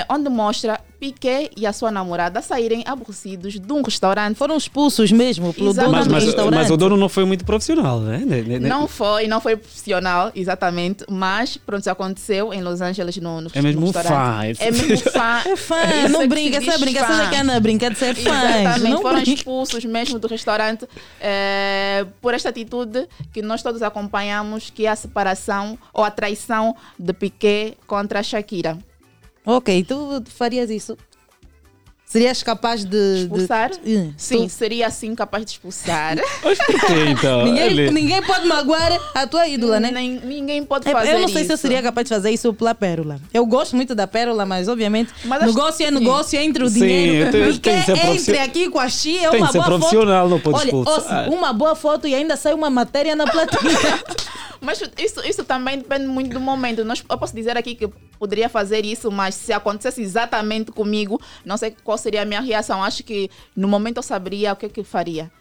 onde mostra Piqué e a sua namorada saírem aborrecidos de um restaurante. Foram expulsos mesmo pelo dono Mas, do mas, restaurante. mas o dono não foi muito profissional, né? Não foi, não foi profissional, exatamente, mas pronto, isso aconteceu em Los Angeles no, no É mesmo no um restaurante. fã. É mesmo fã. É fã, Isso não é que brinca, diz brinca, que anda brinca de ser fã. Exatamente, Não foram brinca. expulsos mesmo do restaurante eh, por esta atitude que nós todos acompanhamos, que é a separação ou a traição de Piqué contra a Shakira. Ok, tu farias isso? Serias capaz de. de- Expulsar? Hum, Sim, tu- seria assim capaz de expulsar. porquê, então? Ninguém, ninguém pode magoar a tua ídola, né? Nem- ninguém pode É, fazer Eu não sei isso. se eu seria capaz de fazer isso pela Pérola. Eu gosto muito da Pérola, mas obviamente Mas negócio é sim. negócio entre o Sim, dinheiro. e tem que ser entre aqui com a Xi é Tem uma que ser boa profissional, foto. não pode Olha, expulsar. ouça, uma boa foto e ainda sai uma matéria na platina. Mas isso, isso também depende muito do momento. Nós, eu posso dizer aqui que poderia fazer isso, mas se acontecesse exatamente comigo, não sei qual seria a minha reação. Acho que no momento eu saberia o que, que eu faria.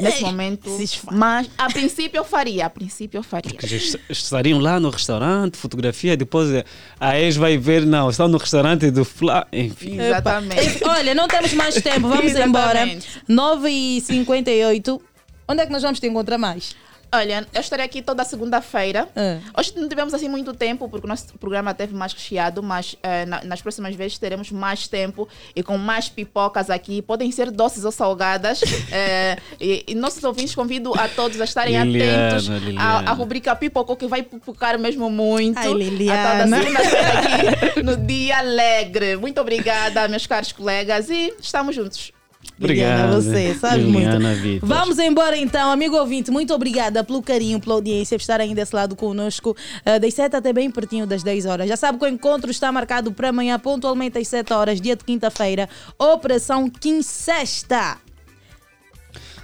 Nesse momento. Mas a princípio eu faria. A princípio eu faria. que est- estariam lá no restaurante, fotografia, depois eh, a ex vai ver, não, estão no restaurante do Flá, enfim. Exatamente. Olha, não temos mais tempo, vamos embora. Exatamente. 9h58. Onde é que nós vamos te encontrar mais? Olha, eu estarei aqui toda segunda-feira. É. Hoje não tivemos assim muito tempo, porque o nosso programa teve mais recheado, mas eh, na- nas próximas vezes teremos mais tempo e com mais pipocas aqui. Podem ser doces ou salgadas. Eh, e, e nossos ouvintes convido a todos a estarem Liliana, atentos à, à rubrica Pipocou, que vai pipocar mesmo muito. Ai, A Liliana. toda segunda-feira aqui no Dia Alegre. Muito obrigada, meus caros colegas, e estamos juntos. Liliana, Obrigado. você sabe Liliana muito. Vitor. Vamos embora então, amigo ouvinte. Muito obrigada pelo carinho, pela audiência, por estarem desse lado conosco. Uh, das 7 até bem pertinho das 10 horas. Já sabe que o encontro está marcado para amanhã, pontualmente às 7 horas, dia de quinta-feira. Operação Quincesta.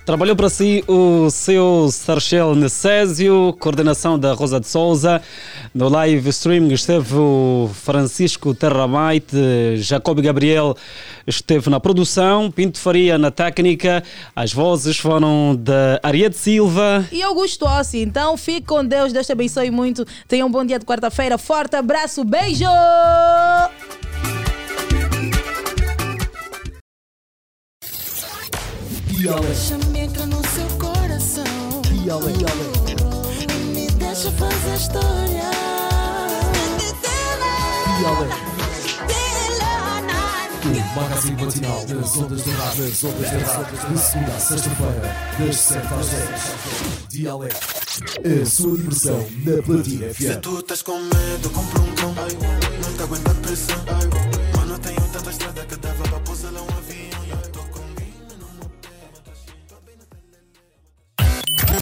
Trabalhou para si o seu Sarchel Necésio, coordenação da Rosa de Souza. No live streaming esteve o Francisco Terramite, Jacob Gabriel esteve na produção, Pinto Faria na técnica. As vozes foram da Ariete Silva. E Augusto Ossi. Então, fique com Deus. Deus te abençoe muito. Tenha um bom dia de quarta-feira. Forte abraço. Beijo! Tiale. Deixa-me entrar no seu coração. E Tiale. E me deixa fazer história. Tiale. O magazine matinal das ondas de rádio, das ondas de rádio, de segunda a sexta-feira, das 7 às 10. Dialeto. A sua diversão na Platina FM. Se tu estás com medo, compro um cão. Não te aguento a pressão. Mano, tenho tanta estrada que dava para pousar lá uma